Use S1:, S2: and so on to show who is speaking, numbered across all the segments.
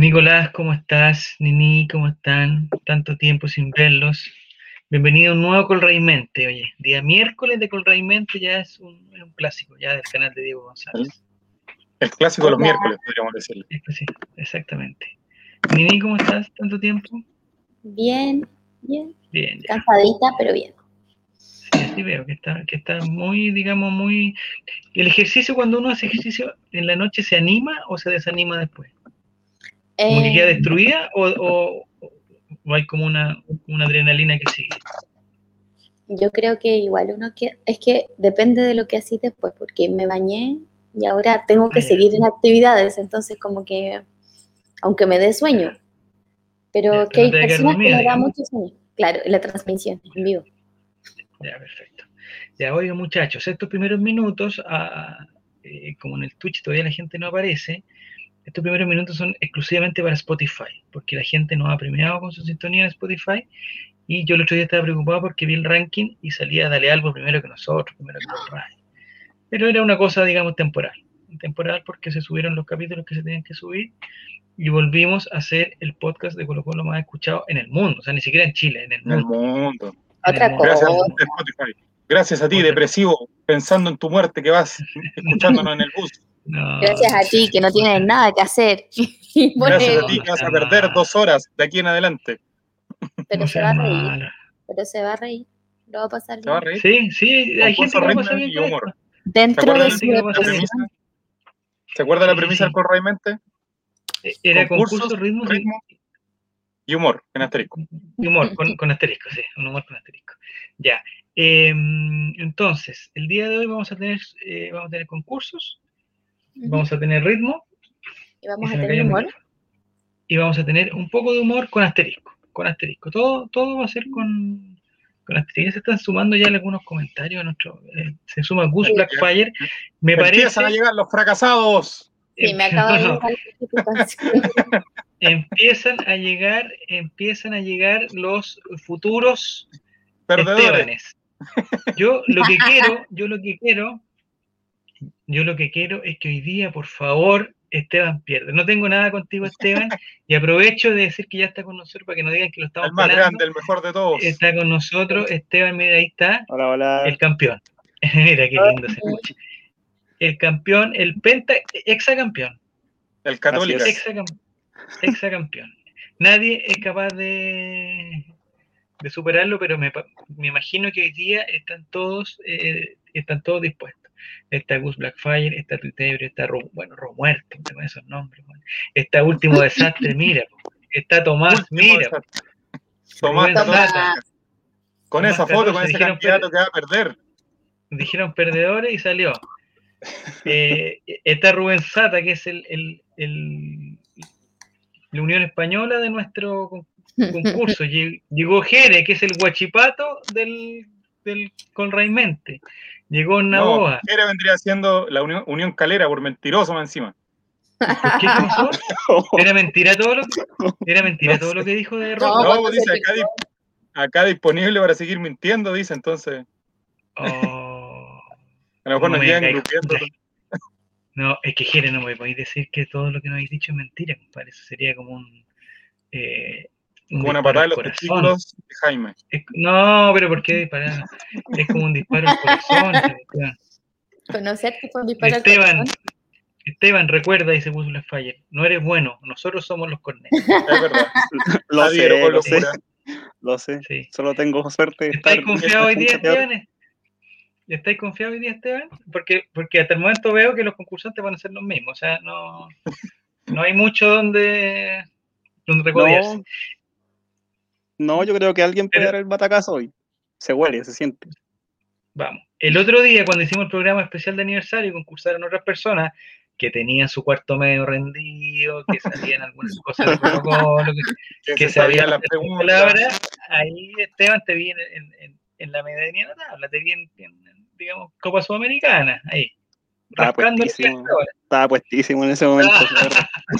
S1: Nicolás, ¿cómo estás? Nini, ¿cómo están? Tanto tiempo sin verlos. Bienvenido a un nuevo Colraimente, oye. Día miércoles de Colraimente ya es un, es un clásico, ya del canal de Diego González.
S2: El clásico de los miércoles, podríamos decirle.
S1: Esto sí, exactamente. Nini, ¿cómo estás? ¿Tanto tiempo?
S3: Bien, bien.
S1: Bien, ya.
S3: Cansadita, pero bien.
S1: Sí, sí veo que está, que está muy, digamos, muy... ¿El ejercicio, cuando uno hace ejercicio en la noche, se anima o se desanima después? ¿Como que
S3: Eh,
S1: queda destruida o, o- o hay como una, una adrenalina que sigue?
S3: yo creo que igual uno que es que depende de lo que hacís después, porque me bañé y ahora tengo que
S1: Ah, ya.
S3: seguir en actividades, entonces como que aunque me dé sueño, pero
S1: Ya, pero
S3: que hay personas que les da mucho sueño. Claro, la transmisión en vivo.
S1: Ya, perfecto. Ya, oigan muchachos, estos primeros minutos, ah, eh, como en el Twitch todavía la gente no aparece, estos primeros minutos son exclusivamente para Spotify, porque la gente nos ha premiado con su sintonía en Spotify, y yo el otro día estaba preocupado porque vi el ranking y salía Dale Algo primero que nosotros, primero que los Ray. Pero era una cosa, digamos, temporal. Temporal porque se subieron los capítulos que se tenían que subir y volvimos a hacer el podcast de Colo Colo más escuchado en el mundo, o sea, ni siquiera en Chile, en el
S2: En el
S1: mundo. En el mundo.
S2: Gracias a Spotify. Gracias a ti,
S1: Otra.
S2: depresivo, pensando en tu muerte que vas escuchándonos en el bus.
S1: No,
S3: Gracias a ti que no tienes nada que hacer.
S2: Gracias a ti que vas a perder dos horas de aquí en adelante.
S3: pero
S1: no
S3: se va a reír, pero se va a reír. Lo va a pasar
S2: ¿Se va a
S3: bien.
S2: reír?
S1: Sí, sí, hay gente
S2: Concurso,
S1: que pasa bien
S2: humor.
S1: esto.
S2: ¿Se
S3: Dentro
S2: acuerdan
S3: de
S1: la
S3: su
S1: bien?
S2: ¿Se acuerda la premisa del correamente?
S1: Eh, Era
S2: Concursos,
S1: concurso, ritmo, y-
S2: ritmo y humor, en asterisco.
S1: y humor, con, con asterisco, sí, un humor con asterisco. Ya. em, entonces, el día de hoy vamos a tener, eh, vamos a tener concursos, vamos a tener ritmo,
S3: Y vamos a tener humor.
S1: Y vamos a tener un poco de humor con asterisco, con asterisco. Todo, todo va a ser con, con asterisco. Se están sumando ya algunos comentarios a nuestro. eh, se suma Gus
S3: Sí.
S1: Blackfire. Me parece.
S2: Empiezan a llegar los fracasados.
S3: Sí, me acaba de
S1: No, empiezan a llegar, empiezan a llegar los futuros
S2: Perdedores.
S1: Estebanes. Yo lo que quiero, yo lo que quiero, yo lo que quiero es que hoy día, por favor, Esteban pierda. No tengo nada contigo, Esteban, y aprovecho de decir que ya está con nosotros para que no digan que lo estamos
S2: El más grande, el mejor de todos.
S1: Está con nosotros, Esteban, mira, ahí está,
S4: Hola, hola.
S1: el campeón. mira qué lindo se escucha. El campeón, el penta, exacampeón.
S2: El católico.
S1: Exacam- exacampeón. Nadie es capaz de, de superarlo, pero me, me imagino que hoy día están todos, eh, están todos dispuestos. Está Gus Blackfire, está Tuitebrio, está Ro, bueno, Romuerto, con esos nombres. Está Último Desastre, mira. Está Tomás,
S2: Último
S1: mira.
S2: Tomás Tomás. Con
S1: Tomás
S2: esa foto, con
S1: 14
S2: ese
S1: dijeron,
S2: candidato que va a perder.
S1: Dijeron perdedores y salió. Eh, está Rubén Sata, que es el, el- el- la Unión Española de nuestro con- concurso. Lle- Llegó Jere, que es el guachipato del, del. Llegó
S2: No,
S1: Naoa.
S2: Jere vendría siendo la Unión, Unión Calera por mentiroso más encima.
S1: ¿Qué pasó? ¿Era mentira todo lo que, era mentira
S2: No
S1: todo lo que dijo de
S3: No,
S1: Rojo?
S2: No,
S3: cuando
S2: dice
S3: se
S2: acá, di- acá disponible para seguir mintiendo, dice, entonces
S1: Oh,
S2: a lo mejor
S1: No
S2: nos llegan grupiendo.
S1: no, es que Jere no me podéis decir que todo lo que nos habéis dicho es mentira, compadre. Eso sería como un. eh, un
S2: Como una
S1: disparo
S2: patada
S1: al
S2: en los testículos de Jaime.
S1: Es- no, pero ¿por qué disparar? Es como un disparo al corazón. Esteban.
S3: Conocerte con disparar al
S1: Esteban,
S3: corazón.
S1: Esteban, recuerda, dice Gus Fire, no eres bueno, nosotros somos los cornetos.
S2: Es verdad.
S4: Lo sé, lo sé, lo sé.
S1: Sí.
S4: Solo tengo suerte de estar
S1: ¿Estáis confiado hoy día. Esteban? ¿Estáis confiado hoy día, Esteban? Porque, porque hasta el momento veo que los concursantes van a ser los mismos, o sea, no, no hay mucho donde, donde recogerse.
S4: No, no, yo creo que alguien puede
S1: Pero-
S4: dar el batacazo hoy. Se huele, se siente.
S1: Vamos. El otro día, cuando hicimos el programa especial de aniversario, concursaron otras personas que tenían su cuarto medio rendido, que sabían algunas cosas de Colo Colo, que,
S2: Que,
S1: sabían
S2: la
S1: las palabras. Ahí, Esteban, te vi en, en, en- en la medianía de la tabla, te vi en, en, digamos, Copa Sudamericana, ahí.
S4: Estaba puestísimo. Estaba puestísimo en ese momento.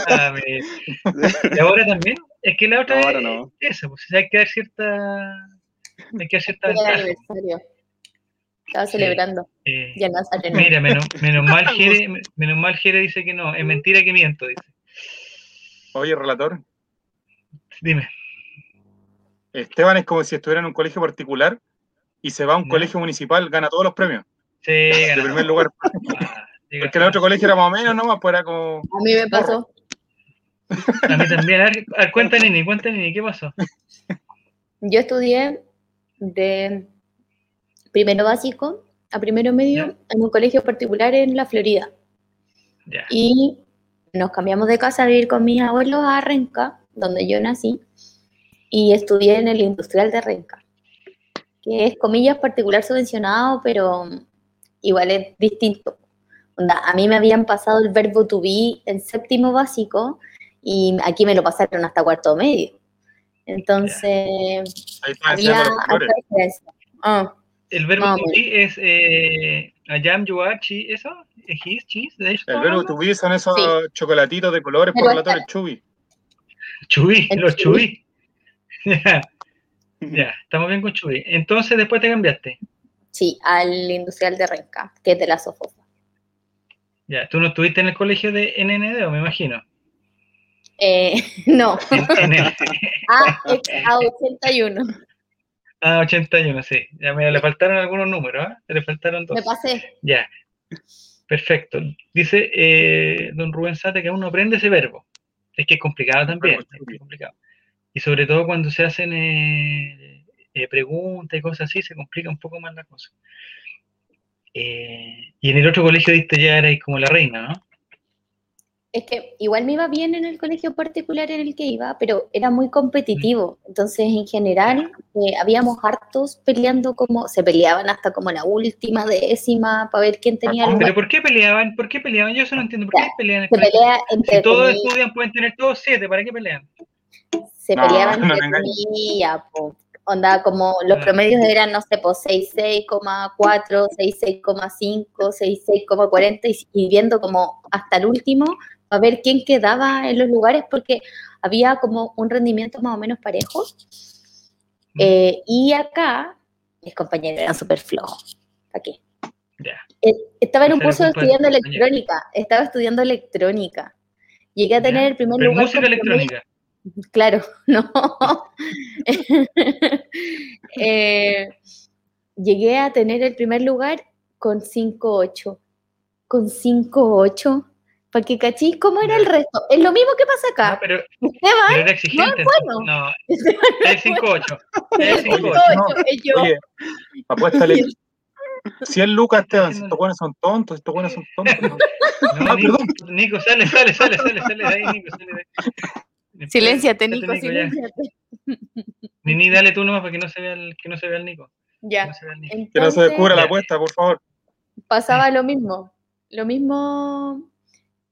S1: Ah, me- Y ahora también, es que la otra
S4: No, ahora
S1: es
S4: no.
S1: esa, pues hay que dar cierta, hay que dar cierta.
S3: Estaba celebrando.
S1: Eh,
S3: Ya Nazareno.
S1: Mira, menos, menos mal Jere, menos mal Jere dice que no, es mentira que miento, dice.
S2: Oye, relator,
S1: Dime.
S2: Esteban es como si estuviera en un colegio particular y se va a un colegio municipal, gana todos los premios.
S1: Sí,
S2: De
S1: ganó.
S2: primer lugar.
S1: Ah, sí,
S2: Porque en el otro colegio era más o menos, ¿no? Pues era como.
S3: A mí me pasó.
S1: A mí también. A ver, a ver, cuenta, Nini, cuenta, Nini, ¿qué pasó?
S3: Yo estudié de primero básico a primero medio
S1: Ya.
S3: en un colegio particular en la Florida.
S1: Ya.
S3: Y nos cambiamos de casa a vivir con mis abuelos a Renca, donde yo nací, y estudié en el Industrial de Renca, que es, comillas, particular subvencionado, pero igual es distinto. Onda, a mí me habían pasado el verbo to be en séptimo básico y aquí me lo pasaron hasta cuarto medio. Entonces, había. Ah,
S1: El verbo
S3: Más o
S1: to be es eh, I am, you are, she, ¿eso? ¿His, cheese? ¿De eso?
S2: El verbo to be son esos
S3: Sí.
S2: chocolatitos de colores por relatores
S3: está-
S2: chubi.
S1: Chubí,
S3: El
S1: los
S3: chubí.
S1: chubí. Ya, ya, estamos bien con chubí. Entonces después te cambiaste.
S3: Sí, al Industrial de Renca, que es de la Sofofa.
S1: Ya, tú no estuviste en el colegio de NND, me imagino.
S3: Eh, no,
S1: En, en el,
S3: a, a 81.
S1: ah, 81, sí. Ya me le faltaron algunos números, ¿ah? Le faltaron dos.
S3: Me pasé.
S1: Ya. Perfecto. Dice eh, don Rubén Sate que aún no aprende ese verbo. Es que es complicado también. Es complicado. Y sobre todo cuando se hacen eh, eh, preguntas y cosas así, se complica un poco más la cosa. Eh, y en el otro colegio diste ya erais como la reina, ¿no?
S3: Es que igual me iba bien en el colegio particular en el que iba, pero era muy competitivo. Entonces, en general, eh, habíamos hartos peleando como, se peleaban hasta como la última décima para ver quién tenía
S2: Ah,
S3: lugar.
S1: Pero ¿por qué peleaban? ¿Por qué peleaban? Yo eso no entiendo. ¿Por qué pelean en el
S3: Se pelea entre
S1: Si todos estudian, pueden tener todos siete, ¿para qué pelean?
S3: se
S2: No,
S3: peleaban
S2: no
S3: entre comillas, po. Onda, como los promedios eran, no sé, pues 66,4, 66,5, 66,40 y, y viendo como hasta el último a ver quién quedaba en los lugares porque había como un rendimiento más o menos parejo.
S1: Mm.
S3: Eh, y acá mis compañeros eran súper flojos.
S1: Ya.
S3: Eh, Estaba en un curso estudiando electrónica, estaba estudiando electrónica. Llegué a tener el primer
S1: Pero
S3: lugar.
S1: música electrónica.
S3: Claro, no. Eh, llegué a tener el primer lugar con 5.8. Con 5.8. Para que cachis cómo era el resto. Es lo mismo que pasa
S1: No,
S3: acá.
S1: pero,
S3: Esteban,
S1: pero era exigente.
S3: bueno.
S1: No, es el 5-8. Es el 5-8.
S3: 5.8 es yo.
S2: Oye, apuéstale 100 lucas, Esteban. Si estos buenos son tontos, estos buenos son tontos. ¿no?
S1: No,
S2: Ah,
S1: Nico,
S2: perdón.
S1: Nico, sale, sale, sale, sale, sale de ahí, Nico, sale de ahí.
S3: Silénciate,
S1: Espérate,
S3: Nico,
S1: ya.
S3: silénciate.
S1: Nini, dale tú nomás para que no se vea el, que no se vea el Nico. Que
S3: Ya.
S1: no se vea el Nico.
S2: Que no se descubra la apuesta, por favor.
S3: pasaba lo mismo. Lo mismo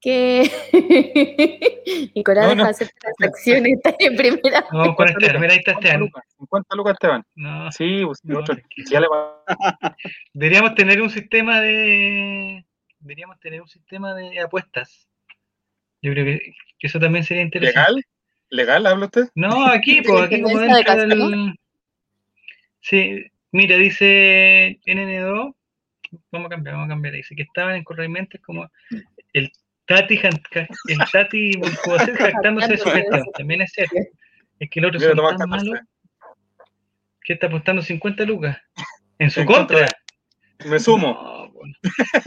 S3: que Nicolás
S2: No,
S3: deja
S2: no.
S3: de hacer transacciones, en primera.
S1: No, con
S2: 50
S1: Esteban. Mira, ahí está
S2: 50
S1: Esteban.
S2: lucas, 50 lucas, Esteban.
S1: No,
S2: Sí, pues,
S1: No,
S2: otro- ya le va-
S1: deberíamos tener un sistema de. Deberíamos tener un sistema de apuestas. Yo creo que, que eso también sería interesante.
S2: ¿Legal? ¿Legal habla usted?
S1: No, aquí, pues, aquí como
S3: de
S1: dentro del. Sí, mira, dice NN2. Vamos a cambiar, vamos a cambiar. Dice que estaban en Correimentes como el Tati, el Tati Bulcubacet jactándose de su gestión. También es cierto. Es que el otro
S2: Tomás
S1: tan
S2: 14.
S1: malos que está apostando 50 lucas en su
S2: En contra
S1: contra.
S2: Me sumo.
S1: No, bueno.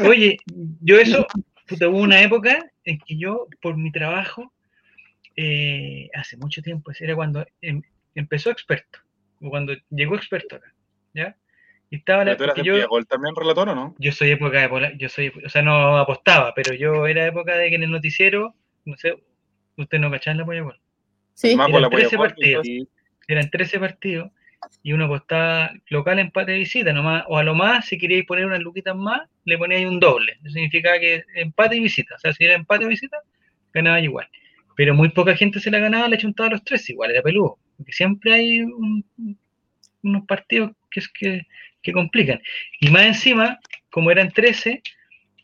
S1: Oye, yo eso, puta, hubo una época en que yo, por mi trabajo, eh, hace mucho tiempo, ese era cuando em- empezó experto, o cuando llegó experto acá, ¿ya? Y estaba la,
S2: ¿Pero tú eras
S1: porque
S2: de
S1: yo,
S2: Pillagol también, relator o no?
S1: yo soy época de yo soy, o sea, no apostaba, pero yo era época de que en el noticiero, no sé, usted no cachaba en la Polla Gol.
S3: Sí.
S2: Más
S1: eran
S2: por la
S1: 13
S2: Pillagol,
S1: partidos. eran 13 partidos y uno apostaba local empate de visita nomás, o a lo más, si queríais poner unas luquitas más, le poníais un doble. Eso significaba que empate y visita. O sea, si era empate y visita, ganaba igual. Pero muy poca gente se la ganaba, le chuntaba a los tres, igual era peludo. Porque siempre hay un- unos partidos que, que, que complican. Y más encima, como eran 13,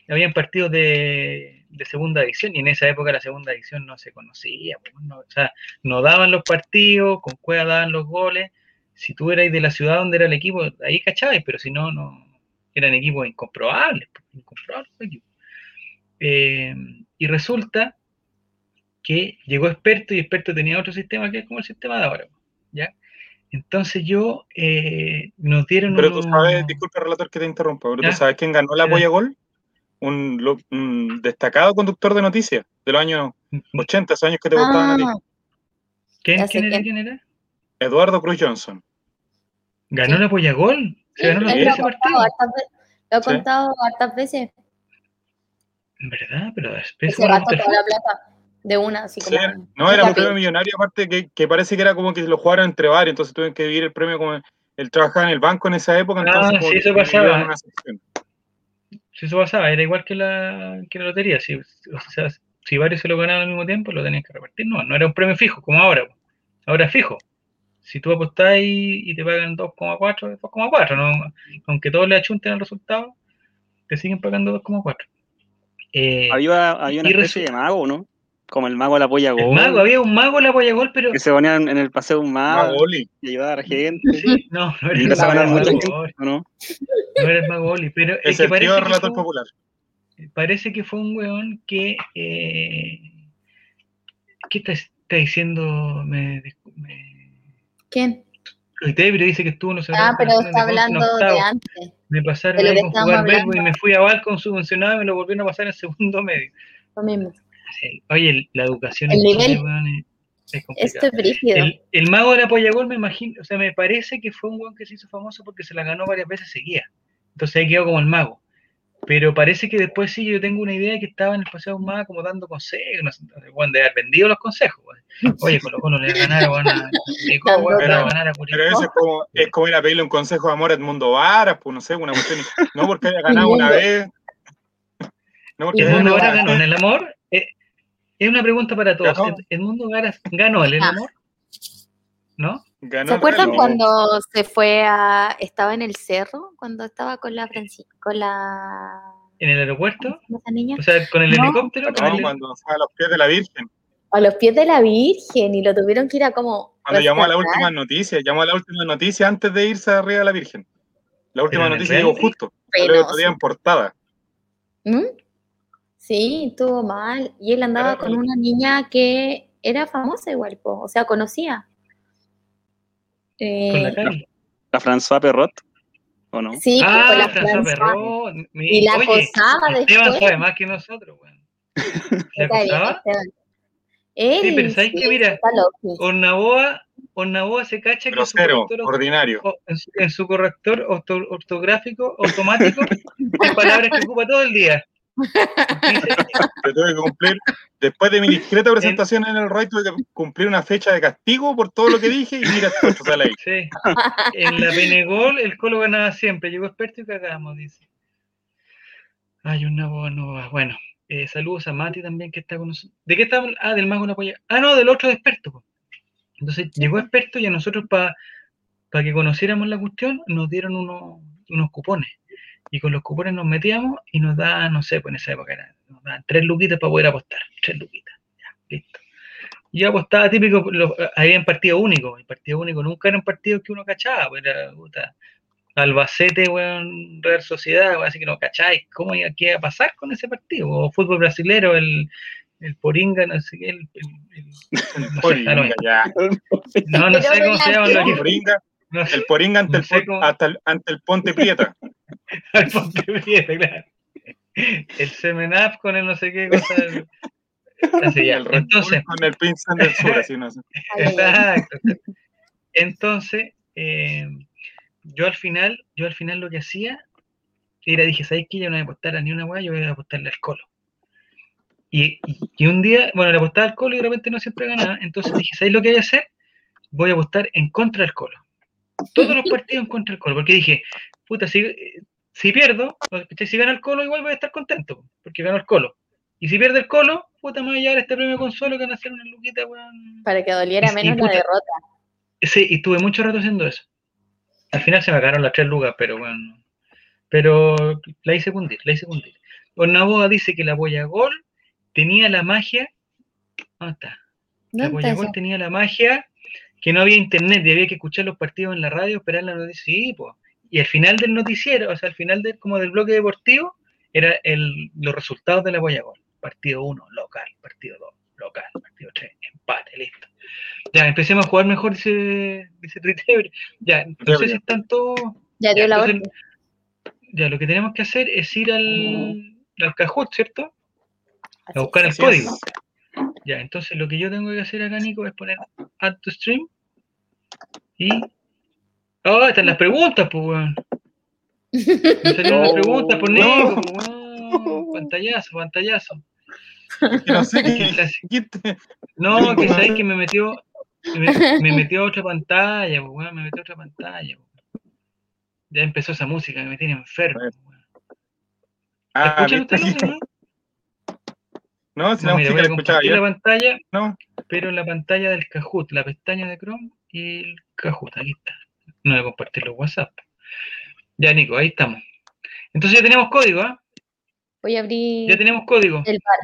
S1: habían partidos de, de segunda división, y en esa época la segunda división no se conocía. pues, no- o sea, no daban los partidos, con Cueva daban los goles. Si tú eras de la ciudad donde era el equipo, ahí cachabas, pero si no, no eran equipos incomprobables, pues, incomprobables. Eh, y resulta que llegó experto y experto tenía otro sistema que es como el sistema de ahora, ¿ya? Entonces yo, eh, nos dieron
S2: Pero tú sabes, disculpa, relator, que te interrumpa, pero
S1: Ya.
S2: tú sabes quién ganó la. Polla Gol? Un, lo- un destacado conductor de noticias de los años 80, esos años que te gustaban a ti.
S3: Ah,
S1: ¿Quién, era?
S3: quién.
S1: ¿Quién era?
S2: Eduardo Cruz Johnson.
S1: ¿Ganó
S3: Sí.
S1: la Polla Gol? ¿Se
S3: sí,
S1: ganó la
S3: él
S1: Polla
S3: lo contado
S2: Sí.
S3: contado hartas veces.
S1: ¿Verdad? Pero después
S3: Se gastó toda la plata de una, así
S2: Sí,
S3: como.
S2: no, era un premio millonario, aparte que, que parece que era como que lo jugaron entre varios, entonces tuvieron que dividir el premio como él trabajaba en el banco en esa época,
S1: Ah,
S2: entonces como
S1: sí, eso pasaba. Si eso pasaba, era igual que la, que la lotería. Si, o sea, si varios se lo ganaban al mismo tiempo, lo tenían que repartir. No, no era un premio fijo, como ahora. Ahora es fijo. Si tú apostás y, y te pagan 2,4, es 2,4. ¿no? Aunque todos le achunten el resultado, te siguen pagando 2,4. Eh,
S4: Había, había una especie de mago, ¿no? Como el mago de la polla
S1: el
S4: gol.
S1: mago, había un mago la polla gol, pero.
S4: Que se ponía en el paseo un
S2: Ah,
S4: mago
S2: Oli.
S4: y ayudaba a la gente.
S1: Sí, no, no era el
S4: empezaba a ganar
S1: mago,
S4: mucha
S1: Oli,
S4: gente, ¿o ¿no?
S1: no era el mago Oli, pero es
S2: Es
S1: que
S2: el
S1: parece
S2: tío
S1: que
S2: relator
S1: fue-
S2: popular.
S1: parece que fue un weón que. eh, ¿Qué está, está diciendo? Me, me,
S3: ¿Quién?
S1: dice que estuvo no sé
S3: Ah, pero está hablando de antes.
S1: Me pasaron
S3: de lo
S1: ahí
S3: que
S1: con jugar verbo y me fui a Valcon subvencionado y me lo volvieron a pasar en segundo medio.
S3: Lo mismo.
S1: Oye, la educación
S3: El
S1: en Chile,
S3: nivel.
S1: weón, es,
S3: brígido.
S1: El, el mago de la Pollagol me imagino, o sea, me parece que fue un weón que se hizo famoso porque se la ganó varias veces seguía. Entonces ahí quedó como el mago. Pero parece que después sí, yo tengo una idea de que estaba en el Paseo Humada como dando consejos, no sé, el weón de haber vendido los consejos. weón. Oye, Colo Colo le va a ganar a Curicó,
S2: pero-
S1: ganar a
S2: Pero
S1: Curicó.
S2: eso es como, es como ir a pedirle un consejo de amor a Edmundo Varas, pues no sé, una cuestión. No porque haya ganado una vez. No porque
S1: ¿El
S2: haya
S1: mundo
S2: ganado
S1: Varas ganó en el amor? Eh, es una pregunta para todos.
S2: Ganó.
S1: ¿El, el mundo Varas ganó el
S3: Ah.
S1: amor? ¿No?
S2: Ganó
S3: ¿Se acuerdan cuando se fue a. estaba en el cerro? Cuando estaba con la Franci- con la.
S1: ¿En el aeropuerto?
S3: ¿cómo esa niña?
S1: O sea, con el
S3: No.
S1: helicóptero.
S2: No,
S1: el-
S2: cuando fue a los pies de la Virgen.
S3: A los pies de la Virgen y lo tuvieron que ir a como.
S2: Cuando llamó a la última noticia, llamó a la última noticia antes de irse arriba de la Virgen. La última
S1: ¿Pero
S2: noticia llegó justo. Salió el otro día en portada.
S3: ¿Mm? Sí, estuvo mal. Y él andaba con una niña que era famosa igual, po, o sea, conocía. Eh,
S1: Con la Cari.
S4: La François Perrot, ¿o no?
S3: sí, pues, con
S1: Ah,
S3: la
S1: François
S3: François.
S1: Perrot. Mi-
S3: Y la
S1: Oye,
S3: acosaba
S1: Esteban
S3: después.
S1: sabe más que nosotros, weón. ¿La acosaba?
S3: Esteban. Él,
S1: Sí, pero ¿sabes qué? Mira. Ornaboa, Ornaboa se cacha que en su
S2: ordinario.
S1: o- en su, en su corrector orto- ortográfico automático hay palabras que ocupa todo el día.
S2: Después de mi discreta presentación en el ROI, tuve que cumplir una fecha de castigo por todo lo que dije y mira ahí.
S1: sí, en la Penegol el Colo ganaba siempre, llegó experto y cagamos, dice. Ay, Ornaboa no va. Bueno, eh, saludos a Mati también que está con nosotros. ¿De qué estamos? Ah, del mago la polla. Ah, no, del otro de experto. Entonces llegó experto y a nosotros para que conociéramos la cuestión nos dieron unos, unos cupones. Y con los cupones nos metíamos y nos daban, no sé, pues en esa época era, nos daban tres luquitas para poder apostar. Tres luquitas. Ya, listo. Y yo apostaba típico, los, había en partido único. El partido único nunca eran partidos que uno cachaba, pues era puta, Albacete, weón, Real Sociedad, weón, así que no cacháis cómo iba, qué iba a pasar con ese partido. O fútbol brasilero, el, el Poringa, no sé qué, el, el- el- no sé,
S2: Poringa,
S1: lo
S2: ya.
S1: No, no sé cómo se llaman los.
S2: Poringa, el Poringa ante,
S1: No
S2: el,
S1: cómo-
S2: hasta el- ante el Ponte Prieta.
S1: el Ponte Prieta, claro. El Semenap con el no sé qué cosa. el- Así Entonces,
S2: con el Pinzan del Sur, así no sé.
S1: Exacto. Entonces, eh, yo al final, yo al final lo que hacía era, dije, ¿sabes qué? Yo no voy a apostar a ni una weá, yo voy a apostarle al colo. Y, y- y un día, bueno, le apostaba al colo y de repente no siempre ganaba. Entonces dije, ¿sabes lo que voy a hacer? Voy a apostar en contra del colo. Todos los partidos en contra del colo. Porque dije, puta, si, si pierdo, ¿cachai? si gana el colo, igual voy a estar contento, porque ganó el colo. Y si pierde el colo, puta, me voy a llevar este premio consuelo que van a hacer una luquita, weón.
S3: Para que doliera
S1: Y- y
S3: menos la derrota.
S1: Sí, y tuve mucho rato haciendo eso. Al final se me acabaron las tres lugas, pero bueno. Pero la hice cundir, la hice cundir. Ornaboa dice que la Boya Gol tenía la magia. ¿Dónde está? La
S3: ¿Dónde
S1: Boya Gol tenía la magia que no había internet y había que escuchar los partidos en la radio, esperar la noticia. Sí, pues. Y al final del noticiero, o sea, al final del, como del bloque deportivo, era el, los resultados de la Boya Gol. Partido 1, local. Partido 2, local. Partido Ya, empecemos a jugar mejor, dice, dice Tritebri. Ya, no sé si están todos.
S3: Ya dio
S1: Ya,
S3: la
S1: entonces,
S3: orden.
S1: ya, lo que tenemos que hacer es ir al, al Kahoot, ¿cierto?
S3: Así
S1: A buscar el código.
S2: es.
S1: Ya, entonces lo que yo tengo que hacer acá, Nico, es poner add to stream y. ¡Oh! están las preguntas, pues, weón. Salieron las preguntas por
S2: No.
S1: Nico, pues, weón. Pantallazo, pantallazo.
S2: Que no
S1: que sabéis que me metió. Me, me metió a otra pantalla, pues, weón, me metió a otra pantalla. pues. Ya empezó esa música, me tiene enfermo.
S2: Ver.
S1: weón.
S2: Ah,
S1: ¿Escuchan ustedes? no?
S2: No, si
S1: No,
S2: la
S1: mira,
S2: música
S1: voy
S2: la
S1: a
S2: escuchaba
S1: compartir la pantalla,
S2: No,
S1: pero la pantalla del Kahoot, la pestaña de Chrome y el Kahoot, aquí está. No voy a compartir los WhatsApp. Ya, Nico, ahí estamos. Entonces ya tenemos código, ¿ah?
S3: Voy a abrir
S1: Ya tenemos código.
S3: el bar.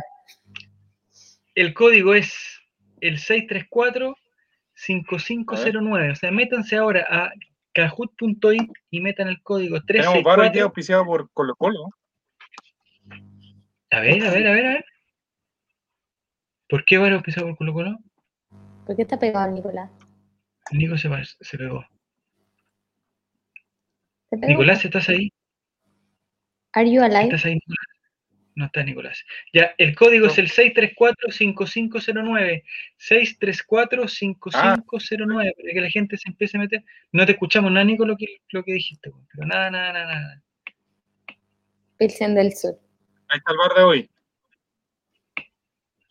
S1: El código es el 634-5509. O sea, métanse ahora a kahoot.it y metan el código
S2: tenemos varios
S1: 364.
S2: días auspiciados por Colo Colo.
S1: A ver, a ver, a ver, a ver. ¿Por qué ahora empezó por Colo Colo?
S3: ¿Por qué está pegado Nicolás?
S1: Nico se, se pegó.
S3: ¿Te pegó?
S1: Nicolás, ¿estás ahí?
S3: Are you alive?
S1: ¿Estás ahí, Nicolás? No está Nicolás. Ya, el código es el 634-5509. 634-5509. Para que la gente se empiece a meter. No te escuchamos nada, Nico, lo que, lo que dijiste. Pero nada, nada, nada, nada.
S3: Pilsen del Sur.
S2: Ahí está el bar de hoy.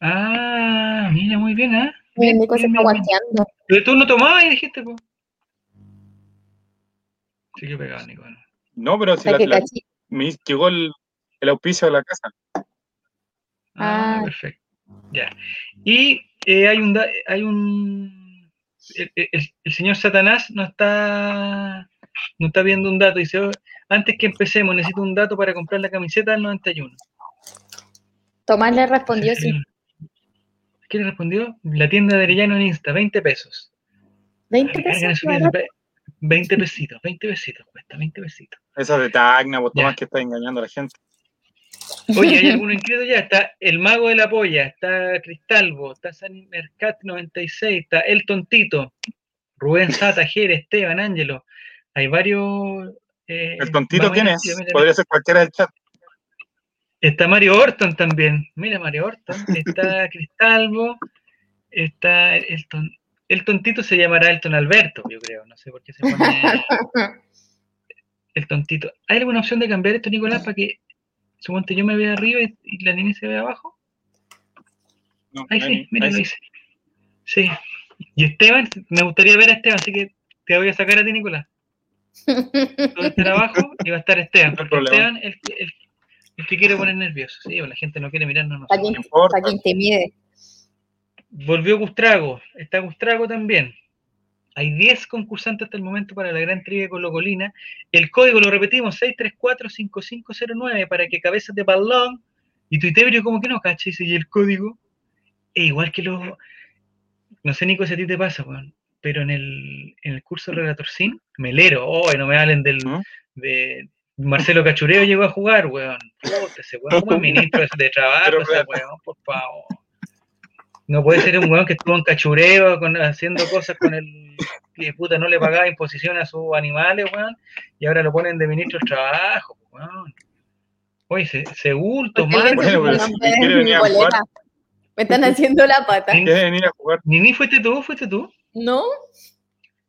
S1: Ah, mira, muy bien, ¿ah?
S3: Mira,
S1: Bien,
S3: Nico se está guanteando.
S1: Pero tú no tomabas y dijiste, pues. Sí que pegado, Nico. ¿no?
S2: No, pero si la,
S3: que
S2: la-
S3: cachi-
S2: me llegó el, el auspicio de la casa.
S1: Ah,
S3: Ah.
S1: perfecto. Ya. Y eh, hay un da- hay un el, el- el señor Satanás no está no está viendo un dato. Dice, "Oh, antes que empecemos, necesito un dato para comprar la camiseta del 91.
S3: Tomás le respondió sí.
S1: ¿Qué le respondió? La tienda de Arellano en Insta, 20 pesos.
S3: 20
S1: Cargan
S3: pesos.
S1: eso,
S3: barato.
S1: ve- 20 pesitos, 20 pesitos cuesta, 20 pesitos.
S2: Esa de Tacna,
S1: Ya.
S2: Tomás que está engañando a la gente.
S1: Oye, ¿hay alguno inscrito ya? Está el Mago de la Polla, está Cristalvo, está Sani Mercat 96, está El Tontito, Rubén Sata, Jere, Esteban, Ángelo. Hay varios. eh,
S2: El tontito, ¿quién es? Podría ser cualquiera del chat.
S1: Está Mario Orton también. Mira, Mario Orton. Está Cristalvo. Está el, ton- el tontito se llamará Elton Alberto, yo creo. No sé por qué se pone el tontito. ¿Hay alguna opción de cambiar esto, Nicolás, para que suponte yo me vea arriba y, y la niña se vea abajo?
S2: No,
S1: Ahí
S2: ahí-
S1: sí, mira,
S2: ahí
S1: lo hice. Sí. Y Esteban, me gustaría ver a Esteban, así que te voy a sacar a ti, Nicolás. Tú vas a estar abajo y va a estar Esteban, porque
S2: problema.
S1: Esteban es el, que- el- el que quiere poner nervioso. Sí, o la gente no quiere mirarnos. a
S3: Para
S1: nosotros.
S3: quien,
S2: No importa.
S3: pa' quien te mide.
S1: Volvió Gustrago, está Gustrago también. Hay 10 concursantes hasta el momento para la gran trivia colocolina. El código lo repetimos, 634-5509, para que cabezas de balón y tuitebrio como que no, ¿cachai? Y el código es igual que los... No sé, Nico, si a ti te pasa, weón, pero en el, en el curso de Relator Sin, Melero, oh, no me hablen del...
S2: ¿Mm?
S1: De, Marcelo Cachureo llegó a jugar, weón. Puta, ese weón, como ministro de trabajo,
S2: Pero,
S1: ese weón, por favor. No puede ser un weón que estuvo en cachureo con, haciendo cosas con el que puta no le pagaba imposición a sus animales, weón, y ahora lo ponen de ministro del trabajo, weón. Oye, se,
S2: Bueno, si
S3: de
S2: venir a jugar.
S3: Me están haciendo la pata.
S1: Sí.
S2: ¿Quieren venir a jugar?
S1: Nini, ¿fuiste tú? ¿Fuiste tú?
S3: ¿No?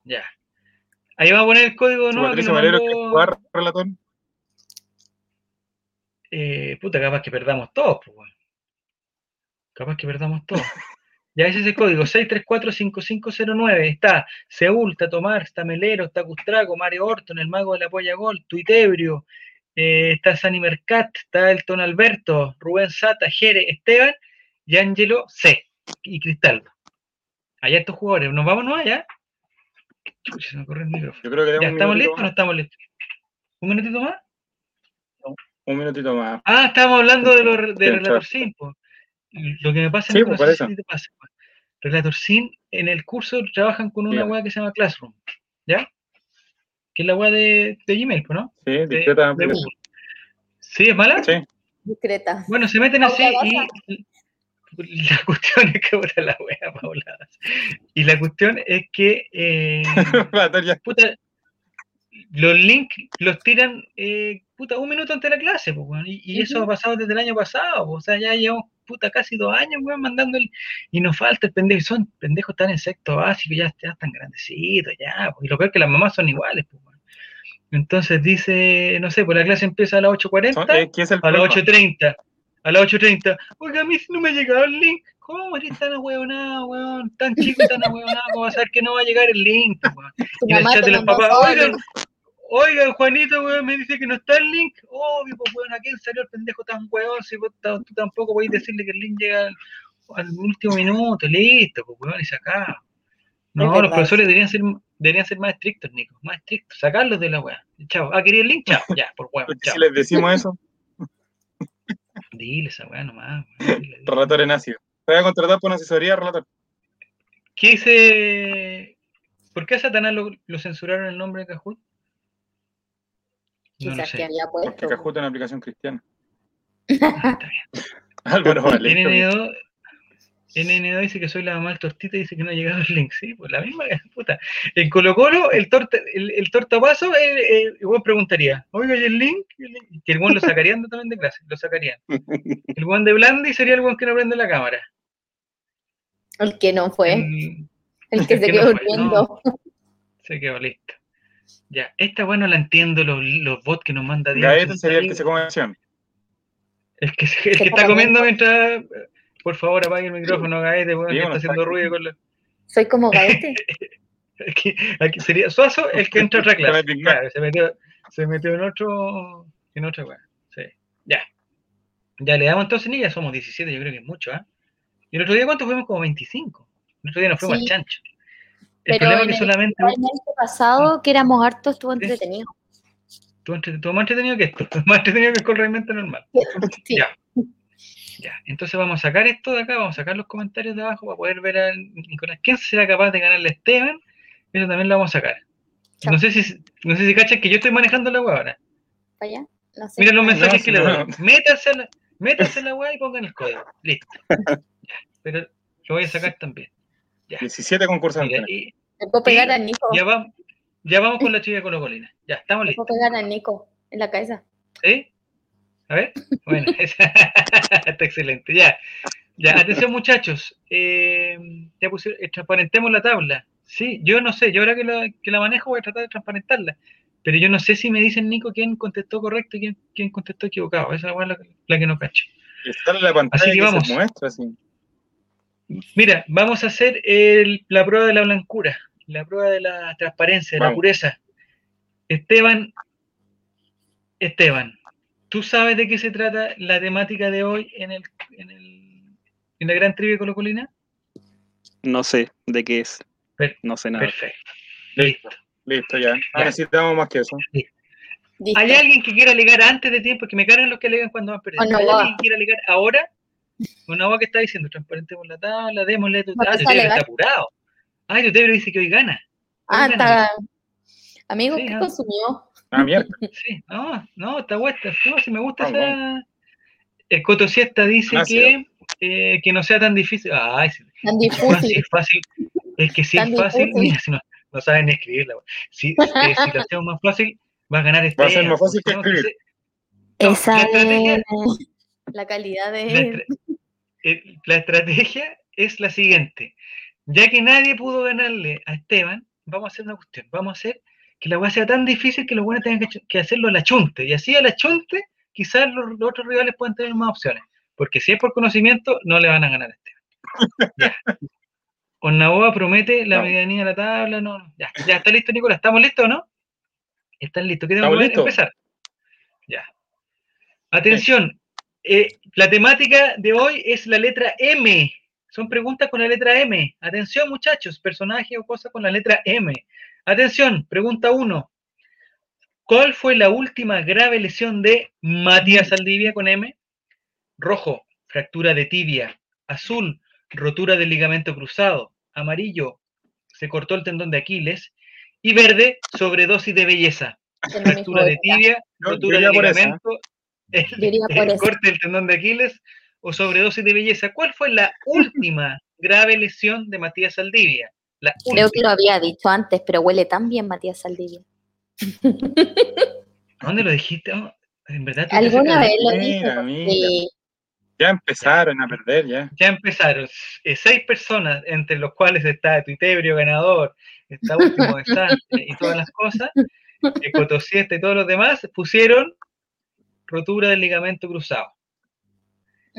S1: Ya. Ahí va a poner el código que
S2: Patricio Valero jugar, relator.
S1: Eh, puta, capaz que perdamos todo, pues, weón. Capaz que perdamos todo. Ya ese es el código, 634-5509. Está Seúl, está Tomar, está Melero, está Custrago, Mario Orton, el mago de la polla gol, Tuitebrio, eh, está Sani Mercat, está Elton Alberto, Rubén Sata, Jere, Esteban y Ángelo C. y Cristal. Allá estos jugadores. ¿Nos vamos no allá? Se me corre el micrófono.
S2: Yo creo que
S1: ¿Ya estamos listos o no estamos listos? ¿Un minutito más?
S2: Un minutito más.
S1: Ah, estábamos hablando de, los de
S2: Sí,
S1: Relator. Sin. po. Lo que me pasa
S2: Sí, pues,
S1: no
S2: por
S1: sé si te pasa. po. Relator Sin, en el curso trabajan con una weá que se llama Classroom. ¿Ya? Que es la weá de, de Gmail, ¿no?
S2: Sí,
S1: De,
S2: discreta
S1: de. Google. ¿Sí? ¿Es mala?
S2: Sí,
S3: Discreta.
S1: Bueno, se meten así y La cuestión es que puta la wea, Paula. Y la cuestión es que eh, puta, los links los tiran eh, puta un minuto antes de la clase, pues, weón, y, y eso ha pasado desde el año pasado, pues, o sea, ya llevamos puta casi dos años, weón, mandando el, y nos falta el pendejo, son pendejos tan en sexto básico, ya, ya están grandecitos, ya, pues, y lo peor es que las mamás son iguales, pues, weón. Entonces dice, no sé, pues la clase empieza a las 8.40,
S2: Son- eh, ¿Qué es el
S1: a las
S2: problema?
S1: 8.30, a las 8.30, oiga, a mí no me ha llegado el link, ¿cómo eres tan ahueonado, weón? Tan chico y tan ahueonado, ¿cómo vas a saber que no va a llegar el link, weón? Y en el chat de los papás,
S3: todo,
S1: oigan, oigan, Juanito, weón, me dice que no está el link. Obvio, pues, weón, ¿a quién salió el pendejo tan weón? Si vos tú tampoco podés decirle que el link llega al, al último minuto, listo, pues, weón, y sacado. No, los
S3: verdad,
S1: profesores deberían ser, deberían ser más estrictos, Nico, más estrictos, sacarlos de la weá. Chao, ah, ¿quería el link? Chao, ya, por weón,
S2: si les decimos eso,
S1: Dile esa weá nomás. weón, dile, dile.
S2: relator en ácido. Te voy a contratar por una asesoría, relator.
S1: ¿Qué dice? ¿Por qué a Satanás lo, lo censuraron el nombre de No
S3: Quizás que había
S2: Porque
S3: puesto.
S2: Kahoot es una aplicación cristiana.
S1: Ah.
S2: Álvaro vale.
S1: NN2, NN2 dice que soy la mamá del tortita y dice que no ha llegado el link. Sí, pues la misma puta. En Colo Colo, el, torta, el, el tortapaso, eh, eh, el weón preguntaría, oiga, ¿y el link? ¿Y el? Que el buen lo sacarían también de clase, lo sacarían. El buen de Blandi sería el buen que no prende la cámara.
S3: El que no fue,
S1: El-
S3: el que
S1: el
S3: se
S1: que
S3: quedó
S1: no fue,
S3: durmiendo.
S1: se quedó listo. Ya, esta bueno la entiendo, los, los bots que nos manda Dios.
S2: Gaeta sería el que se come acción.
S1: El que, se- el que está comiendo mientras. Por favor, apague el micrófono, Gaete, que
S2: bueno,
S1: está haciendo
S2: aquí.
S1: ruido con la.
S3: Soy como Gaete.
S1: Aquí, aquí sería Suazo el que entra a otra clase. Claro, se metió, se metió en otro. En otra weá. Sí. Ya. Ya le damos entonces, ni ya somos 17, yo creo que es mucho, ¿ah? Y el otro día, ¿cuántos fuimos? Como 25. El otro día nos fuimos
S3: Sí.
S1: al chancho. El
S3: Pero
S1: problema es
S3: en
S1: que
S3: el-
S1: solamente.
S3: El pasado, que éramos hartos, estuvo entretenido.
S1: Entre- tú más entretenido que esto. Más entretenido que el corregimiento normal.
S3: Sí.
S1: Ya. Ya, entonces vamos a sacar esto de acá, vamos a sacar los comentarios de abajo para poder ver a Nicolás. ¿Quién será capaz de ganarle a Esteban? Eso también lo vamos a sacar. No sé si no sé si cachan que yo estoy manejando la web ahora.
S3: ¿Para allá? No sé.
S1: Miren los
S3: Ah,
S1: mensajes
S2: no,
S1: que le doy. Métanse a la, métanse la web y pongan el código. Listo. Ya, Pero lo voy a sacar también.
S2: 17 concursantes.
S1: Mira, y
S3: Le puedo pegar a Nico.
S1: ya vamos, ya vamos con la chica de Colo Colina. Ya, estamos
S3: Le
S1: listos.
S3: puedo pegar a Nico en la cabeza.
S1: ¿Sí? A ver. Bueno, esa- está excelente. Ya. Ya, atención muchachos. Eh, ya pusieron, eh, transparentemos la tabla. Sí, yo no sé, yo ahora que la, que la manejo voy a tratar de transparentarla. Pero yo no sé si me dicen, Nico, quién contestó correcto y quién, quién contestó equivocado. Esa es la, la que no cacho.
S2: Está en la pantalla
S1: Así que
S2: que
S1: vamos.
S2: se muestra, así.
S1: Mira, vamos a hacer el- la prueba de la blancura, la prueba de la transparencia, de la pureza. Esteban, Esteban, ¿tú sabes de qué se trata la temática de hoy en el, en el, en la gran trivia colocolina?
S4: No sé de qué es.
S1: Per-
S4: No sé nada.
S1: Perfecto.
S2: Listo. Listo, ya. No
S1: Ya.
S2: necesitamos más que eso.
S3: Listo.
S1: ¿Hay alguien que quiera alegar antes de tiempo? Que me cargan los que alegan cuando van perdiendo.
S3: O
S1: ¿Hay
S3: no
S1: alguien que quiera alegar ahora? Una voz que está diciendo, transparentemos la tabla, démosle tu tabla. está apurado. Ah, Tutebro dice que hoy gana.
S3: Ah,
S1: gana.
S3: está. Amigo,
S1: Sí,
S3: ¿qué
S1: ah.
S3: consumió?
S2: Ah, mierda.
S1: Sí, no, no, está buena. No, si me gusta
S2: Vamos,
S1: esa. El Coto Siesta dice
S2: Ah,
S1: que, eh, que no sea tan difícil. Ay, sí,
S3: Tan difícil.
S1: es fácil. Es que si
S3: Tan
S1: es fácil,
S3: difícil.
S1: mira, si no, no saben ni escribirla. Si, eh, si lo hacemos más fácil, va a ganar este.
S2: Va a ser más fácil que escribir.
S1: no,
S3: Esa es la calidad
S1: la,
S3: de.
S1: estra- eh, la estrategia es la siguiente. Ya que nadie pudo ganarle a Esteban, vamos a hacer una cuestión. Vamos a hacer que la weá sea tan difícil que los buenos tengan que, que hacerlo a la chunte. Y así a la chunte, quizás los, los otros rivales puedan tener más opciones. Porque si es por conocimiento, no le van a ganar a Esteban. Ya. Onnaboa promete la
S2: No.
S1: medianía de la tabla. No, no. Ya, ya está listo, Nicolás. ¿Estamos listos o no? ¿Están listos? ¿Queremos
S2: Estamos listos.
S1: empezar? Ya. Atención. Eh, la temática de hoy es la letra M. Son preguntas con la letra M. Atención, muchachos. Personaje o cosa con la letra M. Atención. Pregunta 1. ¿Cuál fue la última grave lesión de Matías Saldivia con M? Rojo, fractura de tibia. Azul, rotura del ligamento cruzado. Amarillo, se cortó el tendón de Aquiles. Y verde, sobredosis de belleza.
S3: de
S1: Fractura de tibia, rotura
S2: esa.
S1: ligamento, el, corte del tendón de Aquiles o sobredosis de belleza. ¿Cuál fue la última grave lesión de Matías Saldivia? La
S3: Creo que
S1: última.
S3: lo había dicho antes, pero huele tan bien Matías Saldivia.
S1: ¿Dónde lo dijiste? Oh, en verdad,
S3: Alguna vez lo
S2: Mira,
S3: dije.
S2: Ya empezaron a perder, ya.
S1: Ya empezaron eh, seis personas, entre los cuales está Tuitebrio ganador, está último desastre y todas las cosas, eh, Cotosiesta y todos los demás, pusieron rotura del ligamento cruzado.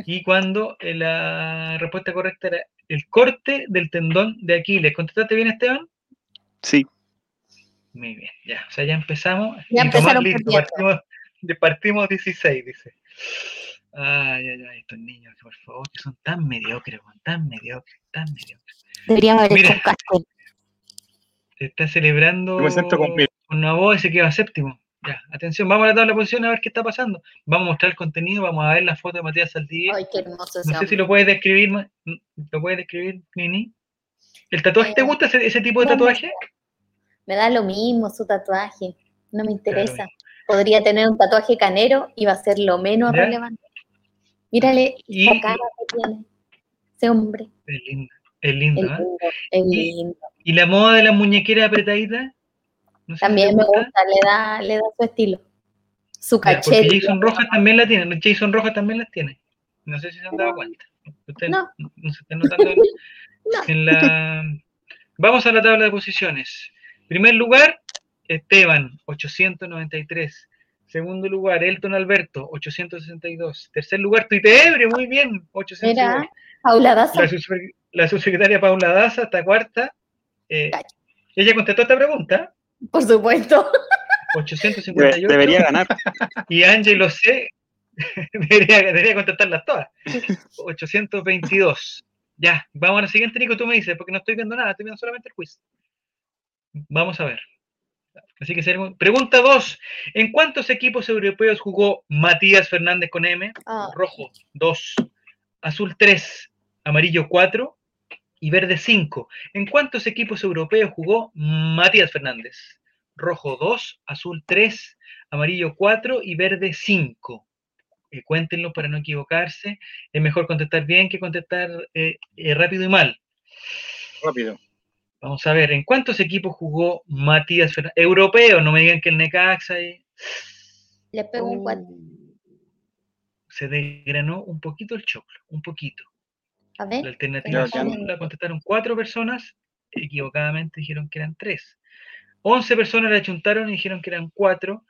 S1: Y cuando eh, la respuesta correcta era el corte del tendón de Aquiles. ¿Contestaste bien, Esteban?
S4: Sí,
S1: Muy bien, ya. O sea, ya empezamos.
S3: Ya empezaron
S1: listo, partimos, partimos 16, dice. Ay, ay, ay, estos niños, por favor, que son tan mediocres, tan mediocres, tan mediocres.
S3: Deberíamos haber
S1: Mira.
S3: hecho un casting.
S1: Se está celebrando
S2: Yo me siento con
S1: con Novoa y se queda séptimo. Ya, atención, vamos a la tabla de posiciones a ver qué está pasando. Vamos a mostrar el contenido, vamos a ver la foto de Matías Saldivia.
S3: Ay, qué hermoso
S1: No sé si lo puedes describir, ¿lo puedes describir, Nini? ¿El tatuaje te
S3: Eh,
S1: gusta ese, ese tipo de tatuaje?
S3: Me da lo mismo su tatuaje. No me interesa.
S1: Claro.
S3: Podría tener un tatuaje canero y va a ser lo menos
S1: ¿Ya?
S3: relevante. Mírale
S1: Y-
S3: la cara que tiene. Ese hombre.
S1: Es lindo, es lindo,
S3: Es lindo. Es
S1: Y-
S3: lindo.
S1: ¿Y la moda de las muñequeras apretaditas? No sé si te
S3: También me gusta, le da, le da su estilo. Su
S1: Ya, porque
S3: cachete.
S1: Jason Rojas también la tiene, Jason Rojas también las tiene. No sé si se han dado cuenta.
S3: No.
S1: no. se están notando en la... Vamos a la tabla de posiciones. Primer lugar, Esteban, 893. Segundo lugar, Elton Alberto, 862. Tercer lugar, Tuitebre, muy bien, 862.
S3: Mira, Paula Daza.
S1: La, subsecre- la subsecretaria Paula Daza, hasta cuarta. eh, ella contestó esta pregunta,
S3: Por supuesto.
S1: 858.
S4: debe- debería ganar.
S1: Y Ángelo C. debería, debería contestarlas todas. 822. Ya, vamos a la siguiente, Nico, tú me dices, porque no estoy viendo nada, estoy viendo solamente el quiz. Vamos a ver. Así que seguimos. Pregunta 2. ¿En cuántos equipos europeos jugó Matías Fernández con M?
S3: Ah,
S1: Rojo 2, azul 3, amarillo 4 y verde 5. ¿En cuántos equipos europeos jugó Matías Fernández? Rojo 2, azul 3, amarillo 4 y verde 5. Eh, cuéntenlo para no equivocarse. Es mejor contestar bien que contestar eh, eh, rápido y mal.
S2: Rápido.
S1: Vamos a ver, ¿en cuántos equipos jugó Matías Fernández? Europeo, no me digan que el Necaxa y-
S3: le pego un cuatro.
S1: se desgranó un poquito el choclo, un poquito.
S3: A
S1: La alternativa azul la contestaron cuatro personas, equivocadamente dijeron que eran tres. Once personas la chuntaron y dijeron que eran cuatro.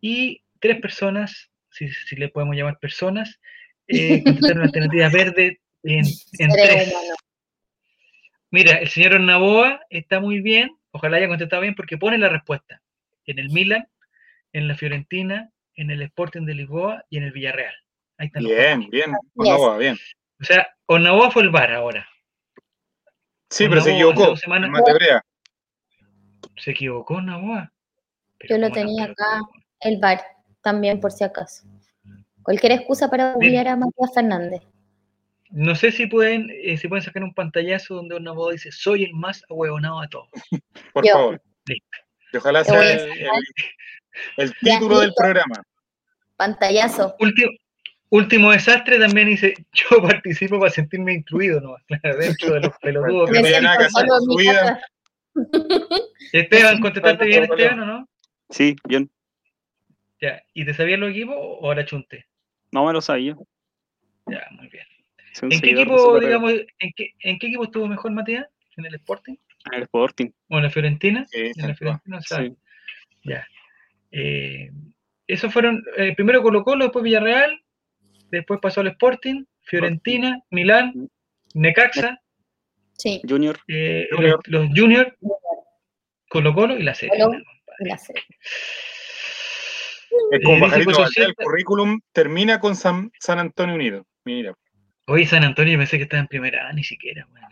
S1: Y tres personas, si, si le podemos llamar personas, eh, contestaron la alternativa verde en, en tres. Mira, el señor Ornaboa está muy bien, ojalá haya contestado bien porque pone la respuesta. En el Milan, en la Fiorentina, en el Sporting de Lisboa y en el Villarreal. Ahí están los
S2: Bien, bien. Onawa, bien.
S1: O sea, Ornaboa fue el VAR ahora.
S2: Sí, pero se
S1: Onawa
S2: equivocó.
S1: dos semanas-
S2: en Matebrea.
S1: ¿Se equivocó? Pero
S3: Yo lo tenía acá. El bar, también por si acaso. Cualquier excusa para googlear a Matías Fernández.
S1: No sé si pueden, eh, si pueden sacar un pantallazo donde Novoa dice, soy el más ahueonado de todos.
S2: Por
S3: Yo.
S2: favor.
S1: Listo.
S2: Y ojalá sea el, el- título del programa.
S3: Pantallazo.
S1: Último, último desastre también dice, yo participo para sentirme incluido, ¿no? Dentro de los pelotudos. Que
S2: tiene
S1: son.
S2: nada que hacer
S3: solo
S2: con
S3: en
S2: su
S3: mi
S2: vida.
S3: casa.
S1: Esteban, ¿contestaste bien, Esteban, o no?
S4: Sí, bien.
S1: Ya. ¿Y te sabías los equipos o ahora chunte?
S4: No me lo sabía.
S1: Ya, muy bien. ¿En qué equipo, digamos, en qué, en qué equipo estuvo mejor Matías? ¿En el Sporting?
S4: En el Sporting.
S1: ¿O en la Fiorentina?
S2: Sí,
S1: En la. Fiorentina, o sea,
S4: Sí.
S1: Ya. Eh, esos fueron, eh, primero Colo Colo, después Villarreal, después pasó al Sporting, Fiorentina, Milán, Necaxa,
S3: Sí,
S4: Junior.
S1: eh,
S2: Junior.
S1: los, los Junior, Colo Colo y la serie.
S3: Colo. la sé.
S2: Es como
S1: Eh,
S2: Pajarito Valdés, el currículum termina con San, San Antonio Unido. Mira,
S1: Hoy San Antonio yo pensé que estaba en primera A, ni siquiera, bueno.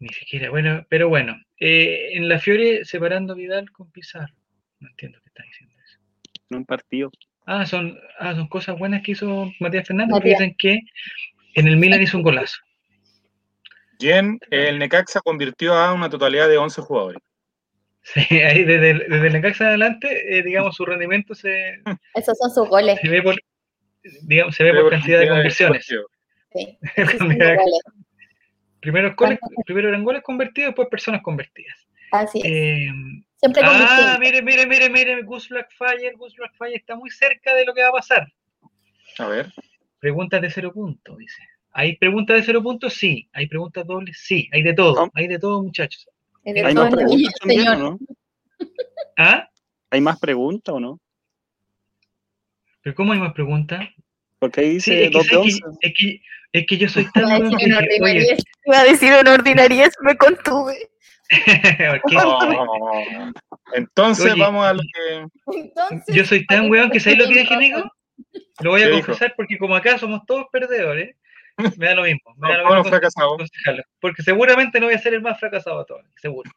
S1: Ni siquiera, bueno, pero bueno. eh, en la Fiore separando Vidal con Pizarro. No entiendo qué está diciendo eso.
S4: En un partido.
S1: Ah, son, ah, son cosas buenas que hizo Matías Fernández,
S3: Matías.
S1: dicen que en el Milan hizo un golazo.
S2: Jen, el Necaxa convirtió a una totalidad de 11 jugadores.
S1: Sí, ahí desde, el- desde el Necaxa adelante, eh, digamos, su rendimiento se,
S3: Esos son sus goles.
S1: se ve por, digamos, se ve por cantidad de conversiones.
S3: Sí.
S1: Primero, goles- primero eran goles convertidos, después personas convertidas.
S3: Así es.
S1: Eh,
S3: Siempre con
S1: ah, mire, mire, mire, mire, Gus Blackfire, Gus Blackfire está muy cerca de lo que va a pasar.
S2: A ver.
S1: Preguntas de cero puntos, dice. ¿Hay preguntas de cero puntos? Sí. ¿Hay preguntas dobles? Sí. Hay de todo.
S4: No.
S1: Hay de todo, muchachos.
S3: De
S4: ¿Hay
S3: todo
S4: más preguntas también
S3: señor.
S4: no?
S1: ¿Ah?
S4: ¿Hay más preguntas o no?
S1: ¿Pero cómo hay más preguntas?
S4: Porque ahí
S1: Sí,
S4: dice
S1: es que,
S4: 2 de
S1: ¿sabes
S4: 11.
S1: que, es, que, es que yo soy tan...
S3: Iba a decir una ordinariez, me contuve.
S2: Oh, Entonces
S1: Oye,
S2: vamos a lo que.
S3: Entonces,
S1: Yo soy tan weón que ¿sabes lo que dije, Nico? Lo voy a confesar porque como acá somos todos perdedores, me da lo mismo. Me da lo mismo Porque seguramente no voy a ser el más fracasado de todos, seguro.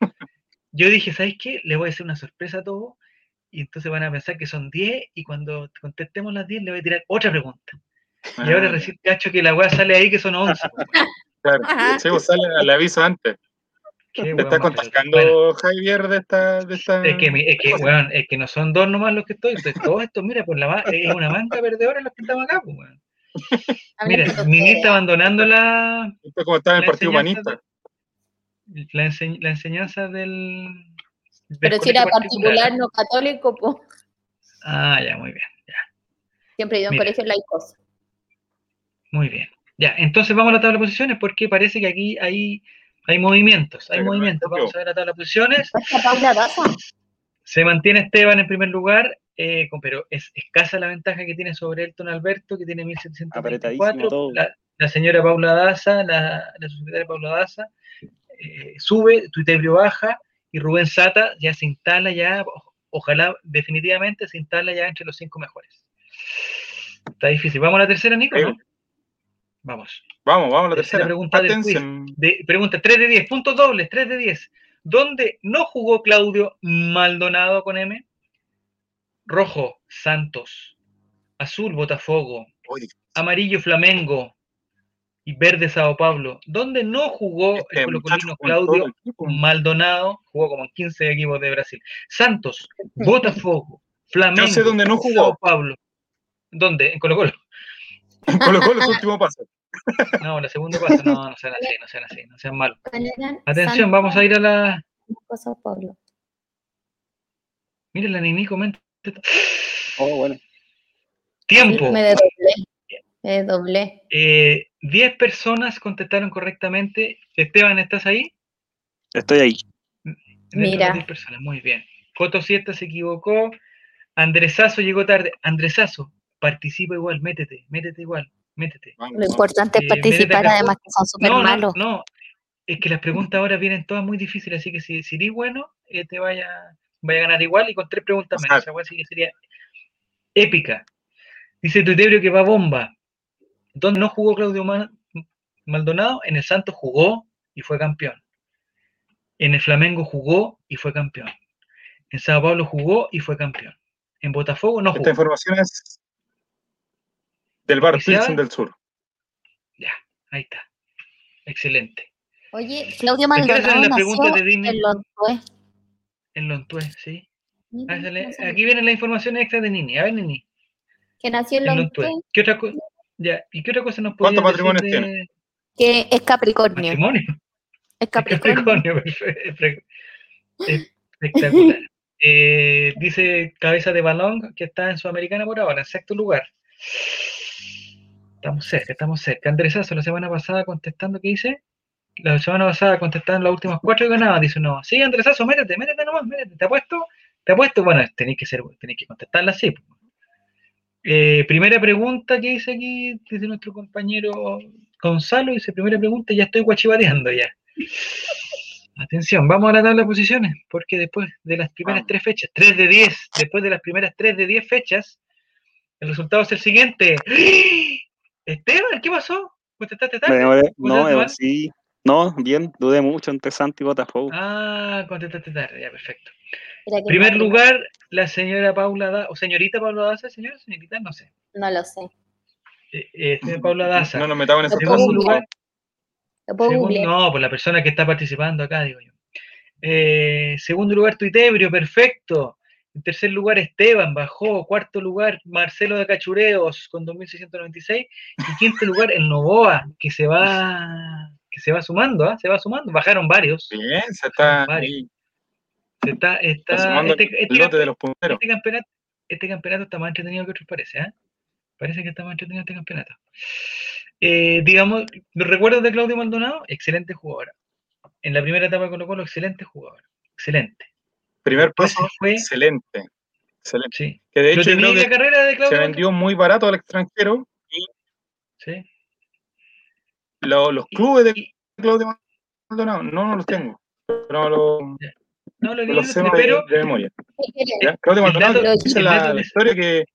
S1: Yo dije, ¿sabes qué? Le voy a hacer una sorpresa a todos y entonces van a pensar que son 10 y cuando contestemos las 10 le voy a tirar otra pregunta. Y ahora
S2: Ah,
S1: recién cacho que la weá sale ahí que son 11. pues,
S2: Claro. Sí, sale, le aviso antes.
S1: Qué
S2: Te está
S1: Bueno,
S2: Javier de esta. De esta...
S1: es que, es que, weón, es que no son dos nomás los que estoy, estoy todos estos, mira, por la es una manca perdedora los que estamos acá, pues, weón. Mira, está abandonando la,
S2: Esto es como estaba en el Partido Humanista.
S1: de- la, ense- la enseñanza del, del
S3: Pero si era particular, no católico, pues.
S1: Ah, ya, muy bien,
S3: Siempre he ido a un colegio laicos.
S1: muy bien. Ya, entonces vamos a la tabla de posiciones porque parece que aquí hay, hay movimientos, hay movimientos. Vamos a ver la tabla de posiciones. Se mantiene Esteban en primer lugar, eh, con- pero es escasa la ventaja que tiene sobre Elton Alberto, que tiene 1724.
S4: Apretadísimo todo.
S1: La, la señora Paula Daza, la, la subsecretaria Paula Daza, eh, sube, Tuitebrio baja, y Rubén Sata ya se instala ya, ojalá definitivamente se instala ya entre los cinco mejores. Está difícil. ¿Vamos a la tercera, Nico? ¿no? Vamos.
S2: Vamos, vamos a la
S1: Tercera
S2: tercera.
S1: pregunta del quiz. De, pregunta 3 de 10, puntos dobles, 3 de 10. ¿Dónde no jugó Claudio Maldonado con M? Rojo, Santos. Azul, Botafogo. Amarillo, Flamengo. Y verde, Sao Paulo. ¿Dónde no jugó
S2: este
S1: el colocolino Claudio. Maldonado? Jugó como en 15 equipos de Brasil. Santos, Botafogo, Flamengo.
S2: Yo sé dónde no jugó.
S1: Sao Paulo. ¿Dónde? En Colo Colo.
S2: Colo Colo su último paso.
S1: No, la segunda pasa. No, no sean así, no sean así, no sean malos. Atención, vamos a ir a la.
S3: Sao Paulo.
S1: Mira, la Nini comenta.
S4: Oh, bueno.
S1: Tiempo.
S3: Me desdoblé. Me desdoblé.
S1: Eh, 10 personas contestaron correctamente. Esteban, ¿estás ahí?
S4: Estoy ahí.
S3: Mira.
S1: 10 personas, muy bien. Coto Siesta se equivocó. Andresazo llegó tarde. Andresazo, participa igual, métete, métete igual, métete.
S2: Vamos,
S3: Lo importante
S1: Eh,
S3: es participar,
S1: métete acá.
S3: además que son súper
S1: No, no,
S3: malos.
S1: no. Es que las preguntas ahora vienen todas muy difíciles, así que si, si bueno, eh, te vaya, vaya a ganar igual y con tres preguntas menos. Sí que sería épica. Dice Tuitebrio que va bomba. ¿Dónde no jugó Claudio Ma- Maldonado? En el Santos jugó y fue campeón. En el Flamengo jugó y fue campeón. En Sao Paulo jugó y fue campeón. En Botafogo no
S2: Esta
S1: jugó.
S2: información es del Bar. Pilsen del Sur.
S1: Ya, ahí está. Excelente.
S3: Oye, Claudio
S1: ¿Te quieres hacer
S3: Maldonado
S1: la pregunta
S3: nació
S1: de Disney?
S3: en Lontué.
S1: En Lontué, sí.
S3: No sabía.
S1: Aquí viene la información extra de Nini. A ver, Nini.
S3: Que nació en
S1: En
S3: Lontué.
S1: ¿Qué otra cosa? Ya, ¿y qué otra cosa nos
S2: ¿Cuántos
S1: podías decir
S2: matrimonios
S1: de
S3: que es Capricornio.
S1: matrimonio?
S3: Es Capricornio.
S1: Capricornio, perfecto. Espectacular. Eh, dice Cabeza de Balón que está en Sudamericana por ahora, en sexto lugar. Estamos cerca, estamos cerca. Andresazo, la semana pasada contestando, ¿qué dice? La semana pasada contestaron las últimas cuatro y ganaban. Dice, no, sí, Andresazo, métete, métete nomás, métete. ¿Te apuesto? ¿Te apuesto? Bueno, tenéis que ser, tenéis que contestarla así. Eh, primera pregunta que dice aquí, dice nuestro compañero Gonzalo, dice, primera pregunta, ya estoy guachivateando ya. Atención, vamos a la tabla de posiciones, porque después de las primeras tres fechas, 3 de 10, después de las primeras 3 de 10 fechas, el resultado es el siguiente. Esteban, ¿qué pasó? ¿Contestaste tarde?
S4: demoré.
S1: ¿Contestaste
S4: No, eh, sí. No, bien. Dudé mucho entre Santo y Botafogo.
S1: Ah, contestaste tarde, ya, perfecto.
S3: Que
S1: primer
S3: no-
S1: lugar, la señora Paula Daza, o señorita Paula Daza, señora, señorita, no sé.
S3: No lo sé.
S1: Eh, eh, señora Paula Daza.
S2: No nos metamos en ese
S3: Segundo
S1: lugar, no, por la persona que está participando acá, digo yo. Eh, segundo lugar, Tuitebrio, perfecto. En tercer lugar, Esteban bajó. Cuarto lugar, Marcelo de Cachureos con 2.696. Y quinto lugar, el Novoa, que se va, que se va sumando, ¿ah? se va sumando. Bajaron varios.
S2: Bien, se está
S1: Se está, está,
S2: está sumando
S1: este,
S2: el
S1: este
S2: lote de
S1: campe-
S2: los punteros.
S1: este campeonato, este campeonato está más entretenido que otros, parece, ¿ah? Parece que está más entretenido este campeonato. Eh, digamos, los recuerdos de Claudio Maldonado, excelente jugador. En la primera etapa de Colo Colo, excelente jugador. Excelente.
S2: Primer
S1: Después
S2: paso,
S1: fue-
S2: excelente. Excelente.
S1: Sí.
S2: Que de
S1: ¿Lo
S2: hecho creo que
S1: la carrera de
S2: se vendió muy barato al extranjero y
S1: Sí.
S2: lo- los
S1: Y-
S2: clubes de Claudio Maldonado no, no los tengo. No lo,
S1: no lo
S2: los sé de,
S1: pero
S2: de memoria. ¿ya? Claudio Maldonado
S1: dato-
S2: dice la, la historia que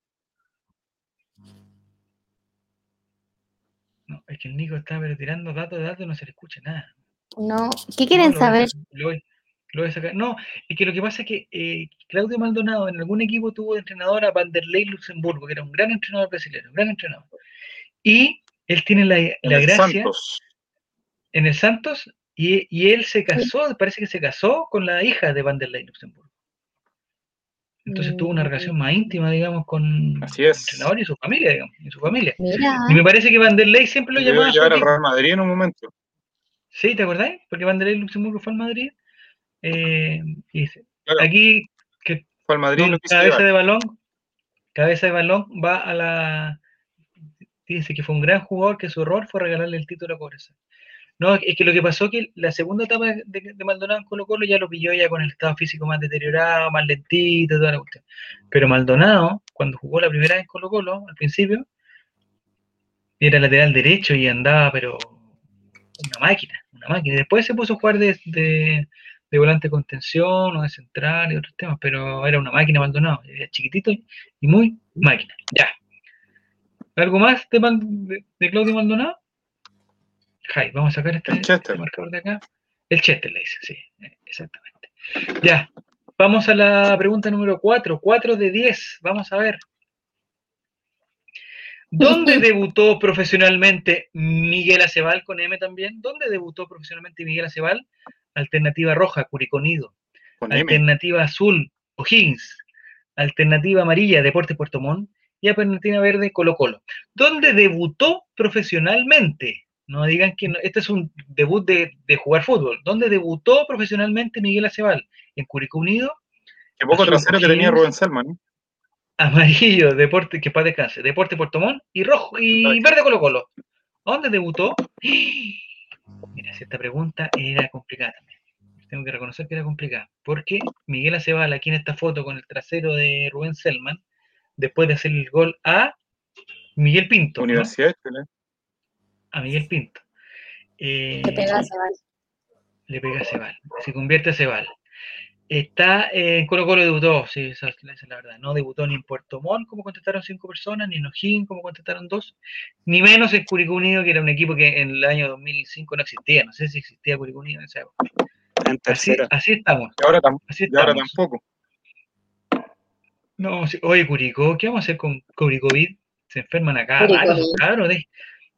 S1: no, es que el Nico está pero tirando datos de datos y no se le escucha nada.
S3: No, ¿qué quieren
S1: No, lo
S3: saber?
S1: Lo voy, lo voy a sacar. No, es que lo que pasa es que eh, Claudio Maldonado en algún equipo tuvo de entrenador a Vanderlei Luxemburgo, que era un gran entrenador brasileño, un gran entrenador. Y él tiene la,
S2: en
S1: la
S2: el
S1: gracia
S2: Santos.
S1: en el Santos y, y él se casó, parece que se casó con la hija de Vanderlei Luxemburgo. Entonces tuvo una relación más íntima, digamos, con
S2: Así es.
S1: el entrenador y su familia, digamos, y su familia.
S3: Mira,
S1: Y me parece que Vanderlei siempre lo llamaba a
S2: llevar al
S1: equipo.
S2: Real Madrid en un momento.
S1: Sí, ¿te acordáis? Porque Vanderlei Luxemburgo fue al Madrid. Eh, y dice,
S2: Claro.
S1: aquí que
S2: Madrid
S1: cabeza de balón, cabeza de balón va a la dice que fue un gran jugador que su error fue regalarle el título a Cobresal. No, es que lo que pasó que la segunda etapa de, de Maldonado en Colo Colo ya lo pilló ya con el estado físico más deteriorado, más lentito, toda la cuestión. Pero Maldonado, cuando jugó la primera vez en Colo Colo, al principio, era lateral derecho y andaba, pero una máquina, una máquina. Después se puso a jugar de, de, de volante de contención o de central y otros temas, pero era una máquina Maldonado, era chiquitito y muy máquina. Ya. ¿Algo más de, Mal- de- de Claudio Maldonado? Jai, vamos a sacar este, este marcador de acá. El Chester le dice, sí, exactamente. Ya, vamos a la pregunta número 4, 4 de 10, vamos a ver. ¿Dónde debutó profesionalmente Miguel Acebal con M también? ¿Dónde debutó profesionalmente Miguel Acebal? Alternativa roja, Curiconido. Alternativa azul, O'Higgins. Alternativa amarilla, Deporte Puerto Montt. Y alternativa verde, Colo Colo. ¿Dónde debutó profesionalmente? No digan que no, este es un debut de, de jugar fútbol. ¿Dónde debutó profesionalmente Miguel Acebal? En Curicó Unido,
S2: Qué poco trasero que tenía. Rubén Selman. ¿no?
S1: amarillo, Deporte, que para descanse, Deporte Puerto Montt y rojo y verde Colo Colo. ¿Dónde debutó? Mira, si esta pregunta era complicada también. Tengo que reconocer que era complicada. Porque Miguel Acebal, aquí en esta foto con el trasero de Rubén Selman, después de hacer el gol a Miguel Pinto. ¿no?
S2: Universidad de Chile.
S1: A Miguel Pinto. Eh,
S3: te pega Sebal.
S1: le pega a Cebal, se convierte a Cebal. Está eh, en Colo Colo debutó, sí, esa, es esa es la verdad. No debutó ni en Puerto Montt, como contestaron cinco personas, ni en O'Higgins, como contestaron dos, ni menos en Curicó Unido, que era un equipo que en el año 2005 no existía. No sé si existía Curicó Unido en esa época.
S4: En
S1: Así,
S4: tercera.
S1: así estamos,
S2: Y ahora, tam-
S1: así
S2: y ahora
S1: estamos.
S2: tampoco.
S1: No, oye, Curicó, ¿qué vamos a hacer con Curicovid? Se enferman acá,
S3: Curicó
S1: varios,
S3: Vid.
S1: cabros, de-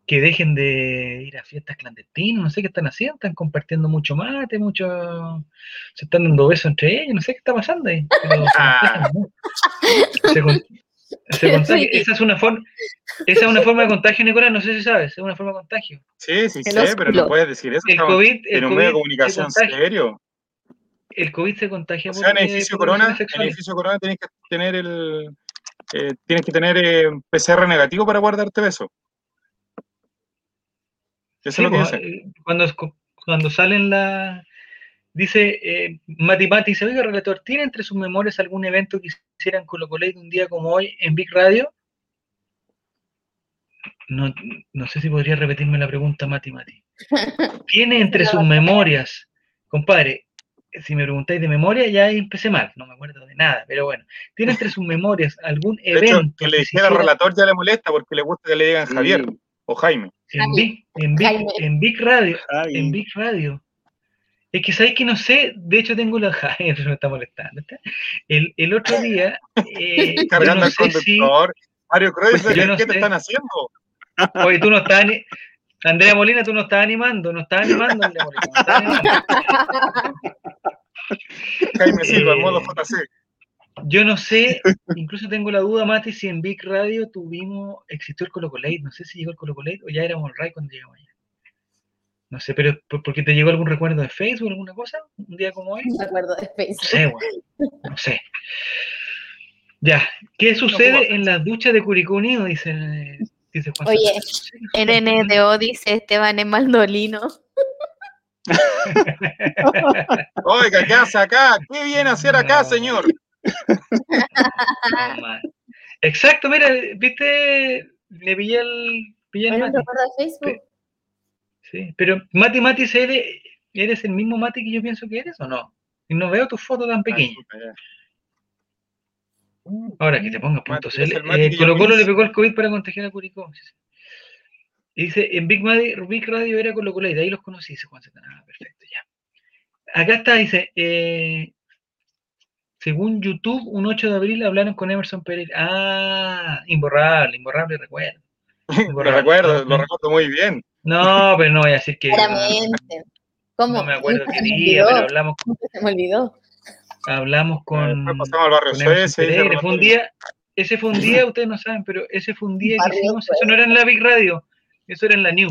S1: que dejen de ir a fiestas clandestinas, no sé qué están haciendo, están compartiendo mucho mate, mucho, se están dando besos entre ellos, no sé qué está pasando ahí. pero
S2: Ah.
S1: Se esa es una forma, esa es una forma de contagio, Nicolás, no sé si sabes, es una forma de contagio.
S2: Sí, sí, sé, pero no puedes decir eso.
S1: El
S2: estamos
S1: COVID, el
S2: en un medio de
S1: se
S2: comunicación serio.
S1: el COVID se contagia
S2: O
S1: por,
S2: sea, en
S1: eh,
S2: edificio
S1: por
S2: Corona, en edificio Corona tienes que tener el eh, tienes que tener eh, PCR negativo para guardarte beso. Eso
S1: Sí,
S2: es lo que
S1: pues, eh, cuando, cuando salen la... Dice eh, Mati Mati, dice, oiga, relator, ¿tiene entre sus memorias algún evento que hicieran Colo Colo de un día como hoy en Big Radio? No, no sé si podría repetirme la pregunta, Mati Mati. ¿Tiene entre sus memorias, compadre, si me preguntáis de memoria, ya ahí empecé mal, no me acuerdo de nada, pero bueno, ¿tiene entre sus memorias algún
S2: De hecho,
S1: evento
S2: que le dijera al
S1: hiciera
S2: relator ya le molesta porque le gusta que le digan Javier o Jaime.
S1: en Big, en Big,
S3: Jaime.
S1: en Big Radio? En Big Radio. Es que sabéis que no sé, de hecho tengo la Javier me está molestando. ¿está? El, el otro día, eh,
S2: Cargando
S1: no
S2: al
S1: si.
S2: conductor. Mario Cruz,
S1: Yo
S2: ¿qué
S1: no
S2: te
S1: sé.
S2: están haciendo?
S1: Oye, tú no estás. ani- Andrea Molina, tú no estás animando, no estás animando, Andrea Molina. no estás animando.
S2: Jaime Silva,
S1: Eh,
S2: modo JC.
S1: Yo no sé, incluso tengo la duda, Mati, si en Big Radio tuvimos, existió el Colo Colate, no sé si llegó el Colo Colate o ya éramos el RAI cuando llegamos allá. No sé, pero ¿por por qué te llegó algún recuerdo de Facebook, alguna cosa? Un día como hoy.
S3: No me acuerdo de
S1: No
S3: Facebook.
S1: sé, weón. No sé. Ya, ¿qué sucede en las duchas de Curicó Unido? Dice, dice Juan
S3: Oye. NNDO dice Esteban es Maldolino.
S2: Oiga, ¿qué hace acá? ¿Qué viene a hacer acá,
S1: No.
S2: señor?
S1: No. Exacto, mira, viste, le pillé el, pillé el
S3: ¿No
S1: Mati.
S3: Facebook?
S1: Sí, pero Mati Mati CL, ¿eres el mismo Mati que yo pienso que eres o no? Y no veo tu foto tan pequeña.
S2: Ah, chuta, ya.
S1: Ahora que te pongas punto
S2: Mati,
S1: CL. Eh, Colo Colo le pegó el COVID para contagiar a Curicó. Y dice, en Big, Madi- Big Radio era Colo Colo y de ahí los conocí, dice Juan Santana. Ah, perfecto, ya. Acá está, dice, eh, según YouTube, un 8 de abril hablaron con Emerson Pereira. Ah, imborrable, imborrable recuerdo.
S2: Lo recuerdo, lo recuerdo muy bien.
S1: No, pero no voy a decir que...
S3: Claramente. ¿Cómo?
S1: No me acuerdo qué día, pero hablamos,
S3: nunca se me olvidó.
S1: hablamos con...
S2: Después pasamos al barrio
S1: con
S2: se
S1: Fue un día, ese fue un día, ustedes no saben, pero ese fue un día que hicimos, eso no era en la Big Radio, eso era en la New,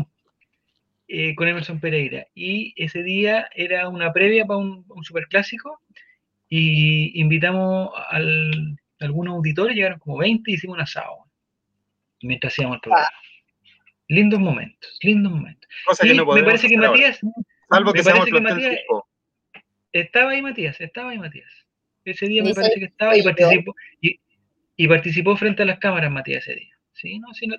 S1: eh, con Emerson Pereira. Y ese día era una previa para un, un superclásico y invitamos al, a algunos auditores, llegaron como 20 y hicimos un asado mientras hacíamos el programa. Lindos momentos, lindos momentos.
S2: Cosa
S1: Y
S2: que no
S1: me parece que. Matías,
S2: Salvo
S1: me
S2: que seamos
S1: parece que Matías-. Estaba ahí Matías, estaba ahí Matías. Ese día me parece que estaba y participó, y, y participó frente a las cámaras Matías ese día. Sí, no, sí, no-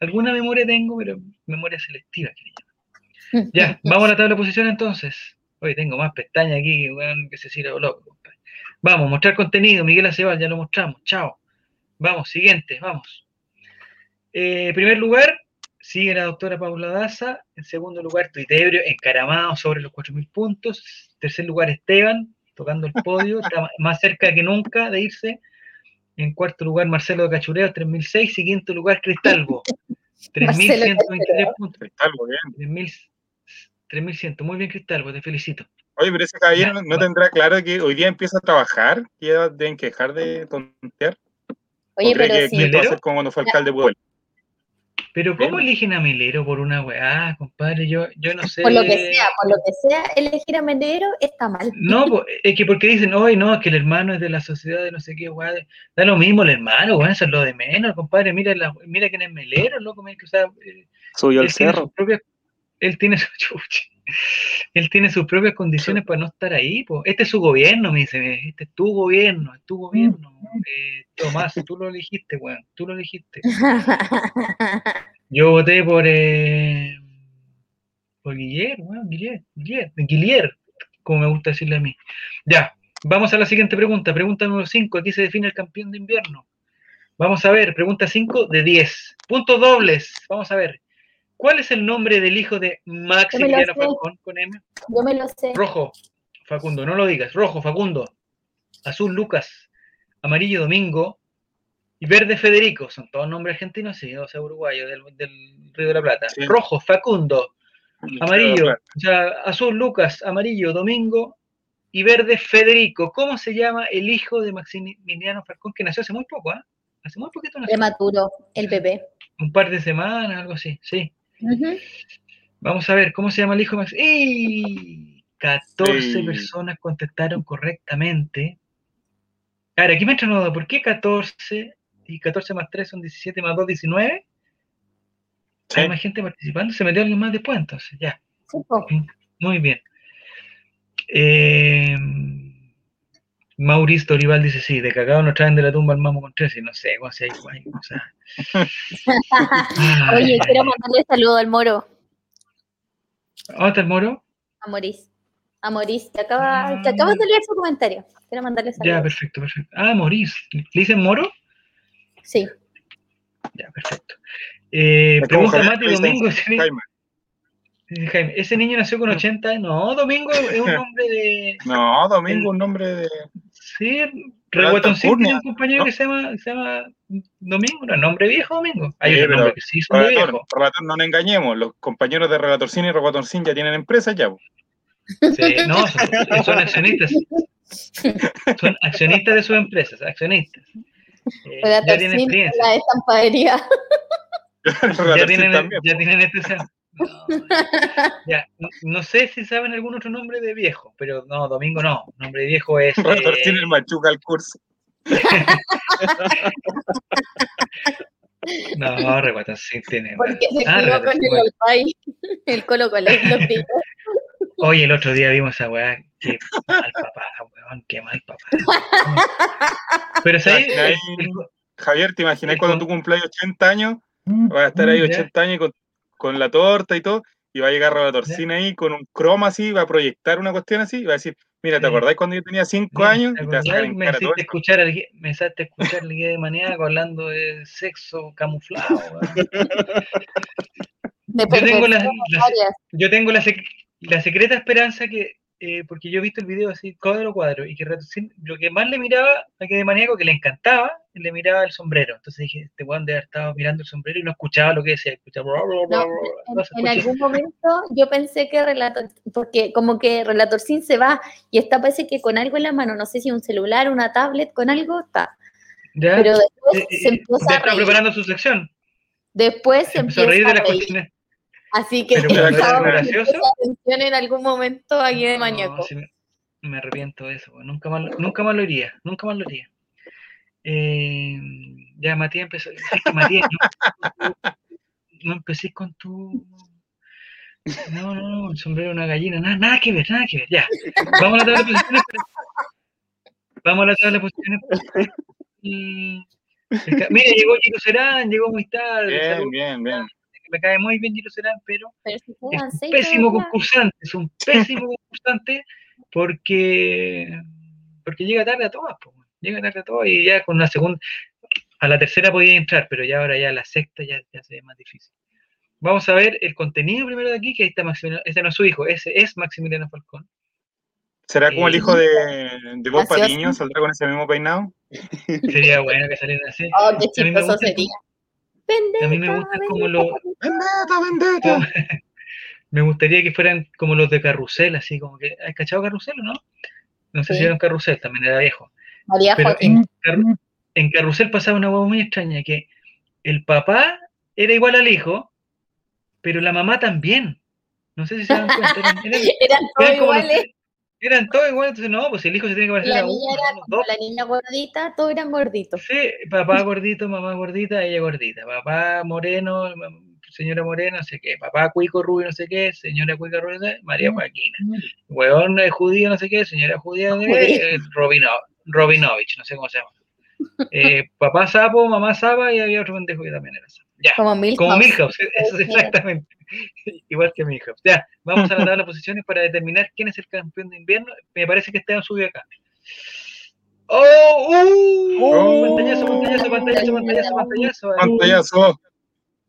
S1: alguna memoria tengo, pero memoria selectiva que le llaman. Ya, vamos a la tabla de posición entonces. Hoy tengo más pestañas aquí que, weón, que se sirve loco. Vamos, mostrar contenido, Miguel Acebal, ya lo mostramos, chao. Vamos, siguiente, vamos. Eh, primer lugar, sigue la doctora Paula Daza. En segundo lugar, Tuitebrio, encaramado sobre los 4.000 puntos. Tercer lugar, Esteban, tocando el podio, está más cerca que nunca de irse. En cuarto lugar, Marcelo de Cachureo, 3.006. Siguiente lugar, Cristalvo, 3.123 puntos.
S2: Algo bien.
S1: 3.000 3.100. Muy bien, Cristalvo, te felicito.
S2: Oye, pero ese caballero no- tendrá claro que hoy día empieza a trabajar, que ya deben que dejar de tontear.
S3: Oye,
S2: ¿O cree
S3: pero
S2: que
S3: sí.
S1: ¿Melero?
S2: ser como cuando fue alcalde de Puebla?
S1: Pero ¿cómo eligen a Melero por una weá, compadre? Yo, yo no sé.
S3: Por lo que sea, por lo que sea, elegir a Melero está mal.
S1: No, es que porque dicen, hoy no, es que el hermano es de la sociedad de no sé qué, weá. Da lo mismo el hermano, weón, eso es lo de menos, compadre. Mira, la, mira quién es Melero, loco. que, O sea, eh,
S4: Subió
S1: tiene
S4: cerro.
S1: sus propias, él tiene su. Él tiene sus propias condiciones para no estar ahí. po. Este es su gobierno, me dice. Este es tu gobierno, es tu gobierno. Eh, Tomás, tú lo elegiste, weón. Tú lo elegiste. Yo voté por, eh, por Guillermo, weón, Guillermo, Guillermo, Guillermo, como me gusta decirle a mí. Ya, vamos a la siguiente pregunta. Pregunta número 5. Aquí se define el campeón de invierno. Vamos a ver, pregunta 5 de 10. Puntos dobles. Vamos a ver. ¿Cuál es el nombre del hijo de Maximiliano. Falcón con M?
S3: Yo me lo sé.
S1: Rojo, Facundo, no lo digas. Rojo, Facundo. Azul, Lucas. Amarillo, Domingo. Y verde, Federico. Son todos nombres argentinos, sí, o sea, uruguayos del, del Río de la Plata.
S2: Sí.
S1: Rojo, Facundo. Amarillo, o sea, azul, Lucas. Amarillo, Domingo. Y verde, Federico. ¿Cómo se llama el hijo de Maximiliano Falcón que nació hace muy poco, ¿ah? Hace muy poquito nació.
S3: Prematuro, el bebé.
S1: Un par de semanas, algo así, sí. Vamos a ver, ¿cómo se llama el hijo de Max? ¡Ey! 14
S2: Sí.
S1: personas contestaron correctamente. Ahora, aquí me entra una duda, ¿por qué 14 y 14 más 3 son 17 más 2, 19?
S2: Sí.
S1: Hay más gente participando, se metió alguien más después, entonces, ya,
S3: Sí,
S1: muy bien. Eh, Maurice Dorival dice, sí, de cagado nos traen de la tumba al mamo con tres, y no sé, o sea, igual, o sea.
S3: Oye, quiero mandarle saludo al moro,
S1: ¿Dónde está el moro?
S3: a Moris. A Moris, que acaba, que acabas de leer su comentario. Quiero mandarle
S1: Ya,
S3: saludos.
S1: perfecto, perfecto. Ah, Maurice. ¿Le dicen moro?
S3: Sí.
S1: Ya, perfecto. Eh,
S2: Es
S1: pregunta Mati Domingo.
S2: Jaime.
S1: dice Jaime, ¿ese niño nació con 80 años? No, Domingo es un nombre de.
S2: No, Domingo, un nombre de.
S1: Sí,
S2: alta
S1: tiene un compañero
S2: ¿no?
S1: que se llama, se llama Domingo, no es nombre viejo Domingo. Hay
S2: Sí,
S1: otro
S2: pero
S1: nombre que sí son de
S2: Relator,
S1: viejo.
S2: relator, no nos engañemos. Los compañeros de Relatorcín y Reguatoncín ya tienen empresas ya. po.
S1: Sí, no, son, son accionistas. Son accionistas de sus empresas, accionistas. Eh, ya tienen experiencia.
S3: la estampadería.
S1: Ya tienen,
S2: también.
S1: ya tienen experiencia. No, ya, no- no sé si saben algún otro nombre de viejo, pero no, Domingo no. Nombre de viejo es. Eh,
S2: el machuca al curso.
S1: no, Reguatón sí tiene.
S3: Porque se
S1: Ah,
S3: equivocó en el. Olpay. El Colo Colo.
S1: Oye, el otro día vimos a weá, qué mal papá, weón, qué mal papá. Pero ¿sabes?
S2: Javier, ¿te imaginas cuando
S1: con-
S2: tú cumplas 80 años? Vas a estar ahí
S1: Ya.
S2: 80 años con, con la torta y todo, y va a llegar la torcina ahí con un croma así, va a proyectar una cuestión así, y va a decir, mira, ¿te acordás cuando yo tenía 5
S1: Mira,
S2: años?
S1: ¿te
S2: Y te a
S1: acordás? Me hiciste escuchar, Gui- me hiciste escuchar el guía de maníaco hablando de sexo camuflado. Yo tengo la, yo tengo la, sec- la secreta esperanza que, eh, porque yo he visto el video así, cuadro a cuadro, y que Retorcín, lo que más le miraba a que de maníaco, que le encantaba, le miraba el sombrero. Entonces dije, este weón debe haber estado mirando el sombrero y no escuchaba lo que decía. Escuchaba,
S3: No,
S1: no se
S3: En, algún momento yo pensé que Relator, porque como que Relator Sin se va y está parece que con algo en la mano, no sé si un celular, una tablet, con algo está.
S1: ¿Ya?
S3: Pero después
S1: Eh, eh,
S3: se empieza a reír.
S1: preparando su sección.
S3: Después se
S1: Se empezó a reír
S3: empieza
S1: de las cuestiones.
S3: Así que atención en algún momento a Guía de
S1: No,
S3: Maníaco.
S1: sí me, me arrepiento de eso, nunca más, lo- nunca más lo haría, nunca más lo haría. Eh, ya Matías empezó, es que Matías, no, no empecé con tu... No, no, no, el sombrero de una gallina, nada, nada que ver, nada que ver, ya. Vamos a la tabla de posiciones. Vamos a la tabla de posiciones. Mira, llegó Giro Serán, llegó muy tarde.
S2: Bien, bien, bien.
S1: Me cae muy bien Giro Serán, pero
S3: Pero si
S1: es un
S3: seis
S1: pésimo concursante, es un pésimo concursante porque, porque llega tarde a todas, po, llega tarde a todas y ya con una segunda, a la tercera podía entrar, pero ya ahora ya a la sexta ya, ya se ve más difícil. Vamos a ver el contenido primero de aquí, que ahí está Maximiliano, ese no es su hijo, ese es Maximiliano Falcón.
S2: ¿Será como el
S1: Eh,
S2: hijo de, de Bob Patiño? ¿Saldrá con ese mismo peinado?
S1: Sería bueno que saliera así.
S3: Oh, qué
S1: A mí me
S3: chistoso
S1: gusta
S3: sería.
S1: A mí me
S3: Vendetta,
S1: gustan como
S3: vendetta.
S1: los,
S2: ¡Vendetta, vendetta!
S1: me gustaría que fueran como los de Carrusel, así como que, ¿has cachado Carrusel o no? No sé
S3: Sí.
S1: si era un Carrusel, también era viejo.
S3: María
S1: Pero
S3: Joaquín.
S1: en, Carru- en Carrusel pasaba una hueá muy extraña, que el papá era igual al hijo, pero la mamá también. No sé si se dan cuenta. Eran, eran-
S3: Eran todos iguales.
S1: Eran todos iguales, entonces no, pues el hijo se tiene que parecer
S3: La
S1: a uno,
S3: niña era
S1: dos.
S3: la niña gordita, todos eran gorditos.
S1: Sí, papá gordito, mamá gordita, ella gordita. Papá moreno, señora morena, no sé qué. Papá cuico rubio, no sé qué. Señora cuica rubio, no sé qué, María Joaquina. Hueón eh, judío, no sé qué. Señora judía, no sé qué. Eh, Robino- Robinovich, no sé cómo se llama. Eh, papá sapo, mamá sapa y había otro pendejo que también era sapo. Ya,
S3: Como Milhouse.
S1: como Milhouse, eso es
S3: Sí.
S1: exactamente. Igual que Milhouse. Ya, vamos a la tabla de posiciones para determinar quién es el campeón de invierno. Me parece que Esteban subió acá. ¡Oh! ¡Uh!
S2: Oh.
S1: Pantallazo, pantallazo, pantallazo, pantallazo, pantallazo.
S2: Pantallazo.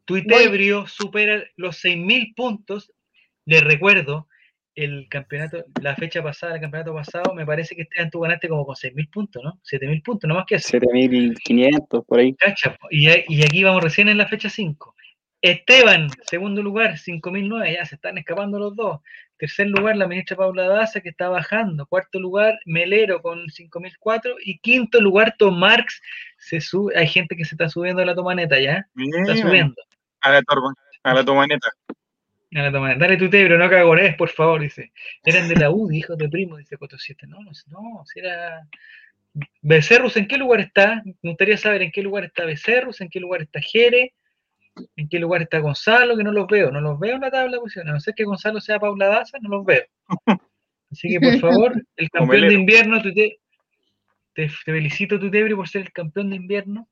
S1: Tuitebrio supera los 6.000 puntos. Les recuerdo, el campeonato, la fecha pasada, el campeonato pasado, me parece que Esteban tú ganaste como con 6.000 puntos, ¿no? 7.000 puntos, no más que eso.
S4: 7500 por ahí.
S1: Cacha, y, y aquí vamos recién en la fecha 5. Esteban, segundo lugar, 5.009, ya se están escapando los dos. Tercer lugar, la ministra Paula Daza, que está bajando. Cuarto lugar, Melero con 5.004. Y quinto lugar, Tomarx, se sube. Hay gente que se está subiendo a la tomaneta ya. Está
S2: Bien.
S1: subiendo
S2: A la, torba- a la tomaneta.
S1: Dale tu tebro, no cagones, por favor, dice. Eran de la U, hijo de primo, dice Coto 7. No, no, no, si era. Becerrus, ¿en qué lugar está? Me gustaría saber en qué lugar está Becerrus, en qué lugar está Jere, en qué lugar está Gonzalo, que no los veo, no los veo en la tabla de posiciones. A no ser que Gonzalo sea Paula Daza, no los veo. Así que, por favor, el campeón de invierno, tu te, te, felicito, tu Tebrio, por ser el campeón de invierno.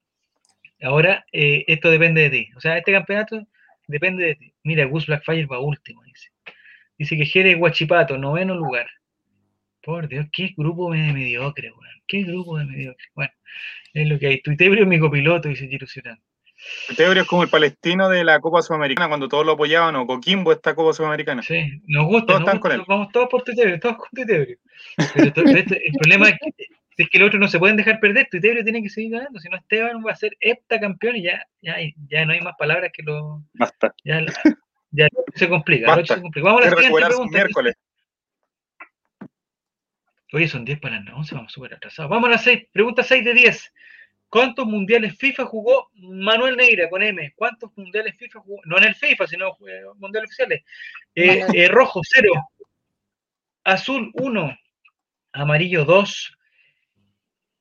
S1: Ahora, eh, esto depende de ti. O sea, este campeonato depende de ti. Mira, Gus Blackfire va último, dice. Dice que Jere Guachipato, noveno lugar. Por Dios, qué grupo de mediocre, weón. Qué grupo de mediocre. Bueno, es lo que hay. Tuitebrio es mi copiloto, dice Giro Ciudad.
S2: Tebrio es como el palestino de la Copa Sudamericana cuando todos lo apoyaban, o Coquimbo esta Copa Sudamericana.
S1: Sí, nos gusta,
S2: Todos
S1: nos
S2: están con
S1: gusta,
S2: él.
S1: vamos todos por Tuitebrio, todos con Tuitebrio. Pero este- el problema es que, es que el otro no se pueden dejar perder, Tuitebrio tiene que seguir ganando, si no Esteban va a ser heptacampeón y ya, ya, ya no hay más palabras que lo...
S4: Basta.
S1: Ya, la- ya se complica,
S2: Basta.
S1: se complica. Vamos a la siguiente pregunta.
S2: miércoles.
S1: Oye, son 10 para las 11, vamos súper atrasados. Vamos a la 6, pregunta 6 de 10. ¿Cuántos mundiales FIFA jugó Manuel Neira con M? ¿Cuántos mundiales FIFA jugó? No en el FIFA, sino eh, mundiales oficiales. Eh, eh, rojo, 0. Azul, 1. Amarillo, 2.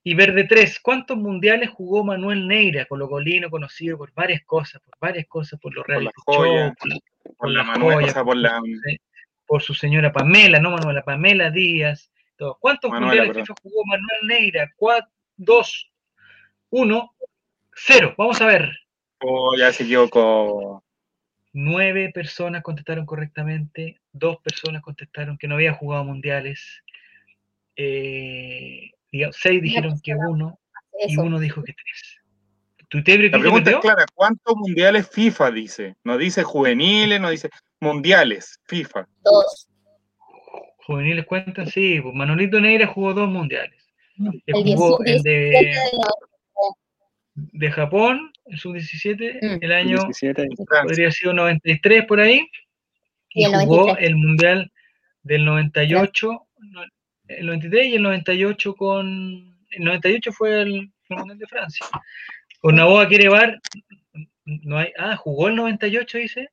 S1: Y verde, 3. ¿Cuántos mundiales jugó Manuel Neira, colocolino conocido por varias cosas, por varias cosas, por los
S2: Por la
S1: por,
S2: la Manuel, por la
S1: Sí, por su señora Pamela, no Manuela, Pamela Díaz. todo. ¿Cuántos
S2: Manuela,
S1: mundiales. FIFA jugó Manuel Neira? 4, 2, 1, 0. Vamos a ver.
S2: Oh, ya se equivocó.
S1: Nueve personas contestaron correctamente, dos personas contestaron que no había jugado mundiales, eh, digamos, seis dijeron que uno y uno dijo que tres. ¿Tu Tebrio
S2: La pregunta es clara, ¿cuántos mundiales FIFA dice? No dice juveniles, no dice mundiales, FIFA.
S3: Dos.
S1: Juveniles cuentan, sí, pues Manolito Neira jugó dos mundiales.
S3: El
S1: jugó el
S3: 17
S1: de,
S3: de los-
S1: de Japón, el sub-17,
S3: Mm.
S1: el año
S4: 17.
S2: Francia.
S1: podría sido 93 por ahí, y,
S3: Y el
S1: jugó
S3: 93.
S1: el Mundial del 98, no, el 93 y el 98 con... El 98 fue el, el Mundial de Francia. Con Naboa quiere bar, no hay... Ah, jugó el 98, dice.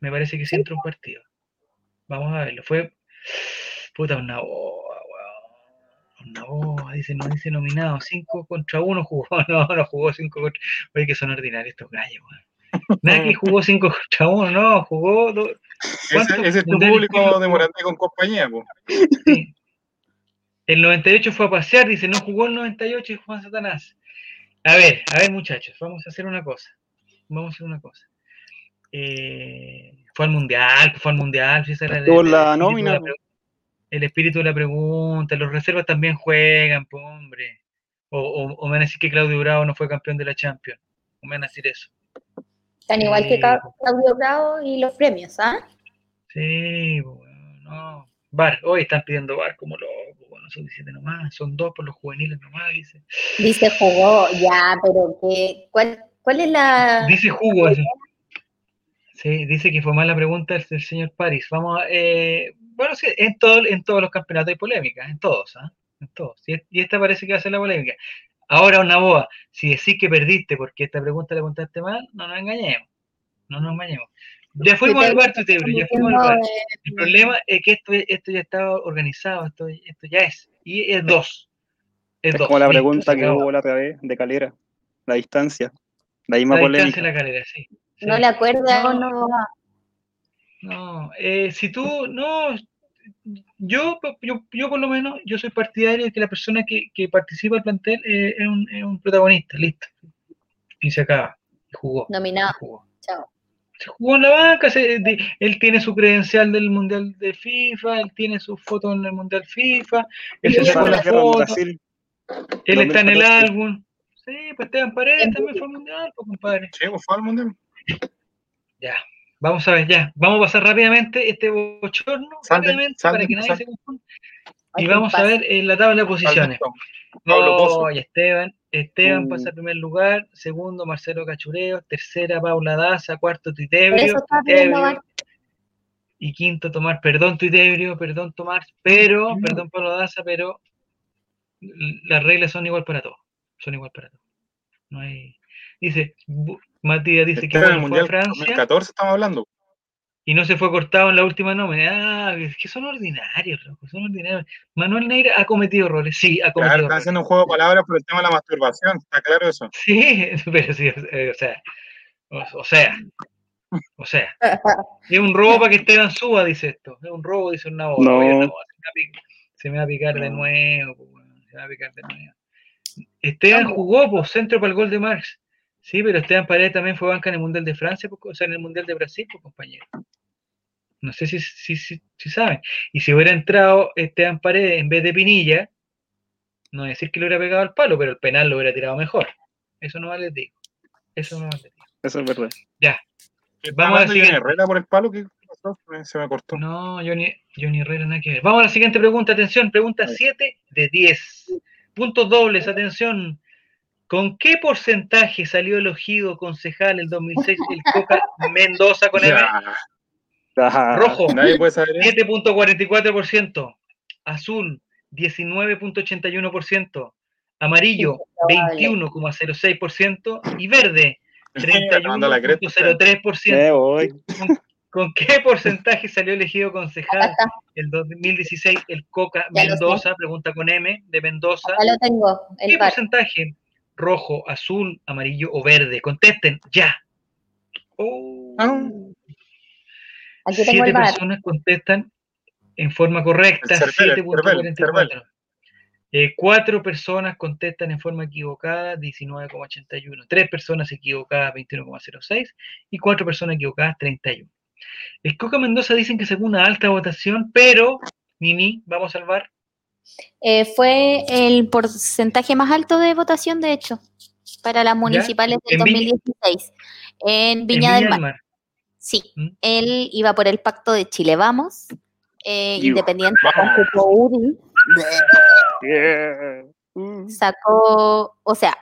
S1: Me parece que sí entró un partido. Vamos a verlo. Fue... Puta, un Naboa, weón. Un Naboa, dice, no dice nominado. 5 contra 1 jugó. No, no jugó 5 contra... Oye, que son ordinarios estos gallos, weón. Nadie jugó 5 contra 1, no, jugó... do- ¿Cuántos
S2: Ese, ese es tu público de? Morandé con compañía, po.
S1: Sí. El 98 fue a pasear, dice, no jugó el 98 y Juan Satanás. A ver, a ver muchachos, vamos a hacer una cosa. Vamos a hacer una cosa. Eh, fue al mundial, fue al mundial. Si esa era
S4: la,
S1: la,
S4: nómina.
S1: El espíritu de la pregunta, los reservas también juegan, hombre. O, o, me van a decir que Claudio Bravo no fue campeón de la Champions. O me van a decir eso.
S3: Tan igual que eh, Claudio Bravo y los premios, ¿ah?
S1: Sí, bueno, no. Bar, hoy están pidiendo bar como loco sub-17 nomás, son dos por los juveniles nomás, dice.
S3: Dice jugó, ya, pero que, ¿cuál, cuál es la...?
S1: Dice jugó. Sí, dice que fue mala pregunta el, señor París. Vamos a, eh, bueno, sí, en, todo, en todos los campeonatos hay polémica, en todos, ¿ah? En todos. Y, esta parece que va a ser la polémica. Ahora una boa, si decís que perdiste porque esta pregunta la contaste mal, no nos engañemos. No nos engañemos. Ya fuimos al bar, Tutebro, ya fuimos al bar. El problema es que esto, esto ya estaba organizado, esto, esto ya es. Y es dos. Es,
S4: Es
S1: dos.
S4: como la pregunta que hubo la otra vez de Calera, la distancia, la misma
S1: La distancia de la sí. sí.
S3: No le acuerdas o
S1: No.
S3: no.
S1: No, eh, si tú, no, yo, yo, yo por lo menos, yo soy partidario de que la persona que, que participa del plantel eh, es, un, es un protagonista, listo. Y se acaba. Y jugó.
S3: Nominado.
S1: jugó.
S3: Chao.
S1: Se jugó en la banca, se- de- él tiene su credencial del Mundial de FIFA, él tiene su foto en el Mundial FIFA, él se sacó la foto,
S4: Brasil,
S1: él está en el
S4: 2014.
S1: álbum. Sí, pues Esteban Paredes también fue al Mundial, pues, compadre.
S2: Sí, pues fue al mundial.
S1: Ya, vamos a ver, ya. Vamos a pasar rápidamente este bochorno, rápidamente, para que nadie se confunda. Y vamos a ver en la tabla de posiciones. Oh, y Esteban, Esteban
S4: Uh.
S1: pasa en primer lugar, segundo Marcelo Cachureo, tercera Paula Daza, cuarto
S3: bar.
S1: y quinto Tomás, perdón Tuitebrio, perdón Tomás, pero,
S2: Mm.
S1: perdón Pablo Daza, pero las reglas son igual para todos, son igual para todos. No hay, dice, Matías dice que
S2: era el
S1: bueno, fue a
S2: mundial
S1: Francia
S2: 2014, estamos hablando.
S1: Y no se fue cortado en la última nómina. Ah, es que son ordinarios, loco, son ordinarios. Manuel Neira ha cometido errores, sí, ha cometido
S2: Claro,
S1: errores.
S2: haciendo un juego de palabras por el tema de la masturbación, está claro eso.
S1: Sí, pero sí, eh, o sea, o, o sea, o sea, es un robo para que Esteban suba, dice esto. Es un robo, dice una voz.
S4: No.
S1: Se, me va a picar, de nuevo, weón, se me va a picar de nuevo. Esteban jugó por centro para el gol de Marx. Sí, pero Esteban Paredes también fue banca en el Mundial de Francia, o sea, en el Mundial de Brasil, pues, compañero. No sé si, si, si, si saben. Y si hubiera entrado Esteban Paredes en vez de Pinilla, no voy a decir que le hubiera pegado al palo, pero el penal lo hubiera tirado mejor. Eso no les digo. Eso no les digo.
S4: eso es verdad.
S2: ¿Qué
S1: Vamos a
S2: de
S1: decir-
S2: Herrera por el palo? ¿Qué pasó? Se me cortó.
S1: No, Johnny, Johnny Herrera, nada que ver. Vamos a la siguiente pregunta, atención, pregunta 7 de 10. Puntos dobles, atención. ¿Con qué porcentaje salió elegido concejal el 2006 el Coca Mendoza con M?
S2: Ya,
S4: Ah,
S1: Rojo,
S2: nadie puede saber eso.
S1: 7.44%. Azul, 19.81%, amarillo,
S3: Improbable.
S1: 21,06% y verde,
S2: Tomando la cresta.
S1: 31.03%.
S4: Me voy.
S1: ¿Con qué porcentaje salió elegido concejal el 2016 el Coca. Mendoza? Pregunta con M de Mendoza.
S3: acá lo tengo,
S1: ¿Qué
S3: el
S1: porcentaje? Rojo, azul, amarillo o verde. Contesten ya. Oh.
S2: Ah.
S3: Aquí tengo
S1: Siete
S3: el
S1: personas contestan en forma correcta.
S2: El Cervel, el
S1: 7.44. Eh, cuatro personas contestan en forma equivocada, 19,81. Tres personas equivocadas, 21,06. Y cuatro personas equivocadas, 31. El Coca Mendoza dicen que sacó una alta votación, pero, Nini, vamos al bar.
S3: Eh, fue el porcentaje más alto de votación, de hecho, para las municipales del
S1: ¿En Viña?
S3: 2016. En Viña del Mar. Sí,
S1: ¿Mm?
S3: él iba por el pacto de Chile Vamos, eh, independiente
S2: Vamos.
S3: con Cupo UDI,
S4: Yeah. Uh.
S3: sacó, o sea,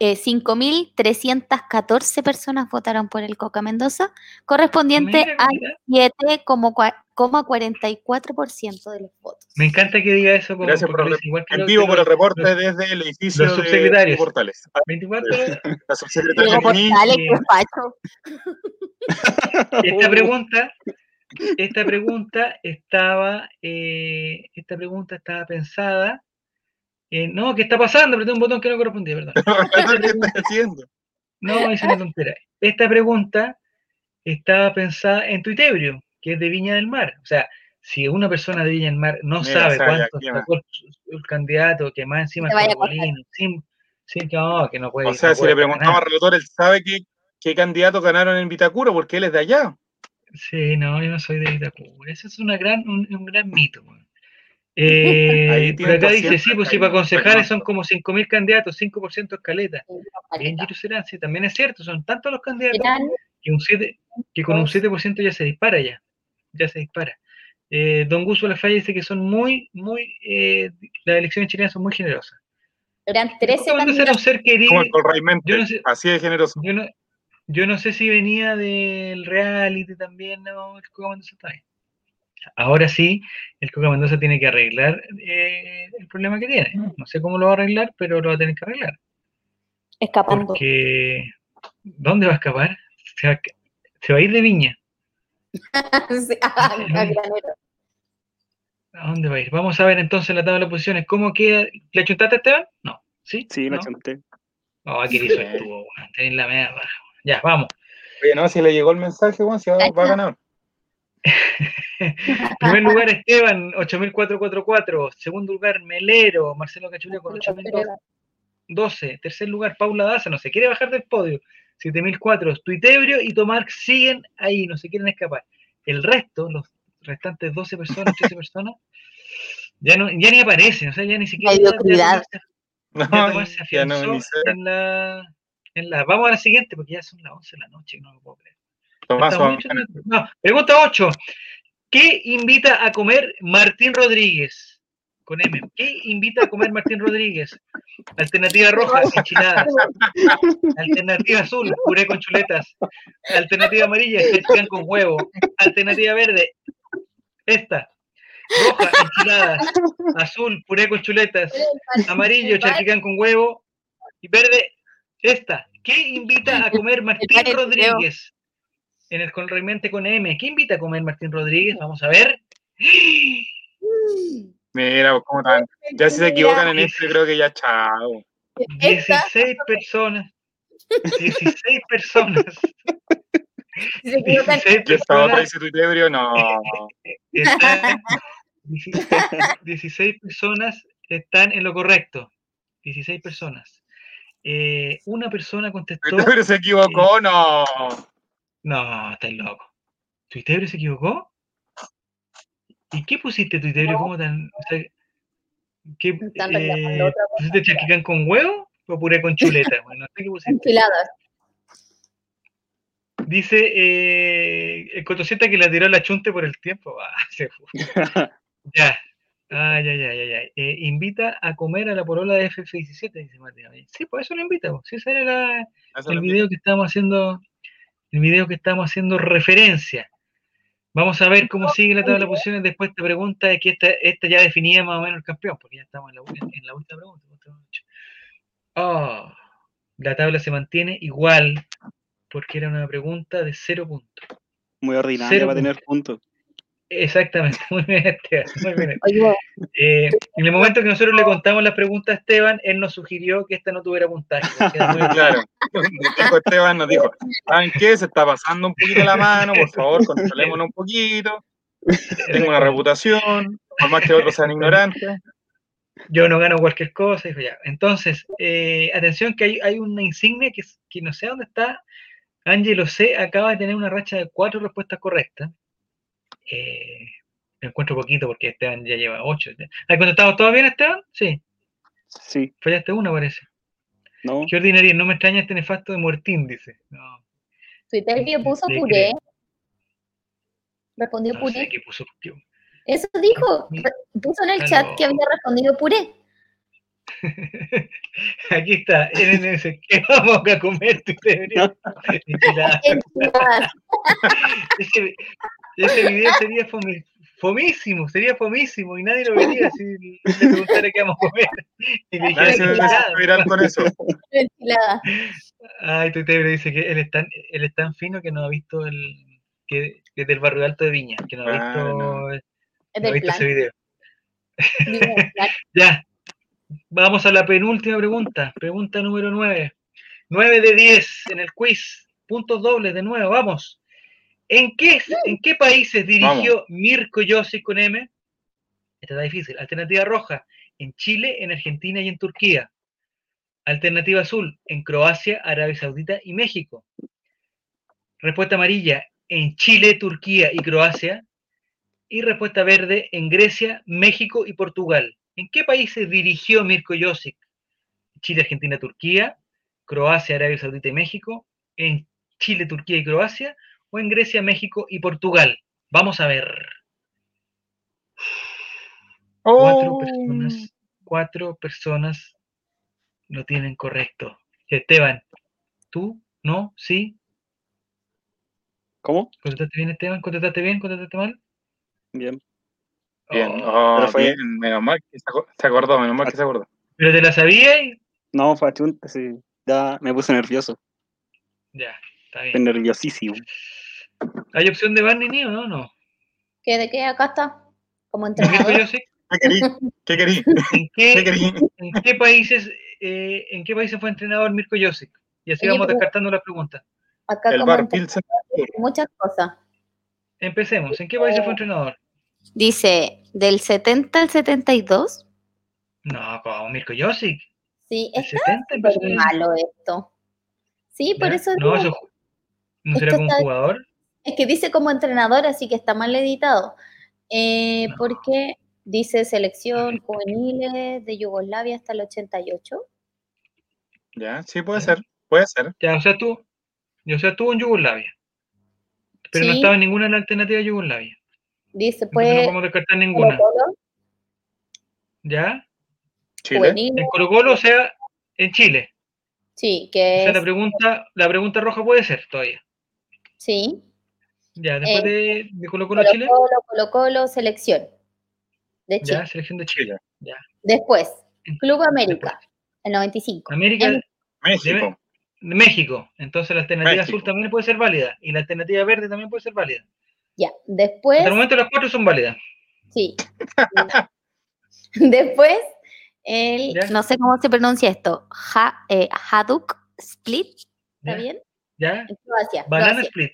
S3: eh, 5.314 personas votaron por el Coca Mendoza, correspondiente
S1: Mira,
S3: al
S1: mira.
S3: 7,4% de los votos.
S1: Me encanta que diga eso. como-
S2: Gracias
S1: porque
S2: por el
S1: igual que
S2: En vivo por el reporte
S1: los-
S2: desde el edificio
S1: los
S2: de
S1: subsecretarios.
S2: Portales.
S1: 24 horas.
S2: La subsecretaria
S3: Portales, qué facho.
S1: Esta pregunta, esta pregunta estaba, eh, esta pregunta estaba pensada. En- no, ¿qué está pasando? Apreté un botón que no correspondía, perdón.
S2: ¿qué estás haciendo?
S1: No, hice una tontera. Esta pregunta estaba pensada en Tuitebrio, que es de Viña del Mar. O sea, si una persona de Viña del Mar no
S2: Mira,
S1: sabe cuánto sacó el, candidato, que más encima es. Colocolino, sin, sin que, no, que no puede
S2: O sea,
S1: no
S2: si le preguntamos al
S1: ganar.
S2: relator, él sabe qué, qué candidatos ganaron en Vitacura porque él es de allá.
S1: Sí, no, yo no soy de Vitacura. Ese es una gran, un, un gran mito. weón. Eh, por acá dice,
S2: 200
S1: sí, pues si para concejales
S2: perdón.
S1: son como 5.000 candidatos, 5% escaleta. Bien, Giro Serán, sí, también es cierto, son tantos los candidatos que, un 7, que con un 7% ya se dispara ya. Ya se dispara. Eh, don Gus Lafaya dice que son muy, muy, eh, las elecciones chilenas son muy generosas.
S3: Eran 13
S1: Coca Mendoza era un
S3: candidatos.
S1: ser querido.
S2: Como
S1: yo no sé-
S2: así de generoso.
S1: Yo no, yo no sé si venía del reality también, no, el Coca Mendoza está ahí. Ahora sí, el Coca Mendoza tiene que arreglar eh, el problema que tiene. No sé cómo lo va a arreglar, pero lo va a tener que arreglar.
S3: Escapando.
S1: Porque, ¿dónde va a escapar? Se va, a- se va a ir de viña.
S3: Sí, ah, granero.
S1: ¿A dónde va a ir? Vamos a ver entonces la tabla de posiciones. ¿Cómo queda? ¿Le chuntaste a Esteban? No. ¿Sí?
S4: Sí, la
S1: ¿No?
S4: chanté.
S1: Oh, qué liso estuvo, weón. La media raja. Ya, vamos.
S2: Oye, no, si le llegó el mensaje, bueno, si va, va a ganar.
S1: Primer lugar, Esteban, 8444. Segundo lugar, Melero, Marcelo Cachuleo con 8012. Tercer lugar, Paula Daza, no se quiere bajar del podio. 7004. Tuitebrio y Tomar siguen ahí, no se quieren escapar. El resto, los restantes 12 personas, 13 personas, ya, no, ya ni aparecen, o sea, ya ni siquiera.
S3: Mediocridad.
S2: No,
S1: se en la, en la. Vamos a la siguiente, porque ya son las 11 de la noche, no lo puedo creer.
S2: Tomás.
S1: No, pregunta 8. ¿Qué invita a comer Martín Rodríguez? Con M. ¿Qué invita a comer Martín Rodríguez? Alternativa roja, enchiladas. Alternativa azul, puré con chuletas. Alternativa amarilla, pan con huevo. Alternativa verde, esta. Roja, enchiladas. Azul, puré con chuletas. Amarillo, charquicán con huevo. Y verde, esta. ¿Qué invita a comer Martín. Rodríguez? En el Conremente con M. ¿Qué invita a comer Martín Rodríguez? Vamos a ver.
S2: Mira, cómo tan. Ya si se equivocan en esto, yo creo que ya chao.
S1: 16 personas. 16 personas.
S3: Si se equivocan,
S1: 16
S2: Y esta otra
S1: personas
S2: dice Tuitebrio, no.
S1: están, 16 personas están en lo correcto. 16 personas. Eh, una persona contestó.
S2: Tuitebrio se equivocó, no.
S1: No, estáis loco. ¿Tuitebrio se equivocó? ¿Y qué pusiste, Tuitebrio? ¿Cómo tan.? o sea, ¿qué, eh. ¿Pusiste charquicán con huevo o puré con chuleta? Bueno, no sé qué pusiste.
S3: enchiladas.
S1: Dice eh, el Cotoseta que la tiró la chunte por el tiempo. Ah, se fue. Ya. Ah, ya, ya, ya, ya. Eh, invita a comer a la porola de FF17, dice Mateo. Sí, por eso lo invita. pues. Sí, ese era la- el video que estábamos haciendo, el video que estábamos haciendo referencia. Vamos a ver cómo sigue la tabla de posiciones después de pregunta de que esta, esta ya definía más o menos el campeón, porque ya estamos en la, ul- en la última pregunta. Oh, la tabla se mantiene igual porque era una pregunta de cero puntos.
S4: Muy ordinaria
S1: Cero
S4: para tener puntos.
S1: Exactamente, muy bien, Esteban. Muy bien. Eh, en el momento que nosotros le contamos las preguntas a Esteban, él nos sugirió que esta no tuviera puntaje. muy-
S2: Claro. Esteban, nos dijo, ¿saben qué? Se está pasando un poquito la mano, por favor, controlémonos un poquito. Tengo una reputación, por más que otros sean ignorantes.
S1: yo no gano cualquier cosa, dijo ya. Entonces, eh, atención que hay, hay una insignia que, que no sé dónde está. Angelo C acaba de tener una racha de cuatro respuestas correctas. Eh, me encuentro poquito porque Esteban ya lleva ocho. ¿Has contestado todo bien, Esteban? Sí,
S4: Sí,
S1: fallaste una, parece.
S4: no.
S1: Qué ordinaria, no me extraña este nefasto de Muertín, dice. No,
S3: Twitter que puso
S1: Le
S3: puré. Respondió
S1: no
S3: puré.
S1: sé qué puso. qué-
S3: Eso dijo. Puso en el chat que había respondido puré.
S1: Aquí está, NNS, ¿qué vamos a comer? tú deberías- Enchiladas.
S3: Enchiladas.
S1: ese, ese video sería fomi- fomísimo, sería fomísimo y nadie lo vería si le preguntara qué vamos a comer. Y le
S2: Nadie se
S1: dijera
S2: se
S1: enchilada.
S2: hace viral con eso.
S1: Ay, tu Tebre dice que él es, tan, él es tan fino que no ha visto el. que, que es del barrio alto de Viña, que no ha
S2: Ah,
S1: visto,
S2: no.
S1: Ha visto ese video. Ya, vamos a la penúltima pregunta. Pregunta número 9. 9 de 10 en el quiz. Puntos dobles de nuevo, vamos. ¿En qué, ¿En qué países dirigió Mirko Josic con M? Esta está difícil. Alternativa roja, en Chile, en Argentina y en Turquía. Alternativa azul, en Croacia, Arabia Saudita y México. Respuesta amarilla, en Chile, Turquía y Croacia. Y respuesta verde, en Grecia, México y Portugal. ¿En qué países dirigió Mirko Josic? Chile, Argentina, Turquía, Croacia, Arabia Saudita y México, en Chile, Turquía y Croacia, o en Grecia, México y Portugal. Vamos a ver. Cuatro
S2: Oh,
S1: personas, cuatro personas lo tienen correcto. Esteban, ¿tú? ¿No? ¿Sí?
S4: ¿Cómo?
S1: ¿Contestaste bien, Esteban? ¿Contestaste bien? ¿Contestaste mal?
S4: Bien.
S2: Bien,
S1: Oh,
S2: oh,
S4: Pero fue-
S2: bien, menos mal que se aco- se acordó, menos mal que se acordó.
S1: ¿Pero te la sabías?
S4: No, fue achunte, sí. Ya me puse nervioso.
S1: Ya, está bien.
S4: nerviosísimo.
S1: ¿Hay opción de Barney ni o no? No.
S3: ¿Qué de qué acá está? Como entrenador.
S2: ¿Qué querí? ¿Qué querí?
S1: ¿En
S2: ¿Qué
S1: qué,
S2: querí?
S1: ¿En qué países, eh, en qué países fue entrenador Mirko Josic? Y así
S3: Oye,
S1: vamos descartando las preguntas.
S3: Acá
S2: El
S3: como
S2: bar Pilsen.
S3: muchas cosas.
S1: Empecemos. ¿En qué países fue entrenador?
S3: Dice, del 70 al 72.
S1: No, como Mirko Josic.
S3: Sí, está
S1: 70 empezó
S3: súper
S1: en-
S3: malo esto. Sí, por
S1: ¿Ya?
S3: eso
S1: No,
S3: digo,
S1: eso no
S3: Esto
S1: será como un jugador.
S3: Es que dice como entrenador, así que está mal editado. Eh. Porque dice selección juveniles de Yugoslavia hasta el 88.
S2: Ya, sí, puede ser. Puede ser.
S1: Ya, o sea, tú, o sea, estuvo en Yugoslavia. Pero no estaba en ninguna de las alternativas de Yugoslavia.
S3: Dice
S1: Entonces no
S3: pues
S1: podemos descartar ninguna.
S3: Colo,
S2: Chile.
S1: ¿Ya?
S3: juveniles.
S1: En Colo Colo, o sea, en Chile.
S3: Sí,
S1: O
S3: que
S1: sea,
S3: es,
S1: la pregunta, la pregunta roja puede ser todavía.
S3: sí.
S1: Ya, después
S3: Eh,
S1: de, de Colo Colo
S3: Colo
S1: Chile,
S3: Colo, Colo Colo, selección de Chile.
S1: ya, selección de Chile. Ya.
S3: Después, Club América, el 95.
S1: América
S3: En-
S1: de
S2: México.
S1: México. Entonces la alternativa
S2: México.
S1: azul también puede ser válida. Y la alternativa verde también puede ser válida.
S3: Ya, después,
S1: Hasta el momento las cuatro son válidas.
S3: sí. después, el,
S1: Ya.
S3: no sé cómo se pronuncia esto, ha, eh, Haduk Split, ¿está
S1: ¿Ya?
S3: bien?
S1: ¿Ya?
S3: En Croacia.
S1: Banana
S3: Croacia.
S1: Split.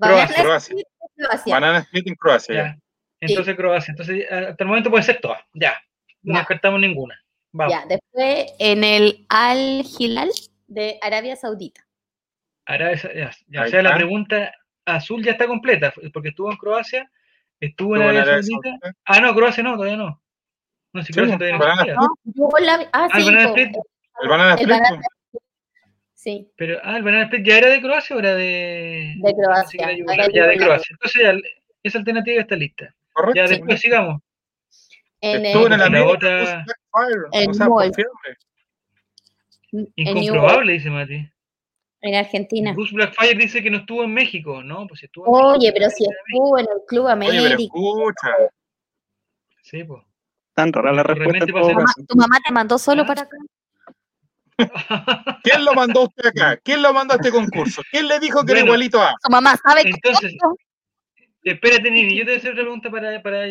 S2: Croacia, Croacia.
S3: Croacia.
S2: Banana Split en Croacia.
S1: Ya. Entonces Croacia. Entonces hasta el momento puede ser todas. Ya. No
S3: Ya.
S1: descartamos ninguna. Vamos.
S3: Ya, después en el Al Hilal de Arabia Saudita.
S1: Arabia ya, ya. O sea, la pregunta azul ya está completa, porque estuvo en Croacia, estuvo en
S2: Estuvo en
S1: Arabia
S2: Arabia
S1: Saudita.
S2: Saudita.
S1: Ah, no, Croacia no, todavía no. No, si
S2: Sí,
S1: Croacia todavía no.
S3: No, Yugoslavia. Ah,
S1: Ah, el
S3: sí,
S1: Banana
S3: po,
S1: Split.
S2: El Banana
S3: El
S2: Split.
S3: Sí,
S1: Pero, ah, el Banana Split ya era de Croacia o era de.
S3: de Croacia.
S1: Era ya de. Croacia. Entonces ya esa alternativa está lista.
S2: Correcto.
S1: Ya después sigamos.
S3: En
S2: Estuvo en
S1: la
S2: América
S1: otra-
S2: O sea,
S3: en York.
S1: Incomprobable, dice Mati.
S3: En Argentina.
S1: Bruce Blackfire dice que no estuvo en México, ¿no? Pues estuvo en
S3: Oye,
S1: México,
S3: pero
S1: en
S3: si estuvo en el Club
S2: Oye, pero
S3: América.
S2: escucha.
S1: México. Sí, pues.
S4: Tan rara la
S1: Realmente
S4: respuesta en
S3: Mamá- tu mamá te mandó solo
S1: Ah.
S3: para acá.
S2: ¿Quién lo mandó a usted acá? ¿Quién lo mandó a este concurso? ¿Quién le dijo que era igualito a?
S3: Tu mamá sabe que
S1: Entonces, Espérate, Nini, yo te voy a hacer otra pregunta para, para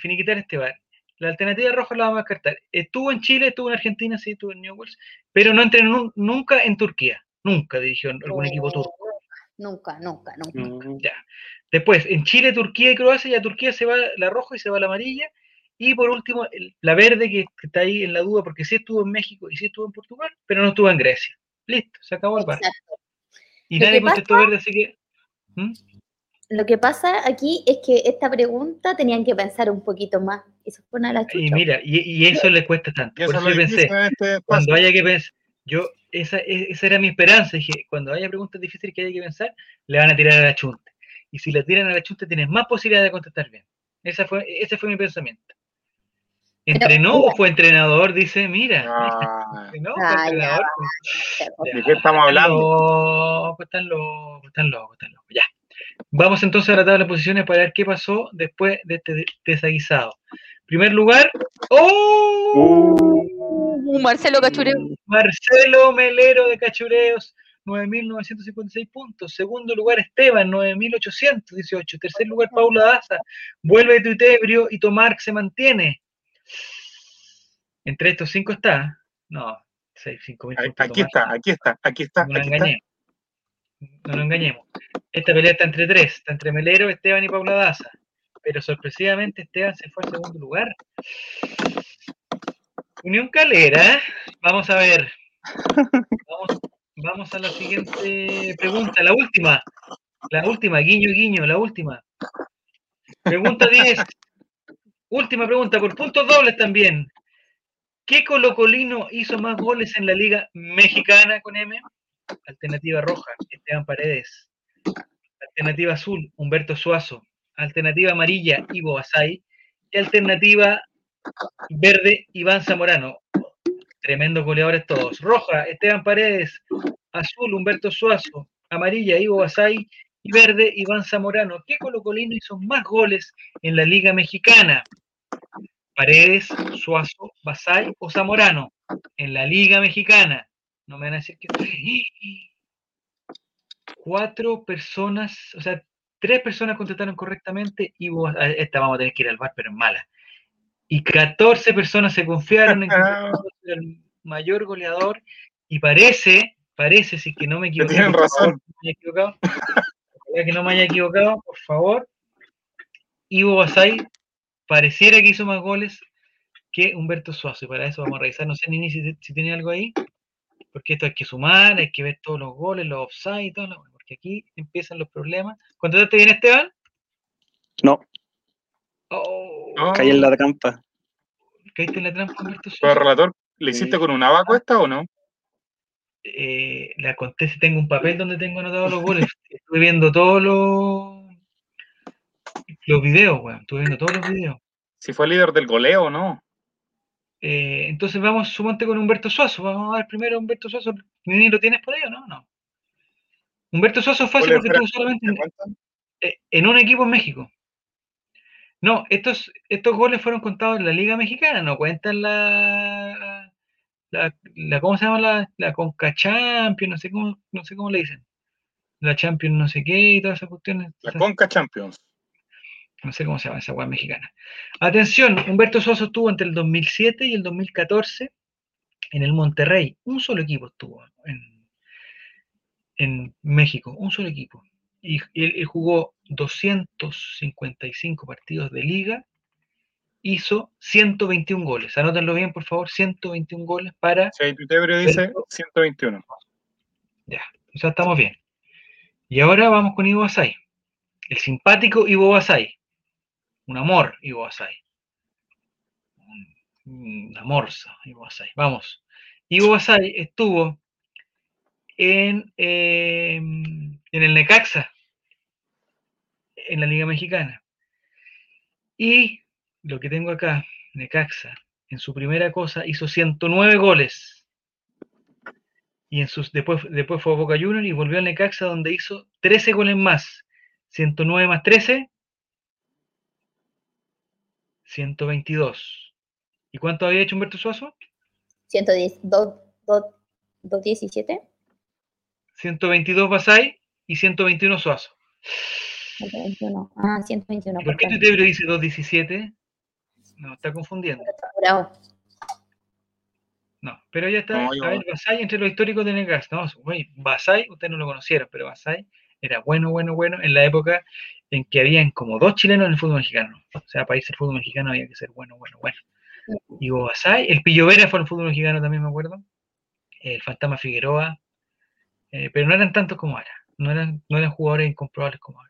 S1: finiquitar este bar. La alternativa roja la vamos a descartar. Estuvo en Chile, estuvo en Argentina, sí, estuvo en Newells, pero no entrenó nun- nunca en Turquía. Nunca dirigió algún equipo turco.
S3: Nunca, nunca, nunca.
S4: Mm,
S1: Ya. Después, en Chile, Turquía y Croacia, ya Turquía se va la roja y se va la amarilla. Y por último, el- la verde, que, que está ahí en la duda, porque sí estuvo en México y sí estuvo en Portugal, pero no estuvo en Grecia. Listo, se acabó el.
S3: Exacto.
S1: Y
S3: Lo
S1: nadie
S3: que
S1: contestó verde, así que. ¿Mm?
S3: Lo que pasa aquí es que esta pregunta tenían que pensar un poquito más. Y se pone a la chucha.
S1: Y mira, y, y eso le cuesta tanto. Por
S2: eso
S1: eso
S2: es
S1: yo pensé,
S2: este
S1: cuando haya que pensar, yo, esa, e- esa era mi esperanza, dije, cuando haya preguntas difíciles que haya que pensar, le van a tirar a la chunte. Y si le tiran a la chunte, tienes más posibilidad de contestar bien. Esa fue, ese fue mi pensamiento. ¿Entrenó o fue entrenador? Dice, mira.
S2: Ah,
S1: ¿Entrenó o fue
S3: Ah, ya,
S1: entrenador?
S2: ¿De qué estamos hablando?
S1: Están locos, están locos, están locos. Ya. Vamos entonces a la tabla de posiciones para ver qué pasó después de este desaguisado. Primer lugar, ¡oh!
S3: Uh, Marcelo Cachureo.
S1: Marcelo Melero de Cachureos, 9.956 puntos. Segundo lugar, Esteban, 9.818. Tercer lugar, Paula Daza. Vuelve Tuitebrio y Tomar se mantiene. Entre estos cinco está. No, 6, 5.000
S2: Ahí-
S1: puntos.
S2: Aquí
S1: Tomás.
S2: está, aquí está, aquí está,
S1: No nos engañemos. No nos engañemos. Esta pelea está entre tres, está entre Melero, Esteban y Paula Daza. Pero sorpresivamente Esteban se fue al segundo lugar. Unión Calera, vamos a ver. Vamos, vamos a la siguiente pregunta, la última. La última, guiño, guiño, la última. Pregunta 10. Última pregunta, por puntos dobles también. ¿Qué colocolino hizo más goles en la Liga Mexicana con M? Alternativa roja, Esteban Paredes. Alternativa azul, Humberto Suazo. Alternativa amarilla, Ivo Asay. Y alternativa verde, Iván Zamorano. Tremendos goleadores todos. Roja, Esteban Paredes. Azul, Humberto Suazo. Amarilla, Ivo Basay. Y verde, Iván Zamorano. ¿Qué colocolino hizo más goles en la Liga Mexicana? Paredes, Suazo, Basay o Zamorano. En la Liga Mexicana. No me van a decir que. Cuatro personas, o sea, tres personas contestaron correctamente y vos, esta vamos a tener que ir al bar, pero es mala. Y 14 personas se confiaron en que el mayor goleador y parece, parece, si que no me equivoco.
S2: tienen
S1: favor, me haya equivocado, que no me haya equivocado, por favor. Ivo Basay pareciera que hizo más goles que Humberto Suazo y para eso vamos a revisar, no sé ni si, si tiene algo ahí, porque esto hay que sumar, hay que ver todos los goles, los offside y todo, lo- porque aquí empiezan los problemas. ¿Contestaste bien, Esteban?
S4: No,
S1: Oh,
S2: No,
S4: caí en la trampa.
S1: ¿Caíste en la trampa, Humberto
S2: pero
S1: Suazo?
S2: relator, ¿le hiciste
S4: Sí.
S2: con un abaco esta o no?
S1: Eh, la conté si tengo un papel donde tengo anotados los goles. Estuve viendo todos los, los videos, weón. Estuve viendo todos los videos.
S2: Si fue líder del goleo o no.
S1: Eh, entonces vamos, sumante con Humberto Suazo. Vamos a ver primero a Humberto Suazo. ¿Ni lo tienes por ahí o no? No. Humberto Suazo es fácil
S2: Goles
S1: porque estuvo solamente
S2: ¿Te
S1: en, eh, en un equipo en México. No, estos, estos goles fueron contados en la Liga Mexicana, no cuentan la, la, la- ¿cómo se llama? La, la Conca Champions, no sé cómo, no sé cómo le dicen. La Champions no sé qué y todas esas cuestiones.
S2: La
S1: esas-
S2: Conca Champions.
S1: no sé cómo se llama esa weá mexicana. Atención, Humberto Suazo estuvo entre el 2007 y el 2014 en el Monterrey. Un solo equipo estuvo en, en México, un solo equipo. Y él, él jugó 255 partidos de liga, hizo 121 goles. Anótenlo bien, por favor, 121 goles para...
S2: Si ahí Tutebrio dice
S1: Pero-
S2: 121.
S1: Ya, o sea, estamos bien. Y ahora vamos con Ivo Basay. El simpático Ivo Basay. Un amor, Ivo. Un, una morsa, Ivo Basay. Vamos. Ivo Basay estuvo en, eh, en el Necaxa, en la Liga Mexicana. Y lo que tengo acá, Necaxa, en su primera cosa hizo 109 goles. y en sus, después, después fue a Boca Juniors y volvió al Necaxa donde hizo 13 goles más. 109 más 13, 122. ¿Y cuánto había hecho Humberto Suazo?
S3: 110, dos- dos- 217.
S1: 122 Basay y 121 Suazo.
S3: 121. Ah, 121.
S1: ¿Y por qué
S3: perdón.
S1: Tetebro dice 217? No, está confundiendo.
S3: Apurado.
S1: No, pero ya está.
S2: No, yo-
S1: A ver, Basay entre los históricos de Necaxa. No, güey, Basay, ustedes no lo conocieron, pero Basay era bueno, bueno, bueno en la época en que habían como dos chilenos en el fútbol mexicano. O sea, para irse al fútbol mexicano había que ser bueno, bueno, bueno. Y Hugo Basay, el Pillo Vera fue al fútbol mexicano también, me acuerdo. El Fantasma Figueroa. eh, pero no eran tantos como ahora. No eran, no eran jugadores incomprobables como ahora.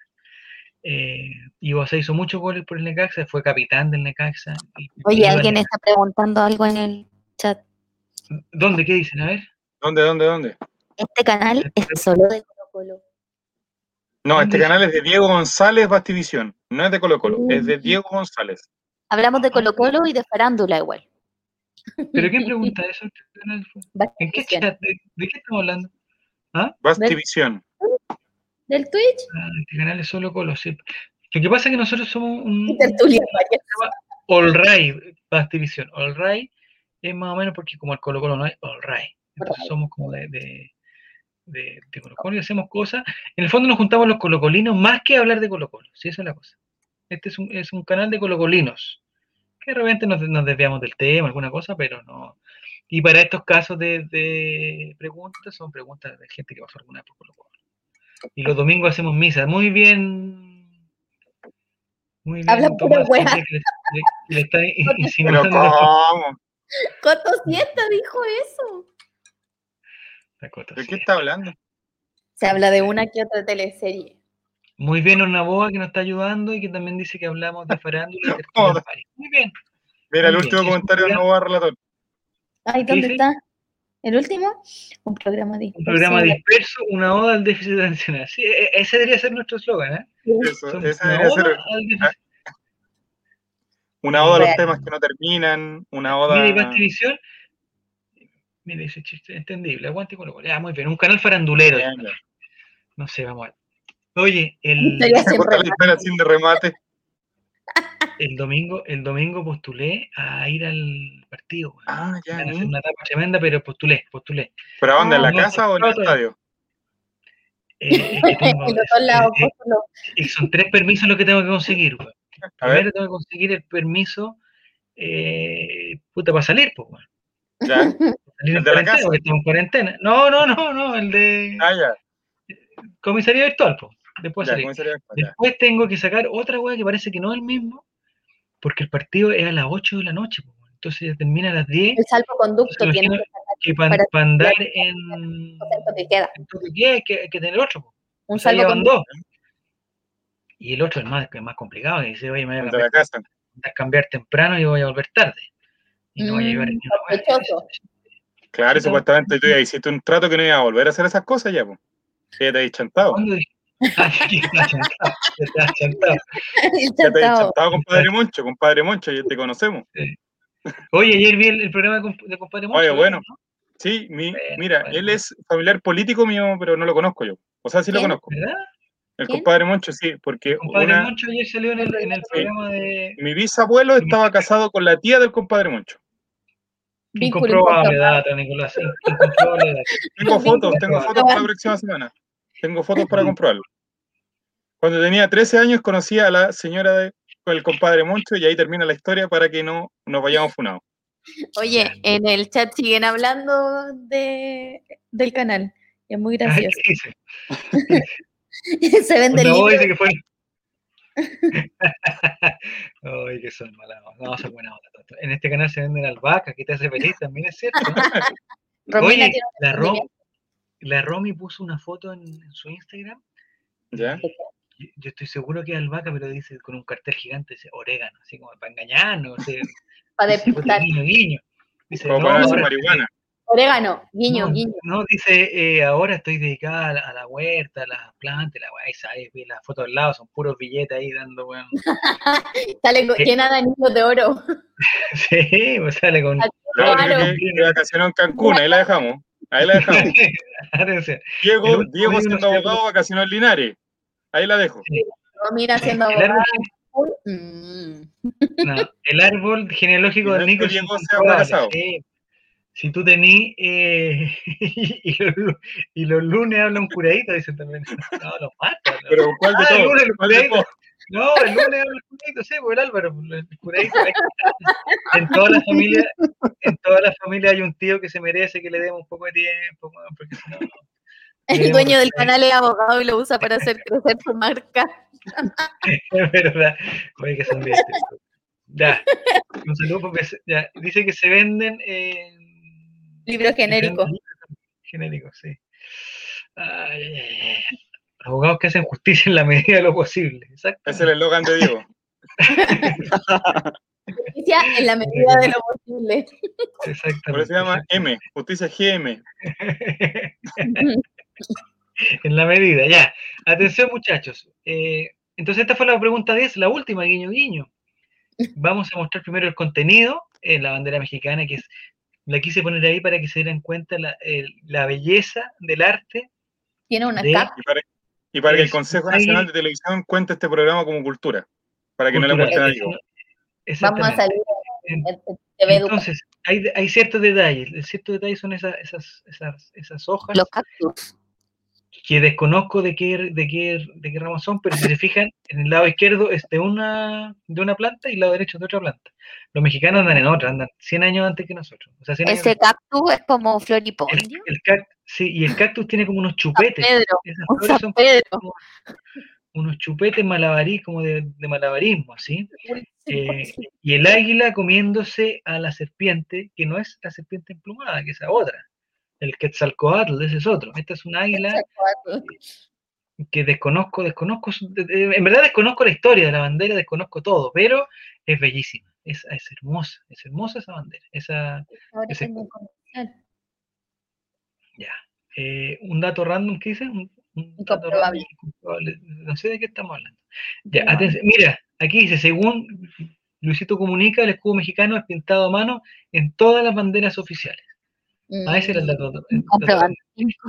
S1: Eh, y Basay hizo muchos goles por el Necaxa, fue capitán del Necaxa. y-
S3: Oye, alguien
S1: Necaxa.
S3: está preguntando algo en el chat.
S1: ¿Dónde? ¿Qué dicen? A ver.
S2: ¿Dónde, dónde, dónde?
S3: Este canal es solo de Colo Colo.
S2: No, este canal es de Diego González Bastivisión. No es de Colo Colo, es de
S3: Mm.
S2: Diego González.
S3: Hablamos de Colo Colo y de farándula igual.
S1: ¿Pero quién pregunta eso? ¿En qué chat? ¿De, de qué estamos hablando?
S2: Bastivisión.
S3: ¿Del Twitch?
S1: Ah, este canal es solo Colo, sí. Lo que pasa es que nosotros somos un
S3: tertulia.
S1: All Right, Bastivisión. All Right es más o menos porque como el Colo Colo no hay All Right. Entonces
S3: Right.
S1: somos como de, de, de, de Colo Colo y hacemos cosas. En el fondo nos juntamos los colocolinos más que hablar de Colo Colo. Sí, esa es la cosa. Este es un, es un canal de colocolinos. Que de repente nos, nos desviamos del tema, alguna cosa, pero no. Y para estos casos de, de preguntas, son preguntas de gente que pasó alguna vez por Colo Colo. Y los domingos hacemos misa. Muy bien. Muy bien.
S3: Habla pura
S1: le, le- está
S2: Pero
S1: insinuando
S2: ¿cómo?
S3: Coto Siesta dijo eso.
S2: ¿De qué está hablando?
S3: Se habla de una que otra teleserie.
S1: Muy bien, una boa que nos está ayudando y que también dice que hablamos de farándula. Muy bien.
S2: Mira, el
S1: Muy
S2: último
S1: bien,
S2: comentario
S1: programa-
S2: nuevo relator.
S3: Ay,
S1: ¿Qué
S3: ¿dónde
S1: dice?
S3: está? ¿El último? Un programa disperso.
S1: Un programa disperso, una oda al déficit atencional. Sí, e- ese debería ser nuestro eslogan, ¿eh?
S2: Eso, ese debería
S1: oda
S2: ser
S1: al
S2: una oda a los temas que no terminan, una oda.
S1: Mira, y Bastivisión, mira, ese chiste entendible, aguante y Colo. Ya, muy bien, un canal farandulero.
S2: Bien, bien.
S1: No sé, vamos a ver. Oye, el,
S3: Historia sin
S2: Corta la
S3: remate.
S2: espera sin de remate.
S1: El domingo, el domingo postulé a ir al partido. weón.
S2: Ah, ya.
S1: Van a hacer
S2: ¿eh?
S1: una etapa tremenda, pero postulé, postulé.
S2: ¿Pero a dónde? ¿En la
S1: No,
S2: casa o en el estadio?
S1: Eh, es que tengo-
S3: En los dos lados, póstulo.
S1: y son tres permisos los que tengo que conseguir.
S2: ver,
S1: Primero tengo que conseguir el permiso eh, puta, para salir, pues, weón.
S2: ya.
S1: Salir
S2: ¿El de la casa?
S1: porque estamos en cuarentena. No, no, no, no, el de
S2: Ah, ya.
S1: comisaría virtual, pues. Después
S2: Ya,
S1: salir.
S2: ¿cómo sería? Ya.
S1: Después tengo que sacar otra weá que parece que no es el mismo, porque el partido es a las 8 de la noche, pues, weón. entonces termina a las 10,
S3: El salvoconducto tiene que
S1: que para
S3: para-
S1: andar en
S3: que queda.
S1: hay que, hay que tener otro.
S3: Un
S1: O sea,
S3: salvoconducto.
S1: dos. Y el otro es más, que es más complicado, que dice, oye, me voy a cambiar,
S2: casa.
S1: a cambiar temprano y voy a volver tarde. Y no voy a llevar
S3: Mm.
S2: Claro, y supuestamente tú ya hiciste un trato que no iba a volver a hacer esas cosas ya, pues. Ya te habéis chantado.
S1: ¿Cuándo
S2: Ya te
S3: chantao.
S2: chantado, compadre Moncho, compadre Moncho, ya te conocemos.
S1: Oye, ayer vi el, el programa de, comp- de compadre Moncho,
S2: Oye, bueno.
S1: ¿no?
S2: Sí, mi,
S1: Bueno,
S2: mira,
S1: bueno.
S2: él es familiar político mío, pero no lo conozco yo. O sea, sí lo
S3: ¿Quién?
S2: conozco.
S1: ¿Verdad?
S2: El
S3: ¿Quién?
S2: compadre Moncho, sí, porque
S1: El compadre
S2: una,
S1: Moncho ayer salió en el, en el programa de
S2: mi bisabuelo estaba casado con la tía del compadre Moncho.
S1: Incomprobable data, Nicolás. in- Incomprobable data.
S2: Tengo fotos, tengo fotos para la próxima semana. Tengo fotos para comprobarlo. Cuando tenía 13 años conocí a la señora de, con el compadre Moncho y ahí termina la historia para que no nos vayamos funados.
S3: Oye, en el chat siguen hablando de, del canal. Es muy
S1: Ay,
S3: gracioso.
S1: ¿qué dice?
S3: Se vende el libro.
S1: dice que fue. Ay, que son malas. No, son buenas. En este canal se venden albahacas, que te hace feliz, también es cierto. Oye, la, Rom, la Romy puso una foto en, en su Instagram.
S2: ¿Ya?
S1: Yo, yo estoy seguro que es albahaca, pero dice con un cartel gigante, dice orégano, así como para engañarnos.
S3: Para despistar.
S1: guiño, guiño. Dice,
S2: Como
S1: no,
S2: para hacer marihuana.
S3: Orégano, guiño,
S1: no,
S3: guiño.
S1: no, dice, eh, ahora estoy dedicada a la, a la huerta, a las plantas, la ahí, vi las fotos al lado, son puros billetes ahí dando, weón.
S3: Sale con- llena de anillos de oro.
S1: Sí, pues sale con.
S2: No,
S3: Claro.
S2: que, que vacacionó en Cancún, ahí la dejamos. Ahí la dejamos. Diego, Diego siendo abogado vacacionó en Linares. Ahí la dejo.
S3: No, mira, siendo
S1: El árbol,
S3: abogado. mm,
S1: no, el árbol genealógico de Nico. Si tú tenís eh, y, los, lu- y los lunes habla un curadito, dicen también. No, los mata.
S2: Pero ¿cuál de
S1: Ah,
S2: todos?
S1: Lunes el
S2: ¿Cuál de?
S1: No, el lunes habla el curadito, sí, pues el Álvaro, el curadito. En toda la familia, en toda la familia hay un tío que se merece que le demos un poco de tiempo, porque si no, no.
S3: El dueño del canal es abogado y lo usa para hacer crecer su marca.
S1: Es verdad. Oye, que son divertidos. Ya. Un saludo porque se- ya, dice que se venden en.
S3: Libro genérico.
S1: Genérico, sí. Ay, ay, ay. Abogados que hacen justicia en la medida de lo posible. Exacto.
S2: Es el eslogan de Diego.
S3: Justicia en la medida de lo posible.
S1: Exactamente.
S2: Por eso se llama M, Justicia GM.
S1: en la medida, ya. Atención, muchachos. Eh, entonces, esta fue la pregunta 10, la última, guiño, guiño. Vamos a mostrar primero el contenido en la bandera mexicana, que es, la quise poner ahí para que se dieran cuenta la, el- la belleza del arte.
S3: Tiene una
S1: De-
S3: capa.
S2: Y para, y para que el Consejo
S1: ahí-
S2: Nacional de Televisión cuente este programa como cultura. Para que no le muestren a
S1: no-
S3: Vamos a salir.
S1: Entonces, hay, hay ciertos detalles. Ciertos detalles son esas, esas, esas, esas hojas
S3: Los cactus.
S1: Que desconozco de qué, de qué, de qué rama son, pero si se fijan, en el lado izquierdo es de una, de una planta y el lado derecho es de otra planta. Los mexicanos andan en otra, andan 100 años antes que nosotros. O sea, 100 años
S3: Ese cactus es como floripondio.
S1: el sí, y el cactus tiene como unos
S3: San
S1: chupetes.
S3: Pedro.
S1: Esas flores
S3: San
S1: son
S3: Pedro.
S1: como unos chupetes malabarí, como de, de malabarismo, así. Eh, y el águila comiéndose a la serpiente, que no es la serpiente emplumada, que es la otra. El Quetzalcoatl, ese es otro. Esta es un águila que desconozco, desconozco, en verdad desconozco la historia de la bandera, desconozco todo, pero es bellísima, es, es hermosa, es hermosa esa bandera. Esa, ese- ya. Eh, un dato random que dice, un, un dato random, no sé de qué estamos hablando. Ya,
S3: No.
S1: atención, mira, aquí dice, según Luisito comunica, el escudo mexicano es pintado a mano en todas las banderas oficiales. Ah, ese era el dato. el.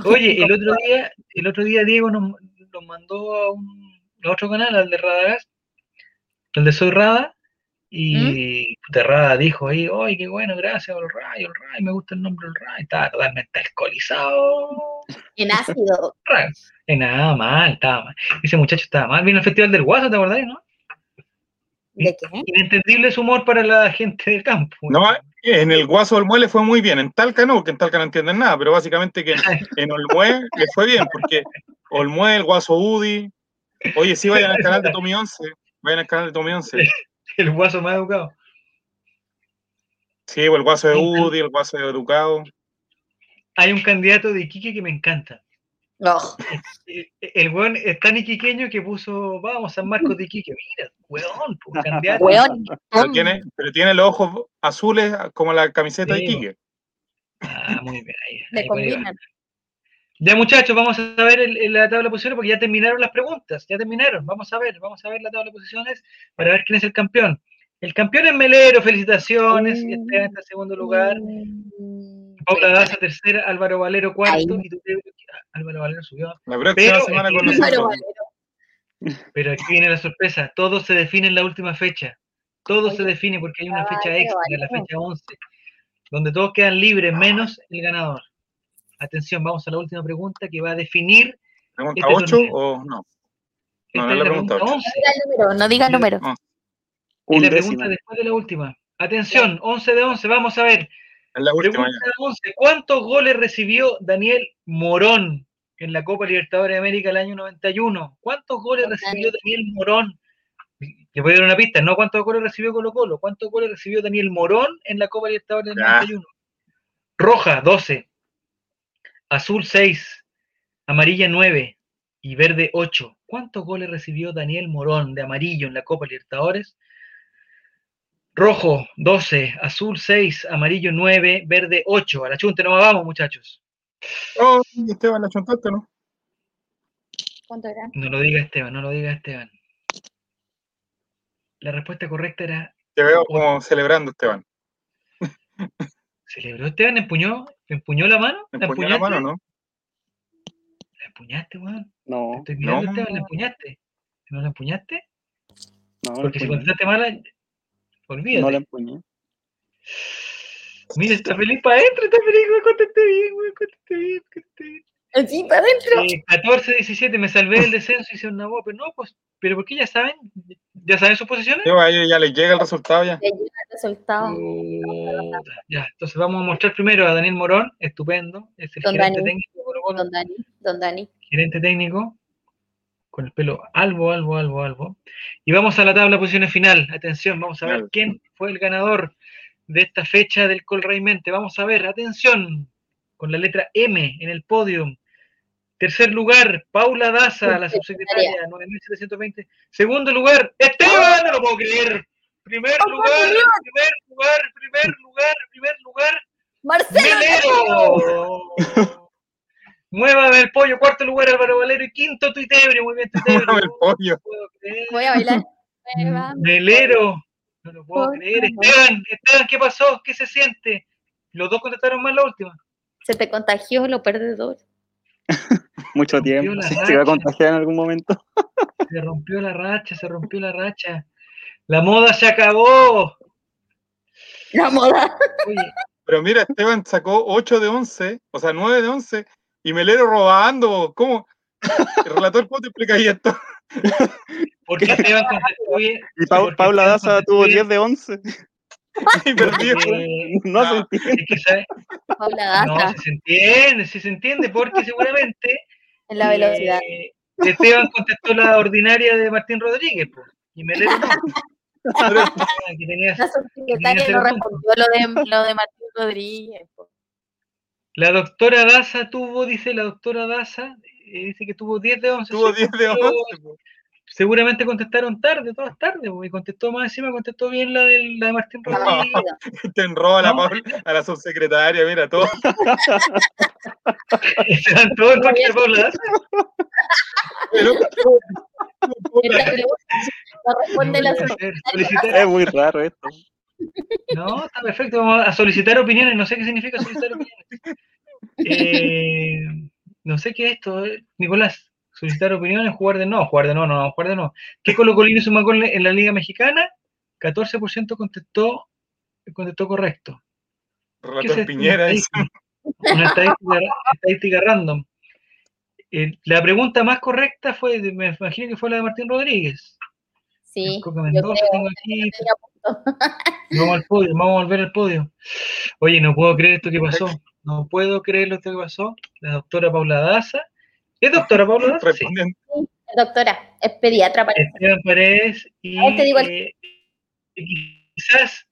S1: Oye, el otro día, el otro día Diego nos, nos mandó a un a otro canal, al de Radagast, el de Soy Rada, y puta, Rada dijo ahí, oye, qué bueno, gracias, el Ray, el Ray, me gusta el nombre del Ray, estaba totalmente alcoholizado.
S3: En ácido.
S1: Ray. Y nada mal, estaba mal. Ese muchacho estaba mal. Vino al Festival del Guaso, ¿te acordás, no?
S3: ¿De qué?
S1: Inentendible su humor para la gente del campo.
S2: No, en el Guaso Olmué le fue muy bien. En Talca no, porque en Talca no entienden nada, pero básicamente que en, en Olmué le fue bien, porque Olmué, el Guaso Udi. Oye, sí, vayan al canal de Tommy 11. Vayan al canal de Tommy 11.
S1: El Guaso más educado.
S2: Sí, el Guaso de Udi, el Guaso de Educado.
S1: Hay un candidato de Iquique que me encanta.
S3: Oh,
S1: El- El weón es tan iquiqueño que puso, vamos, San Marcos de Iquique. Mira, weón, pues, candidato.
S3: weón.
S2: Pero tiene, pero tiene los ojos azules como la camiseta de Iquique.
S1: Ah, muy bien. Ahí,
S3: Le
S1: ahí
S3: combinan.
S1: Ya muchachos, vamos a ver el- el- la tabla de posiciones porque ya terminaron las preguntas, ya terminaron. Vamos a ver, vamos a ver la tabla de posiciones para ver quién es el campeón. El campeón es Melero, felicitaciones, y Esteban está en segundo lugar. Paula Daza tercera, Álvaro Valero cuarto,
S3: Ahí.
S1: y tú te- Álvaro Valero subió.
S2: La próxima
S1: Pero-
S2: semana con
S3: Álvaro
S2: nosotros.
S3: Valero.
S1: Pero aquí viene la sorpresa, todo se define en la última fecha. Todo se define porque hay una
S3: ah,
S1: fecha extra, la fecha 11, donde todos quedan libres menos el ganador. Atención, vamos a la última pregunta que va a definir.
S2: ¿Pregunta
S1: Este
S2: 8
S1: torneo.
S2: o no?
S1: Esta
S2: no
S1: es
S2: la pregunta
S1: pregunta
S2: ocho.
S1: 11.
S3: No diga el número, no diga el número.
S2: No,
S1: Es la pregunta después de la última. Atención, 11 de 11, vamos a ver.
S2: La última
S1: Pregunta
S2: ya.
S1: 11. ¿Cuántos goles recibió Daniel Morón en la Copa Libertadores de América el año 91? ¿Cuántos goles recibió Daniel Morón? Le voy a dar una pista, no cuántos goles recibió Colo Colo, cuántos goles recibió Daniel Morón en la Copa Libertadores del
S2: Ya.
S1: 91. Roja, 12. Azul, 6. Amarilla, 9. Y verde, 8. ¿Cuántos goles recibió Daniel Morón de amarillo en la Copa Libertadores? Rojo, 12. Azul, 6. Amarillo, 9. Verde, 8. A la chunte, no vamos, muchachos.
S2: Oh, Esteban, la chontaste, ¿no?
S3: ¿Cuánto era?
S1: No lo diga Esteban, no lo diga Esteban. La respuesta correcta era
S2: Te veo como celebrando, Esteban.
S1: ¿Celebró Esteban? ¿Empuñó? ¿Empuñó la mano?
S2: ¿Me empuñó la mano, no?
S1: ¿La empuñaste, weón?
S4: No,
S1: Estoy mirando,
S2: no.
S1: Esteban, ¿la empuñaste? ¿No la empuñaste?
S4: no, la
S1: Porque si contestaste mala, olvídate.
S4: No la empuñé.
S1: Mira, está feliz para adentro, está feliz, güey, contesté bien, güey, contesté bien, contesté bien.
S3: Así para adentro.
S1: Eh, 14, 17, me salvé del descenso y hice una voz, pero no, pues, pero ¿por qué ya saben? ¿Ya saben sus posiciones?
S2: Sí, a ellos ya les llega el resultado ya.
S3: Ya llega el resultado.
S1: Ya, entonces vamos a mostrar primero a Daniel Morón, estupendo, es el
S3: Don
S1: gerente
S3: Dani.
S1: técnico,
S3: Don Dani, don Dani.
S1: gerente técnico, con el pelo albo, albo, albo, albo. Y vamos a la tabla de posiciones final. Atención, vamos a ver
S2: Claro.
S1: quién fue el ganador de esta fecha del Colraimente. Vamos a ver, atención, con la letra M en el podio. Tercer lugar, Paula Daza, la subsecretaria, 9.720. Segundo lugar, Esteban, no lo puedo creer. Primer lugar, primer lugar, primer lugar, primer lugar,
S3: Marcelo.
S1: Melero. Mueva el pollo, cuarto lugar Álvaro Valero y quinto Tuitebrio, muy bien Tuitebrio.
S2: Muévame el pollo.
S1: No puedo creer.
S3: Voy a bailar. Mueva.
S1: Melero, no lo puedo
S3: Por
S1: creer.
S3: favor.
S1: Esteban, Esteban, ¿qué pasó? ¿Qué se siente? Los dos contestaron mal la última.
S3: Se te contagió lo perdedor.
S4: Mucho tiempo. Sí, se iba a contagiar en algún momento.
S1: Se rompió la racha, se rompió la racha. La moda se acabó.
S3: La moda.
S1: Oye,
S2: Pero mira, Esteban sacó 8 de 11, o sea, 9 de 11, y Melero robando. ¿Cómo? El relator, ¿cómo te explicas esto?
S1: ¿por qué Esteban contestó bien?
S4: Y
S1: porque
S4: Paula
S1: Esteban
S4: Daza tuvo
S1: bien,
S4: 10 de 11.
S2: Y perdió.
S1: porque-
S4: No se
S2: Ah.
S4: entiende.
S1: es que.
S3: Paula
S1: No,
S3: Daza
S1: si se entiende, si se entiende, porque seguramente
S3: en la velocidad.
S1: eh, Esteban contestó la ordinaria de Martín Rodríguez, po, y Melero no.
S2: Pero
S1: Que tenía-
S3: La subsecretaria no respondió lo de, lo de Martín Rodríguez. po.
S1: La doctora Daza tuvo, dice la doctora Daza, eh, dice que tuvo 10 de 11.
S2: tuvo
S1: sí,
S2: 10 de
S1: pero
S2: 11. po.
S1: Seguramente contestaron tarde, todas tarde, y contestó más encima, contestó bien la de, la de Martín Rodríguez.
S3: velocidad.
S2: Te enroba a la,
S1: No.
S2: A la subsecretaria, mira, todo.
S1: Se dan todo en contra de Paula Daza.
S2: Pero,
S3: No responde la
S1: No
S4: Es muy raro esto.
S1: No, está perfecto. Vamos a solicitar opiniones. No sé qué significa solicitar opiniones. Eh, no sé qué es esto, eh. Nicolás. Solicitar opiniones, jugar de no, jugar de no, no, jugar de no. ¿Qué Colo Colino más goles en la Liga Mexicana? 14% contestó, contestó correcto. ¿Qué es
S2: relator
S1: esto?
S2: Piñera
S1: estadística- Una estadística, estadística random. Eh, la pregunta más correcta fue, me imagino que fue la de Martín Rodríguez.
S3: Sí,
S1: Mendoza, tengo aquí. Vamos al podio, vamos a volver al podio. Oye, no puedo creer esto que pasó. No puedo creer esto que pasó. La doctora Paula Daza. ¿Es doctora Paula Daza? Sí.
S3: Doctora, es pediatra para
S1: Esteban Paredes y
S3: te digo el-
S1: eh, y quizás,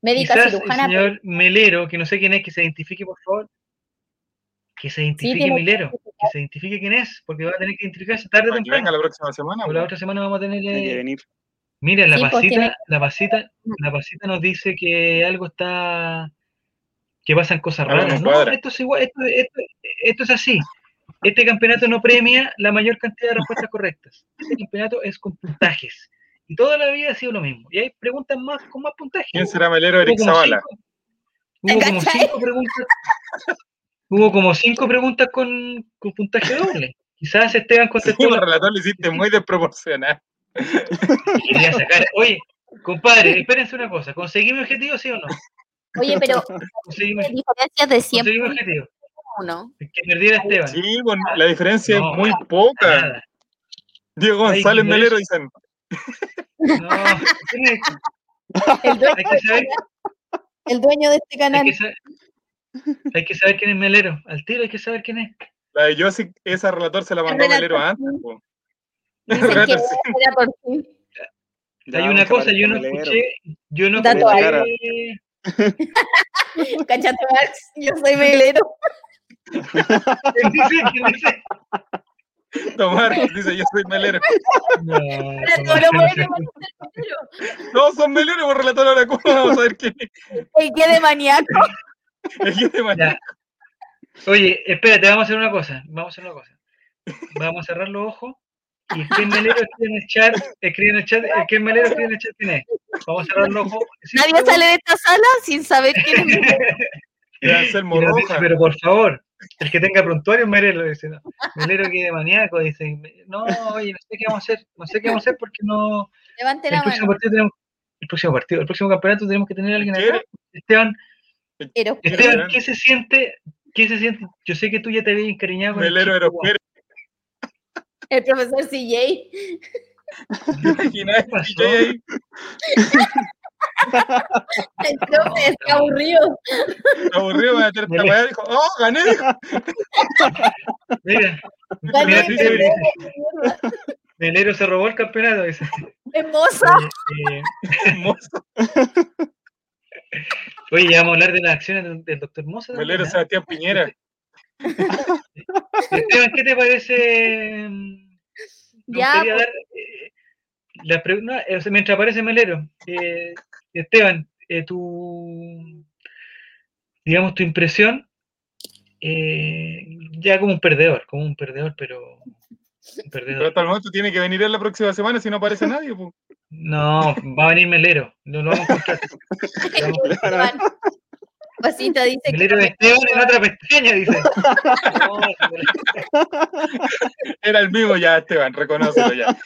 S3: médica
S1: quizás el
S3: cirujana.
S1: señor Melero, que no sé quién es, que se identifique, por favor. Que se identifique
S3: tiene que
S1: se identifique quién es, porque va a tener que identificarse tarde o temprano.
S2: venga la próxima semana.
S1: O la
S2: po.
S1: otra semana vamos a tener.
S4: Que
S1: eh,
S4: venir.
S1: Mira, la
S3: Sí, pues,
S1: pasita, la pasita, la pasita nos dice que algo está, que pasan cosas
S2: no
S1: raras. No, esto es igual, esto, esto- esto es así. Este campeonato no premia la mayor cantidad de respuestas correctas. Este campeonato es con puntajes. Y toda la vida ha sido lo mismo. Y hay preguntas más con más puntajes.
S2: ¿Quién será Melero Eric Zavala?
S1: Hubo como cinco preguntas. Hubo como cinco preguntas con, con puntaje doble. Quizás Esteban
S2: Sí,
S1: contestó
S2: el
S1: la
S2: relator lo hiciste muy desproporcional.
S1: quería sacar. Oye, compadre, espérense una cosa. ¿Conseguí mi objetivo, sí o no?
S3: Oye, pero
S1: Conseguí mi,
S3: diferencias de 100
S1: conseguí mi objetivo.
S3: uno.
S1: Que perdiera Esteban.
S2: Sí, bueno, la diferencia
S1: No.
S2: es muy poca.
S1: Nada.
S2: Diego González Melero dicen.
S1: No, tiene-
S3: El dueño,
S1: hay, que saber,
S3: el dueño de este
S1: hay,
S3: canal.
S1: que saber, hay que saber quién es Melero. Al tiro hay que saber quién es.
S2: La de Josic, esa relator se la mandó Melero antes.
S1: hay una cosa, yo no escuché, yo no
S3: Dato
S1: escuché.
S3: Cachate, Max, yo soy melero.
S1: ¿Quién dice? ¿Quién dice?
S2: Tomar, dice yo soy Melero.
S1: No,
S2: son Melero por relator ahora. ¿Cómo vamos a ver quién es?
S3: El que de maníaco.
S2: El que de mañana.
S1: Ya. Oye, espérate, vamos a hacer una cosa. Vamos a hacer una cosa. Vamos a cerrar los ojos Y quién melero escribe en el chat, escribe en el chat, el que melero escribe en el chat quién es. Vamos a cerrar los ojos. Sí,
S3: Nadie
S1: pero-
S3: sale de esta sala sin saber quién es Melero.
S1: Dice, pero por favor, el que tenga prontuario es melero, dice, no. Melero que de maníaco, dice, no, oye, no sé qué vamos a hacer, no sé qué vamos a hacer porque no,
S3: Levante
S1: el
S3: la
S1: próximo
S3: mano.
S1: partido tenemos, el próximo partido, el próximo campeonato tenemos que tener a alguien acá. Esteban,
S3: Pero,
S1: Esteban. ¿qué se siente? ¿Qué se siente? Yo sé que tú ya te habías encariñado con el
S2: Eros Pérez.
S3: el profesor CJ.
S2: ¿Te imaginas?
S1: ¿Qué pasó?
S2: Ahí?
S3: El profe está aburrido.
S2: Aburrido, me meter esta
S1: Melero.
S2: weá. Dijo, ¡oh, gané!
S1: Mira,
S3: Gané,
S1: mira,
S2: sí,
S3: Melero,
S1: se robó el campeonato, dice.
S3: Hermosa.
S1: Oye, ya vamos a hablar de las acciones del, del doctor Moza. ¿eh?
S2: Sebastián Piñera.
S1: Esteban, ¿qué te parece? Me
S3: Ya, pues,
S1: dar eh, la pregunta, eh, o sea, mientras aparece Melero, eh, Esteban, eh, tu, digamos, tu impresión, eh, ya como un perdedor, como un perdedor, pero un
S2: Pero hasta el momento tiene que venir él la próxima semana si no aparece nadie. po.
S1: No, va a venir Melero, no lo vamos a encontrar.
S3: Pasito dice que
S1: Melero de Esteban en otra pestaña, dice. No,
S2: Era el mismo ya, Esteban, reconócelo ya.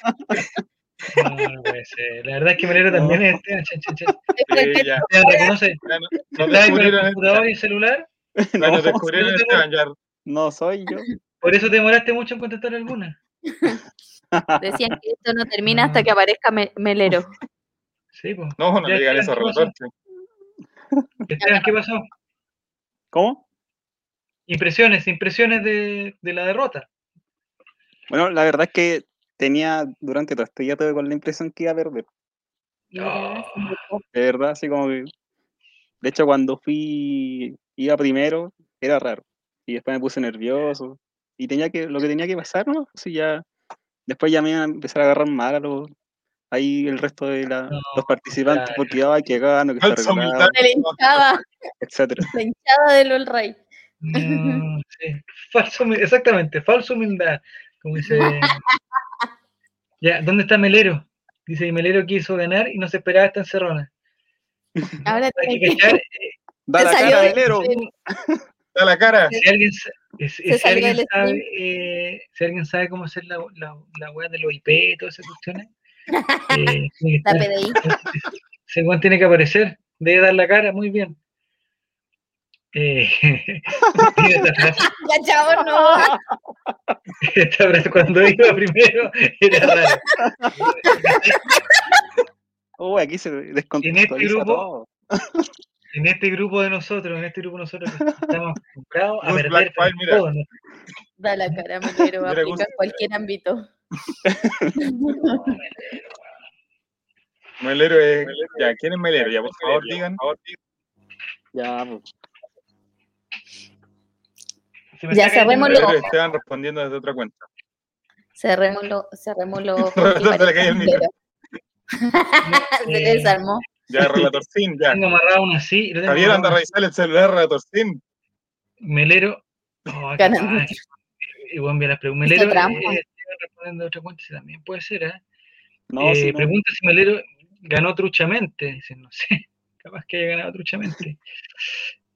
S1: no, no puede ser. La verdad es que Melero también es Esteban, chan, chan, chan.
S2: Sí, ya.
S1: Esteban reconoce.
S2: Ya no-
S1: Está
S2: Nos
S1: ahí con el
S2: descubrieron,
S1: computador y el celular,
S4: No,
S2: descubrieron
S1: no te-
S2: Esteban, ya.
S4: no soy yo.
S1: por eso te demoraste mucho en contestar alguna.
S3: Decían que esto no termina hasta que aparezca Me- Melero.
S1: Sí, pues.
S2: No, no le digan eso,
S1: ¿qué pasó?
S2: relator.
S1: Esteban, ¿qué pasó?
S4: ¿Cómo?
S1: Impresiones, impresiones de, de la derrota.
S4: Bueno, la verdad es que tenía, durante todo este día tuve con la impresión que iba a perder.
S1: Ah.
S4: De verdad, así como que. De hecho, cuando fui, iba primero, era raro. Y después me puse nervioso. Y tenía que, lo que tenía que pasar, ¿no? Así ya. Después ya me iban a empezar a agarrar mal a los, ahí el resto de la-
S1: No,
S4: los participantes,
S1: claro.
S4: porque ay, que gano, que
S2: humildad.
S3: De la hinchada,
S4: etcétera.
S3: la hinchada del All Right.
S1: No, sí. Falso, exactamente, falsa humildad. Como dice. Ya, ¿dónde está Melero? Dice, y Melero quiso ganar y no se esperaba esta encerrona.
S3: Ahora
S1: Hay que
S3: que-
S1: cachar,
S4: Da
S3: Se
S4: la cara,
S3: de-
S4: Melero.
S2: Da la cara.
S1: si alguien, eh, si- alguien sabe, eh, si alguien sabe cómo hacer la, la, la weá de los IP y todas esas cuestiones, eh, tiene que
S3: La PDI.
S1: ese tiene que aparecer, debe dar la cara, muy bien. Eh, esta frase,
S3: Ya, chavo, no.
S1: esta frase cuando iba primero era rara.
S4: Uy, aquí se descontextualiza
S1: grupo,
S4: todo.
S1: En este grupo de nosotros, en este grupo de nosotros estamos acostumbrados a perder
S2: Black File, mira.
S1: todo, ¿no?
S3: Da la cara, Melero. Aplica cualquier ámbito.
S2: Melero es. Ya, ¿quién es Melero? Ya, por favor, digan.
S4: Ya, pues.
S3: Ya cerrémoslo.
S2: Melero Esteban respondiendo desde otra cuenta.
S3: Cerrémoslo, cerrémoslo.
S2: Se le cayó el micro.
S3: Se desarmó.
S2: Ya, relator sin, ya.
S1: Tengo amarrado una así.
S2: Javier anda a revisar el celular, relator sin.
S1: Melero. Oh. Y bueno, bien las preguntas. Melero eh, respondiendo de otra cuenta, también puede ser, ¿eh?
S4: No,
S1: Eh,
S4: no.
S1: Pregunta si Melero ganó truchamente. Dice, no sé, capaz que haya ganado truchamente.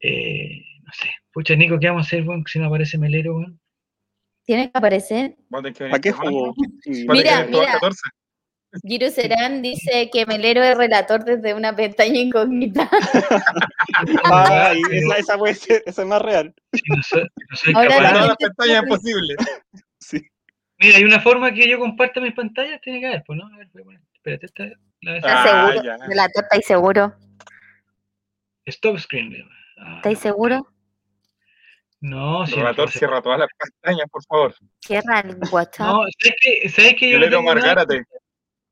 S1: Eh, no sé. Pucha, Nico, ¿qué vamos a hacer, weón, si no aparece Melero, weón?
S3: Tiene que aparecer.
S4: ¿Para qué jugó?
S3: Mira, mira.
S2: 14.
S3: Giro Serán dice que Melero es relator desde una pestaña incógnita.
S4: Ah, esa, esa puede ser, esa es más real.
S1: no soy, no soy
S3: Ahora la
S2: Todas las
S3: gente
S2: pestañas
S3: siempre-
S2: posibles.
S4: Sí.
S1: Mira, hay una forma que yo comparta mis pantallas, tiene que haber, pues, ¿no? A ver, poner- espérate, esta la vez-
S3: ¿Estás
S2: Ah,
S3: seguro?
S2: ya.
S3: Relator, ¿estáis seguro?
S1: Stop screen. Ah,
S3: ¿Estáis seguro?
S1: No, sí.
S2: Relator, cierra todas las pestañas, por favor.
S3: Cierra el WhatsApp.
S1: No, ¿sabes qué? ¿Sabes que yo no
S2: Melero
S1: tengo,
S2: Margárate.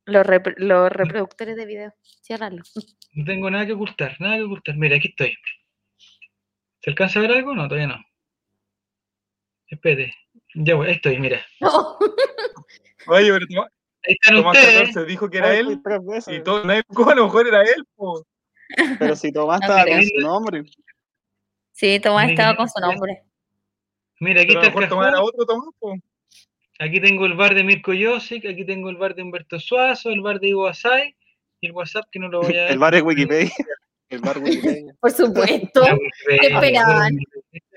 S3: Los, rep- los reproductores de video. Ciérralo.
S1: no tengo nada que ocultar, nada que ocultar. Mira, aquí estoy. ¿Se alcanza a ver algo? No, todavía no. Espere. Ya voy, ahí estoy, mira.
S3: No.
S2: Oye, pero Tomás,
S1: Ahí están
S2: Tomás
S1: ustedes.
S2: 14 dijo que era
S4: Ay,
S2: él. Y todo, a lo mejor era él, po.
S4: Pero si Tomás
S3: Ah,
S4: estaba con su nombre.
S3: Sí, Tomás estaba con su nombre.
S1: Mira, aquí
S2: Pero a lo
S1: está el
S2: mejor Tomás era
S1: cajón.
S2: otro Tomás, po.
S1: Aquí tengo el bar de Mirko Josic, aquí tengo el bar de Humberto Suazo, el bar de Ivo Asai y el WhatsApp que no lo voy a
S4: El bar de Wikipedia. El bar Wikipedia.
S3: Por supuesto. ¿Qué esperaban?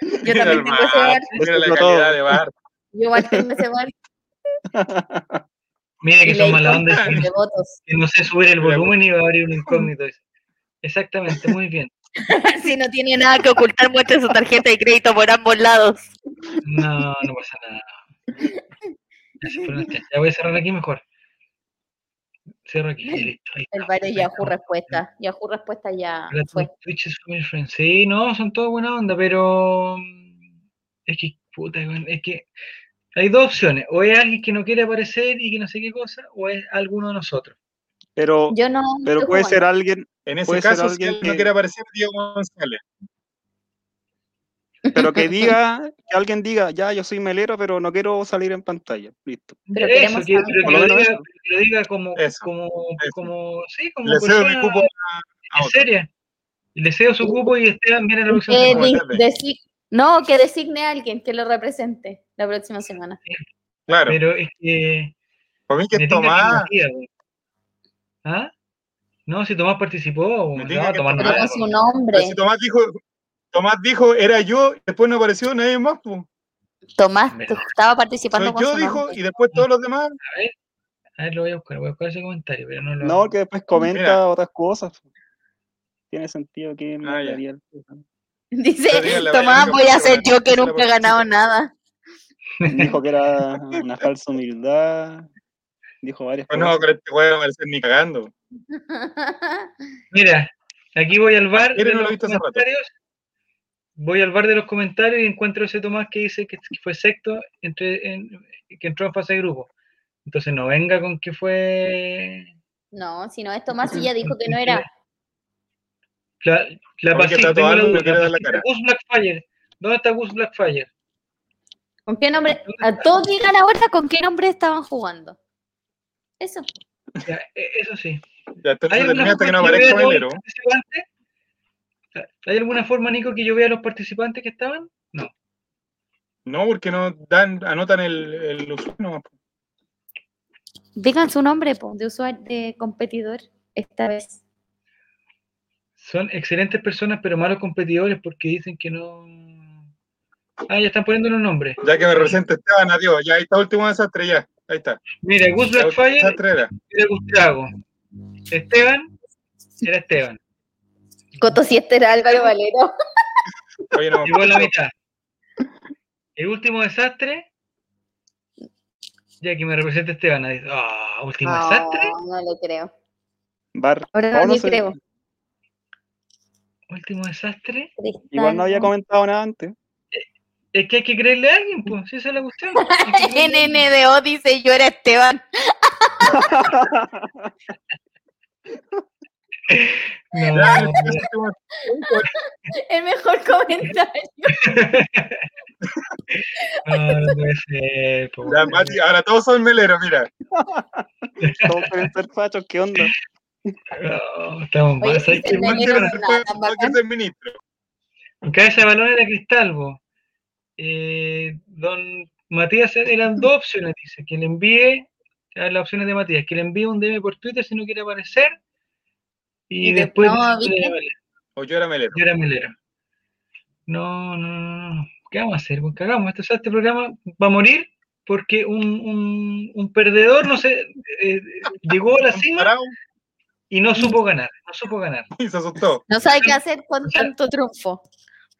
S3: Yo también
S2: el
S3: tengo ese
S2: bar, mira la calidad de bar.
S3: Yo igual tengo ese bar.
S1: Mira que son mala onda que no sé subir el volumen y va a abrir un incógnito. Exactamente, muy bien.
S3: Si no tiene nada que ocultar, muestre su tarjeta de crédito por ambos lados.
S1: No, no pasa nada. Ya, voy a cerrar aquí mejor. Cierro aquí, y listo. ahí
S3: El de Yahoo. Respuesta. Yahoo Respuesta ya fue.
S1: Twitch es family friend. Sí, no, son todos buena onda, pero es que, puta, es que hay dos opciones. O es alguien que no quiere aparecer y que no sé qué cosa, o es alguno de nosotros.
S4: Pero,
S3: Yo no.
S4: pero puede ser alguien,
S2: En ese caso, si
S4: alguien
S2: él no
S4: que-
S2: quiere aparecer, Diego González.
S4: Pero que diga, que alguien diga, ya, yo soy melero, pero no quiero salir en pantalla. Listo.
S3: Pero
S1: Eso,
S3: queremos
S1: que, pero
S4: lo
S1: diga,
S4: eso.
S1: que lo diga como,
S2: Eso,
S1: como,
S2: eso.
S1: como, sí, como
S2: Le cedo mi
S1: persona
S2: cupo a
S1: en. Y le cedo su cupo y Esteban viene la próxima semana.
S3: no, que designe a alguien que lo represente la próxima semana.
S2: Claro.
S1: Pero es que
S2: Para mí que Tomás.
S1: ¿Ah? No, si Tomás participó, no, Tomás no
S3: Pero
S1: era,
S3: con su
S1: weón.
S3: nombre.
S2: Pero si Tomás dijo, Tomás dijo, era yo, después no apareció nadie más. pues.
S3: Tomás estaba participando
S2: Soy
S3: con
S2: yo,
S3: su
S2: dijo,
S3: nombre.
S2: y después todos los demás.
S1: A ver, lo voy a buscar, voy a buscar ese comentario, pero no lo
S4: No, porque después comenta
S2: Mira.
S4: otras cosas. Tiene sentido que me
S2: Ah,
S4: el-
S3: Dice,
S2: Pero a
S3: Tomás, voy a ser
S2: a
S3: yo que nunca he ganado nada.
S4: Dijo que era una falsa humildad. Dijo varias
S2: Pues no,
S4: cosas.
S2: con este weón no aparecer ni cagando.
S1: Mira, aquí voy al bar de
S2: no lo he
S1: los
S2: visto hace rato.
S1: comentarios. Voy al bar de los comentarios y encuentro ese Tomás que dice que que fue sexto entre, en- que entró en fase de grupo. Entonces no venga con que fue
S3: No, si no es Tomás, y ya dijo que no era.
S1: la, la pasita, tengo la duda, pasita. Gus Blackfire. ¿Dónde está Gus Blackfire?
S3: ¿Con qué nombre? A todos digan ahora con qué nombre estaban jugando. Eso.
S1: Ya, e- eso sí.
S2: Ya entonces
S1: ¿Hay
S2: que no aparezca
S1: vea a
S2: Melero.
S1: los participantes? ¿Hay alguna forma, Nico, que yo vea a los participantes que estaban? No.
S2: No, porque no dan, anotan el, el usuario.
S3: Digan su nombre po, de usuario, de competidor, esta vez.
S1: Son excelentes personas, pero malos competidores porque dicen que no. Ah, ya están poniendo los nombres.
S2: Ya que me representa Esteban, adiós. Ya ahí está último desastre, ya. Ahí está.
S1: Mira, Gus Blackfire
S2: era
S1: Gustavo. Esteban era Esteban.
S3: Coto si este era Álvaro Valero.
S2: Oye, no,
S1: Llegó a la mitad. El último desastre. Ya que me representa Esteban. Ah, último
S3: No,
S1: desastre.
S3: no le creo.
S4: Bar.
S3: Ahora
S4: oh,
S3: no le creo.
S1: Último desastre.
S4: Igual no había comentado nada antes.
S1: Es que hay que creerle a alguien, pues. Si esa es la cuestión.
S3: NNDO dice yo era Esteban.
S1: No, no,
S3: El mejor comentario.
S1: no, no puede ser. po.
S2: ya, Mati, ahora todos son meleros, mira.
S4: Todos quieren ser fachos, ¿qué onda?
S1: No, estamos.
S3: Oye,
S1: balón era Cristalvo. Eh, don Matías eran dos opciones, dice, que le envíe, a las opciones de Matías, que le envíe un DM por Twitter si no quiere aparecer, y,
S3: Y de-
S1: después
S3: no.
S2: O yo era melero.
S1: yo era melero. No, no, no, no. ¿Qué vamos a hacer? Pues cagamos. Este, o sea, este programa va a morir porque un, un, un perdedor no sé, eh, llegó a la cima y no supo ganar, no supo ganar.
S2: y se asustó.
S3: No sabe qué hacer con tanto triunfo.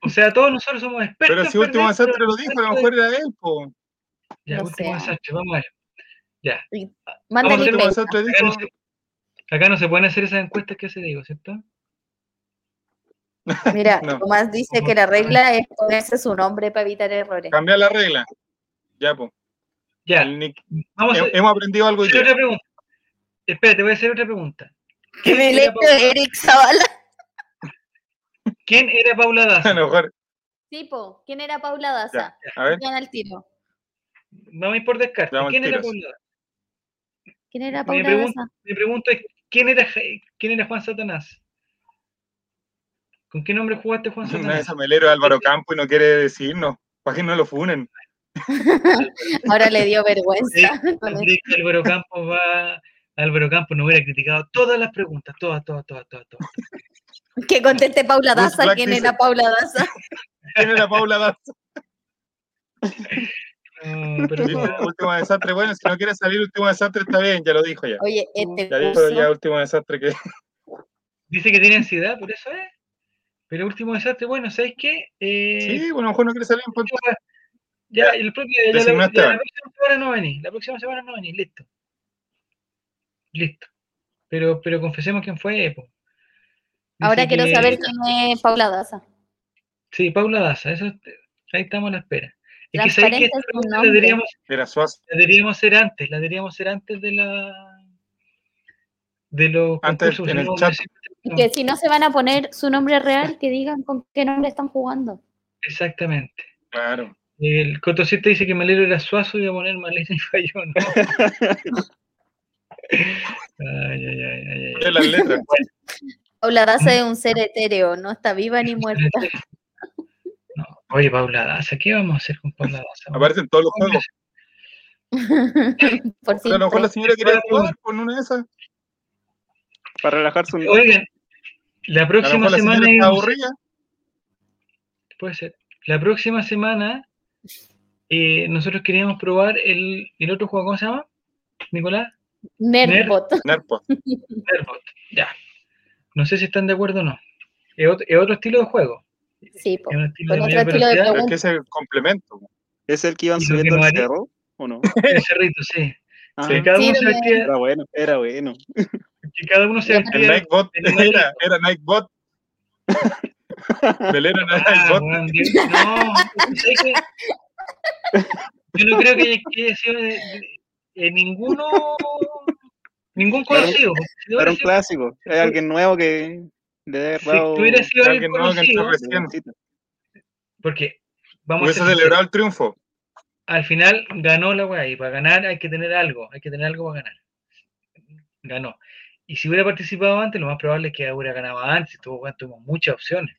S1: O sea, todos nosotros somos expertos.
S2: Pero si último desastre lo dijo, a lo mejor era él, po.
S1: Ya,
S3: No
S1: último desastre, vamos a ver. Ya.
S3: Mándale
S2: Último desastre dijo.
S1: Acá no se pueden hacer esas encuestas que se digo, ¿cierto?
S3: Mira,
S2: No.
S3: Tomás dice que la regla es ponerse su nombre para evitar errores.
S2: Cambiar la regla. Ya, pues.
S1: Ya, vamos a
S2: Hemos aprendido algo día.
S1: otra pregunta. Espérate, voy a hacer otra pregunta.
S3: Que me
S1: era Paula?
S3: Eric Zavala.
S1: ¿Quién era Paula
S2: A
S1: Daza?
S2: lo mejor.
S3: Tipo, ¿quién era Paula Daza?
S2: A ver,
S3: Digan al tiro.
S1: Vamos a ir por descarte. ¿Quién era. Paula Daza?
S3: ¿Quién era
S1: Mi
S3: Paula
S1: pregunta,
S3: Daza?
S1: mi pregunta es, ¿quién era, ¿quién era Juan Satanás? ¿Con qué nombre jugaste Juan Satanás?
S2: melero es Álvaro Campo y no quiere decirnos. Para que no lo funen.
S3: Ahora le dio vergüenza.
S1: Álvaro Campos va, Álvaro Campos no hubiera criticado todas las preguntas, todas, todas, todas, todas, todas.
S3: Que conteste Paula Daza. ¿Quién era Paula Daza?
S2: ¿Quién era Paula Daza?
S1: No, pero
S2: ¿Viste? Último desastre. Bueno, si no quiere salir último desastre, está bien, ya lo dijo ya.
S3: Oye, este
S2: Ya dijo ya último desastre que.
S1: dice que tiene ansiedad, por eso es. Pero último desastre, bueno, ¿sabes qué? Eh,
S2: Sí, bueno, a lo mejor no quiere salir en.
S1: Ya,
S2: Ya,
S1: el propio, ya la, ya próxima semana no venís, la próxima semana no venís, listo. Listo. Pero, pero confesemos quién fue, po.
S3: Ahora quiero
S1: que-
S3: saber quién es Paula Daza.
S1: Sí, Paula Daza, eso, ahí estamos a la espera. Es que sabéis que la deberíamos, la deberíamos hacer antes, la deberíamos hacer antes de la de los
S2: Antes,
S1: concursos,
S2: en el chat.
S3: Y que si no se van a poner su nombre real, que digan con qué nombre están jugando.
S1: Exactamente.
S2: Claro.
S1: El Coto 7 dice que Malero era Suazo y iba a poner Malena y falló, ¿no? Ay, ay, ay, ay, ay.
S2: Las letras.
S3: Paula Daza es un ser etéreo, no está viva ni muerta.
S1: Oye, Paula Daza, ¿qué vamos a hacer con Paula Daza?
S2: Aparecen todos los juegos.
S3: Por
S2: Pero a lo mejor la señora quería jugar con una de esas.
S4: Para relajarse un
S1: Oigan, la
S2: A lo
S1: próxima
S2: mejor la
S1: semana
S2: señora está aburrida.
S1: puede ser. La próxima semana eh, nosotros queríamos probar el, el otro juego, ¿cómo se llama? Nicolás,
S3: Nerdbot.
S2: Nerpo.
S1: Airbot. Ya. No sé si están de acuerdo o no. Es otro, es otro estilo de juego.
S3: Sí, po.
S1: Es un estilo
S3: Con
S1: de
S3: otro estilo de.
S2: Pero es que es el complemento.
S4: ¿Es el que iban
S1: ¿Y lo que
S4: subiendo
S1: no
S4: al
S1: haría?
S4: cerro? ¿O no?
S1: El cerrito, sí.
S4: Ah,
S1: Que cada uno se
S3: Sirve.
S1: vestía,
S4: Era bueno, era bueno.
S1: que cada uno se
S3: Ya.
S2: El
S1: vestía.
S2: Nightbot era, era Nightbot. Belén era
S1: Ah,
S2: Nightbot.
S1: weón, Dios, no, ¿sabes qué? Yo no creo que, que haya sido de- de- de ninguno, ningún conocido.
S4: Era un clásico. Hay alguien nuevo que haya
S1: si hubiera sido alguien conocido,
S2: recién.
S1: porque vamos a
S2: Hubiese
S1: sinceros,
S2: celebrado el triunfo.
S1: al final ganó la weá y para ganar hay que tener algo, hay que tener algo para ganar. Ganó. Y si hubiera participado antes, lo más probable es que hubiera ganado antes. Tuvo, tuvimos muchas opciones.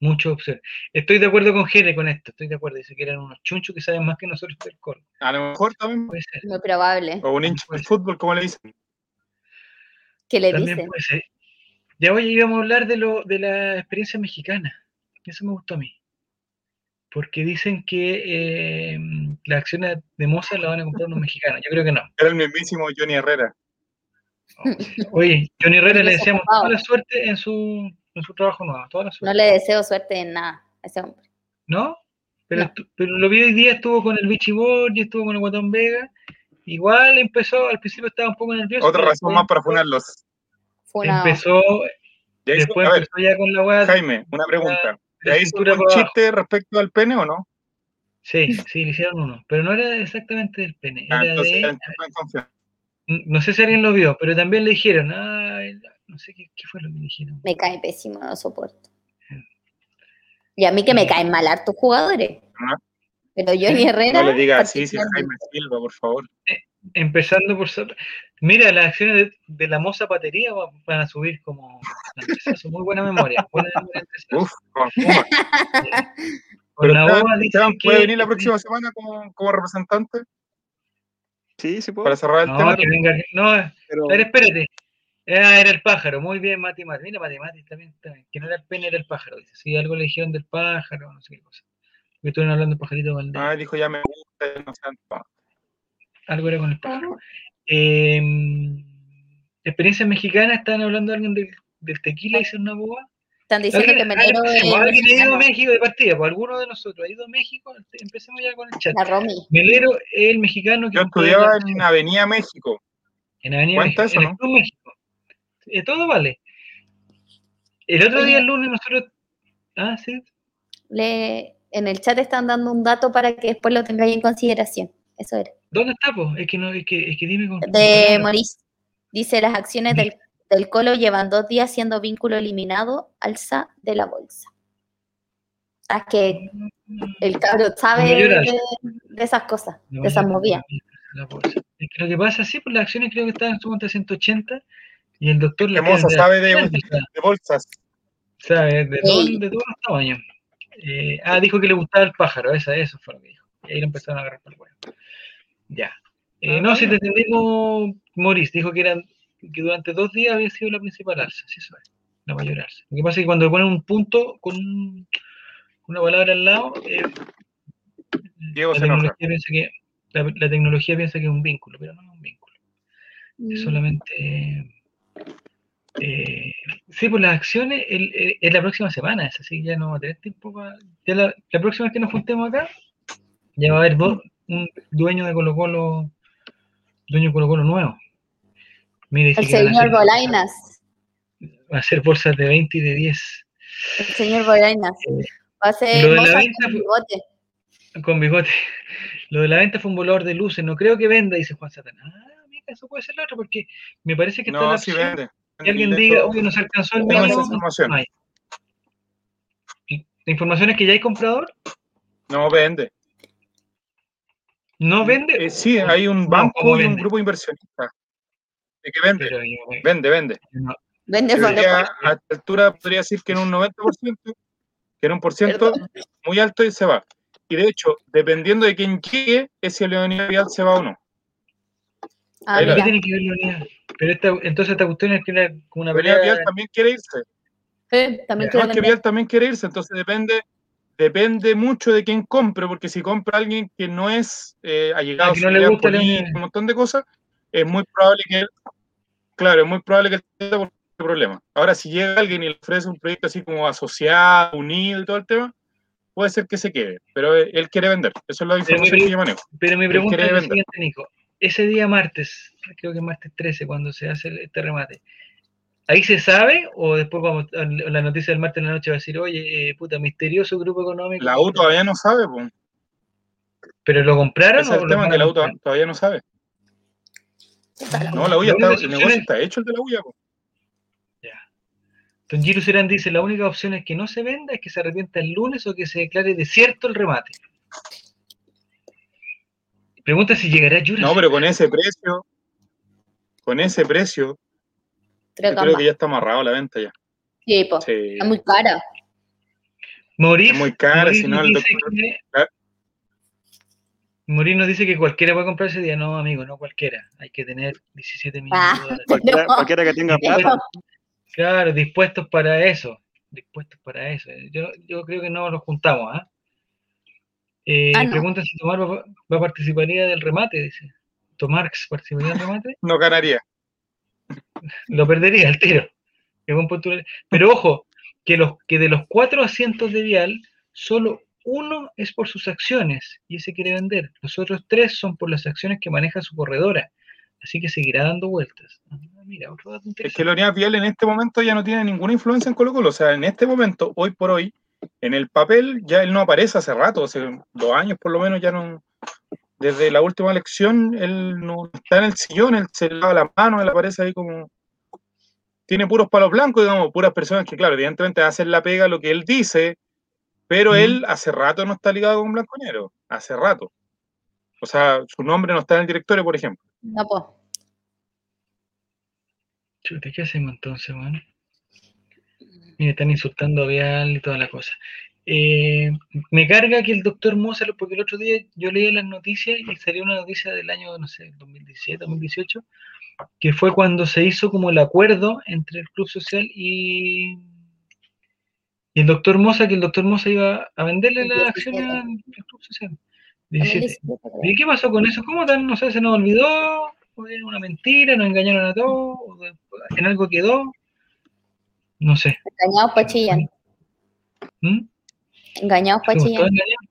S1: Muchas opciones. Estoy de acuerdo con Jere con esto, estoy de acuerdo. Dice que eran unos chunchos que saben más que nosotros del coro.
S2: A lo mejor también.
S1: Puede ser.
S3: Muy probable.
S2: O un hincha de fútbol, como le dicen.
S3: que le
S1: También
S3: dicen?
S1: puede ser. Ya hoy íbamos a hablar de, lo, de la experiencia mexicana. Eso me gustó a mí. Porque dicen que eh, las acciones de Mozart las van a comprar unos mexicanos. Yo creo que no.
S2: Era el mismísimo Johnny Herrera.
S1: Oye, Johnny Herrera le deseamos toda la suerte en su, en su trabajo nuevo. Toda la
S3: No
S1: suerte.
S3: le deseo suerte en nada a ese hombre.
S1: ¿No? Pero,
S3: No.
S1: lo vi hoy día, estuvo con el Vichy y estuvo con el Guatón Vega. Igual empezó, al principio estaba un poco nervioso.
S2: Otra razón más para funarlos.
S3: Fue una.
S1: Empezó, después
S2: a ver,
S1: empezó ya con la weá.
S2: Jaime, una pregunta.
S1: de
S2: ¿Ya hizo
S1: cintura
S2: un
S1: abajo.
S2: chiste respecto al pene o no?
S1: Sí, sí, le hicieron uno. Pero no era exactamente del pene.
S2: Ah, entonces,
S1: de. No sé si alguien lo vio, pero también le dijeron. Ay, no sé qué, qué fue lo que le dijeron.
S3: Me cae pésimo, no lo soporto. Y a mí que me caen mal hartos jugadores.
S2: Ajá.
S3: Pero Johnny Herrera.
S2: No le diga así, si. Jaime Silva, por favor.
S1: Empezando por. Mira, las acciones de, de la moza patería va- van a subir como. Muy buena memoria. Buena memoria.
S2: Uf, con.
S1: Con
S2: Pero
S1: la
S2: Esteban,
S1: que-
S2: ¿puede venir la próxima semana como, como representante
S4: Sí, sí puedo.
S2: para cerrar el
S1: No,
S2: tema?
S1: que venga. No,
S4: Pero
S1: a ver, espérate. Ah, era el pájaro. Muy bien, Mati Mati. Mira, Mati Mati también, también. Que no era el pene, era el pájaro. Dice. Sí, algo le dijeron del pájaro, no sé qué cosa. Porque estuvieron hablando de pajarito Valdés.
S2: Ah, dijo, ya me gusta, no sean
S1: Algo era con el pájaro. Eh, experiencia mexicana, estaban hablando alguien del, del tequila, hizo una boba.
S3: Están diciendo que
S1: ¿Alguien,
S3: Melero
S1: alguien-
S3: es
S1: alguien ha ido a. México de partida? Pues alguno de nosotros ha ido a México. Empecemos ya con el chat.
S3: La Romy.
S1: Melero es el mexicano que
S2: Yo estudiaba en Avenida México.
S1: en Avenida
S2: ¿Cuenta
S1: México,
S2: eso,
S1: en
S2: no?
S1: el Club México. Eh, todo vale. El otro día, el lunes, nosotros. Ah, sí.
S3: Le, en el chat están dando un dato para que después lo tengáis en consideración. Eso era.
S1: ¿Dónde está, po? Es que, no, es que, es que dime con.
S3: De. Maurice. Dice, las acciones del, del Colo llevan dos días siendo vínculo eliminado, alza de la bolsa. Ah, que el cabro sabe de, esas cosas, de esas movidas.
S1: la bolsa. Es que lo que pasa, sí, pues las acciones creo que estaban en su cuenta 180 y el doctor la
S2: Moza sabe de,
S1: sabe,
S2: de bolsas.
S1: sabe de, todo-
S3: Sí.
S1: de todos los tamaños. Eh, ah, dijo que le gustaba el pájaro, esa, eso fue lo que dijo. Y ahí lo empezaron a agarrar por el huevo. Ya. Eh, no, si te entendimos, Maurice dijo que eran que durante dos días había sido la principal alza, sí eso es, la mayor alza. Lo que pasa es que cuando le ponen un punto con un- una palabra al lado, eh,
S2: Diego
S1: la,
S2: se enoja.
S1: tecnología piensa que, la, la tecnología piensa que es un vínculo, pero no es un vínculo.
S3: Mm.
S1: Es solamente. eh, sí, pues las acciones es la próxima semana, es así, ya no va a tener tiempo para. Ya la, la próxima vez que nos juntemos acá, ya va a haber do- un dueño de Colo Colo, dueño de Colo Colo nuevo. Mire, dice
S3: El señor
S1: hacer-
S3: Bolainas.
S1: va a hacer bolsas de 20 y de 10
S3: El señor Bolainas. Va a ser
S1: Lo de la venta
S3: con
S1: fue-
S3: bigote.
S1: con bigote. Lo de la venta fue un volador de luces, no creo que venda, dice Juan Satán. Ah, mira, eso puede ser lo otro, porque me parece que está
S2: No,
S1: la
S2: sí vende.
S1: que alguien
S2: De
S1: diga, oye, nos alcanzó el mínimo.
S2: información.
S1: no hay. ¿La información es que ya hay comprador?
S2: No vende.
S1: ¿No vende?
S2: Eh, sí, hay un banco
S1: ¿cómo
S2: y un grupo de que vende,
S1: Pero,
S2: vende, vende.
S1: no,
S3: Vende
S2: a esta altura podría decir que en un 90%, que en un por ciento muy alto y se va. Y de hecho, dependiendo de quién llegue, es si Leonidas Vial se va o no.
S3: Ah,
S1: ¿Qué tiene que ver Leonidas? Pero esta, entonces esta cuestión es que era como una pelea.
S2: Vial también quiere irse.
S3: Sí, también
S1: Ya.
S3: quiero
S2: No, es que
S3: vender.
S2: Vial también quiere irse, entonces depende depende mucho de quién compre, porque si compra alguien que no es eh, allegado
S1: Ah, que no
S2: a su
S1: le gusta
S2: política, un montón de cosas, es muy probable que, claro, es muy probable que él tenga este problema. Ahora, si llega alguien y le ofrece un proyecto así como asociado, unido y todo el tema, puede ser que se quede, pero él él quiere vender. Eso es la información
S1: pero-
S2: que yo manejo.
S1: Pero mi pregunta es la siguiente, Nico. Ese día martes, creo que es martes 13, cuando se hace el- este remate, ¿ahí se sabe o después vamos a la noticia del martes en la noche va a decir, oye, eh, puta, misterioso grupo económico?
S2: La U todavía no sabe, pues.
S1: ¿Pero lo compraron
S2: Ese es
S1: o
S2: el
S1: lo
S2: tema, que la U todavía no sabe.
S3: La
S2: No, la U ya está, el negocio
S1: es-
S2: está hecho el de la U ya, po.
S1: Ya. Entonces Giro Serán dice, la única opción es que no se venda, es que se arrepienta el lunes o que se declare desierto el remate. Pregunta si llegará Jura.
S2: No, pero con ese precio, con ese precio, Yo creo
S3: gambas.
S2: que ya está amarrado la venta ya.
S3: Sí, po.
S2: Sí.
S3: Es muy cara.
S1: Maurice,
S2: Es muy cara, si no, el doctor-
S1: que- nos dice que cualquiera puede comprar ese día. No, amigo, no cualquiera. Hay que tener 17 millones
S3: Ah.
S1: de dólares.
S4: Cualquiera,
S3: No.
S4: cualquiera que tenga plata.
S1: Claro, dispuestos para eso. Dispuestos para eso. Yo, yo creo que no nos juntamos, ¿ah? Eh,
S3: Ah, no.
S1: Pregunta si Tomar va, va a participaría del remate, dice. Tomarx participaría del remate.
S2: No ganaría.
S1: Lo perdería al tiro. Pero ojo, que, los, que de los cuatro asientos de Vial, solo uno es por sus acciones y ese quiere vender. Los otros tres son por las acciones que maneja su corredora. Así que seguirá dando vueltas. Ah, mira, otro dato
S2: Es que. Leonidas Vial en este momento ya no tiene ninguna influencia en Colo Colo. O sea, en este momento, hoy por hoy, en el papel ya él no aparece hace rato, hace dos años por lo menos ya no. Desde la última elección, él no está en el sillón, él se lava las manos, él aparece ahí como. Tiene puros palos blancos, digamos, puras personas que, claro, evidentemente hacen la pega lo que él dice, pero
S1: Mm.
S2: él hace rato no está ligado con Blanco y Negro, hace rato. O sea, su nombre no está en el directorio, por ejemplo.
S3: No.
S1: Chuta, ¿qué hacemos entonces, weón? Mira, están insultando a Vial y toda la cosa. Eh, me carga que el doctor Moza, porque el otro día yo leí las noticias y salió una noticia del año, no sé, 2017, 2018, que fue cuando se hizo como el acuerdo entre el Club Social y, y el doctor Moza, que el doctor Moza iba a venderle las acciones al Club Social. 17.
S3: 2017, creo.
S1: ¿Y qué pasó con eso? ¿Cómo tan, no sé, se nos olvidó? ¿O era una mentira? ¿Nos engañaron a todos? ¿O de- ¿En algo quedó? No sé.
S3: Engañados chillan.
S1: ¿Mm?
S3: Engañados pa'
S1: Fuimos todos engañados.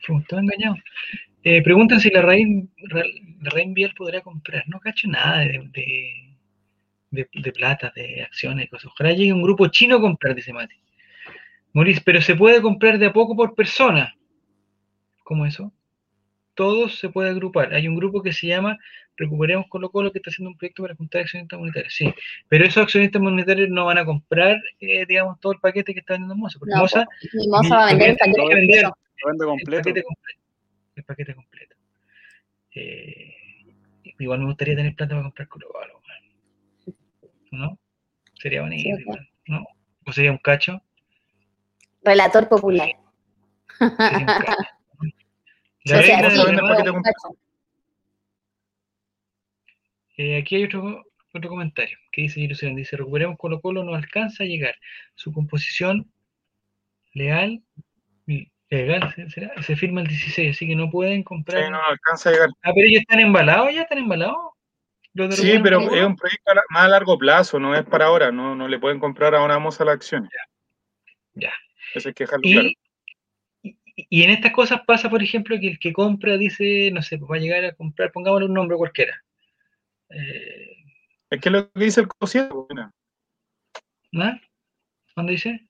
S1: Fuimos todos engañados. Eh, preguntan si la raíz, Ra- la raíz Vial podrá comprar. No cacho nada de, de, de, de plata, de acciones y cosas. Ojalá llegue un grupo chino a comprar, dice Mati. Maurice, pero se puede comprar de a poco por persona. ¿Cómo eso? Todos se puede agrupar. Hay un grupo que se llama Recuperemos Colo Colo que está haciendo un proyecto para juntar accionistas monetarios. Sí, pero esos accionistas monetarios no van a comprar, eh, digamos, todo el paquete que está vendiendo Moza. Porque
S3: No,
S1: Moza
S3: Mi moza va a vender el paquete completo.
S1: El
S4: completo.
S1: paquete completo. El paquete completo. Eh, igual me gustaría tener plata para comprar Colo Colo. ¿No? Sería bonito.
S3: Sí,
S1: igual, ¿no? O sería un cacho.
S3: Relator popular.
S1: Sería un cacho. La
S3: O sea,
S1: regla
S2: ¿cómo
S1: de
S2: se
S1: la
S2: vende el
S1: llamada-
S2: paquete completo?
S3: cacho.
S1: Eh, aquí hay otro, otro comentario que dice Jerusalén. Dice, recuperemos Colo Colo, no alcanza a llegar. Su composición leal, legal, ¿se- será? se firma el 16, así que no pueden
S2: Sí,
S1: comprar.
S2: no alcanza a llegar.
S1: Ah, pero ellos están embalados, ya están embalados.
S2: Sí, pero es un proyecto la- más a largo plazo, no es para ahora, no, no le pueden comprar ahora vamos a las acciones.
S1: Ya.
S2: Eso hay que dejarlo claro.
S1: Y, y- y en estas cosas pasa, por ejemplo, que el que compra dice, no sé, pues va a llegar a comprar, pongámosle un nombre cualquiera. Eh,
S2: Es que es lo que dice el cociente, mira,
S1: ¿no? ¿Dónde dice?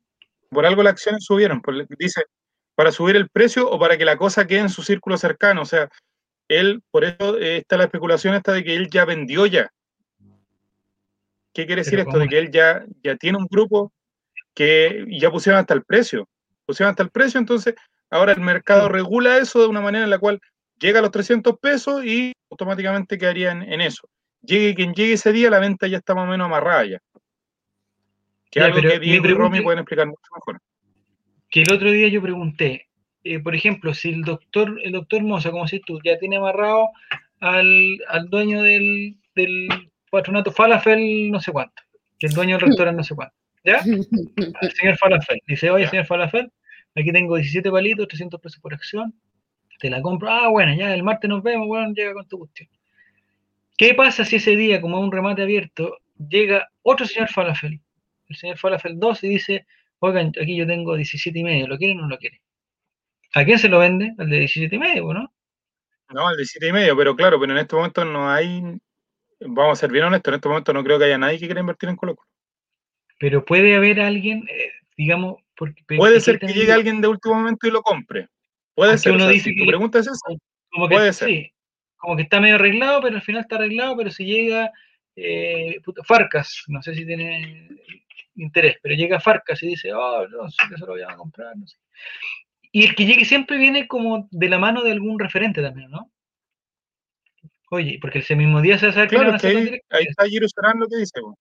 S2: por algo las acciones subieron, por- dice, para subir el precio o para que la cosa quede en su círculo cercano, o sea, él, por eso eh, está la especulación esta de que él ya vendió ya. ¿Qué quiere decir esto?
S1: ¿cómo
S2: De que él ya, ya tiene un grupo que ya pusieron hasta el precio, pusieron hasta el precio, entonces ahora el mercado regula eso de una manera en la cual llega a los 300 pesos y automáticamente quedaría en, en eso. Llegue quien llegue ese día, la venta ya está más o menos amarrada ya. Que
S1: Ya,
S2: algo
S1: pero
S2: que
S1: mi
S2: Diego y Romy pueden explicar mucho mejor.
S1: que el otro día yo pregunté, eh, por ejemplo, si el doctor, el doctor Moza, como si tú, ya tiene amarrado al, al dueño del, del patronato Falafel, no sé cuánto, que el dueño del restaurante no sé cuánto, ¿ya? Al señor Falafel. Dice, oye,
S2: Ya.
S1: señor Falafel, aquí tengo 17 palitos, 300 pesos por acción, te la compro. Ah, bueno, ya el martes nos vemos, bueno, llega con tu cuestión. ¿Qué pasa si ese día, como es un remate abierto, llega otro señor Falafel, el señor Falafel 2, y dice, oigan, aquí yo tengo 17 y medio, ¿lo quieren o no lo quieren? ¿A quién se lo vende? Al de 17 y medio, ¿no?
S2: No, al 17 y medio, pero claro, pero en este momento no hay, vamos a ser bien honestos, en este momento no creo que haya nadie que quiera invertir en Colo Colo.
S1: Pero puede haber alguien, eh, digamos, porque
S2: Puede ser que llegue alguien de último momento y lo compre. Puede ser.
S1: uno
S2: o sea,
S1: dice
S2: si tu pregunta es esa,
S1: que
S2: puede ser.
S1: sí, como que está medio arreglado, pero al final está arreglado, pero si llega eh, Farcas, no sé si tiene interés, pero llega Farcas y dice, oh, no sé que se lo voy a comprar, no sé. Y el que llegue siempre viene como de la mano de algún referente también, ¿no? Oye, porque ese mismo día se le
S2: Claro, que ahí, está Giro Serán lo que dice. po.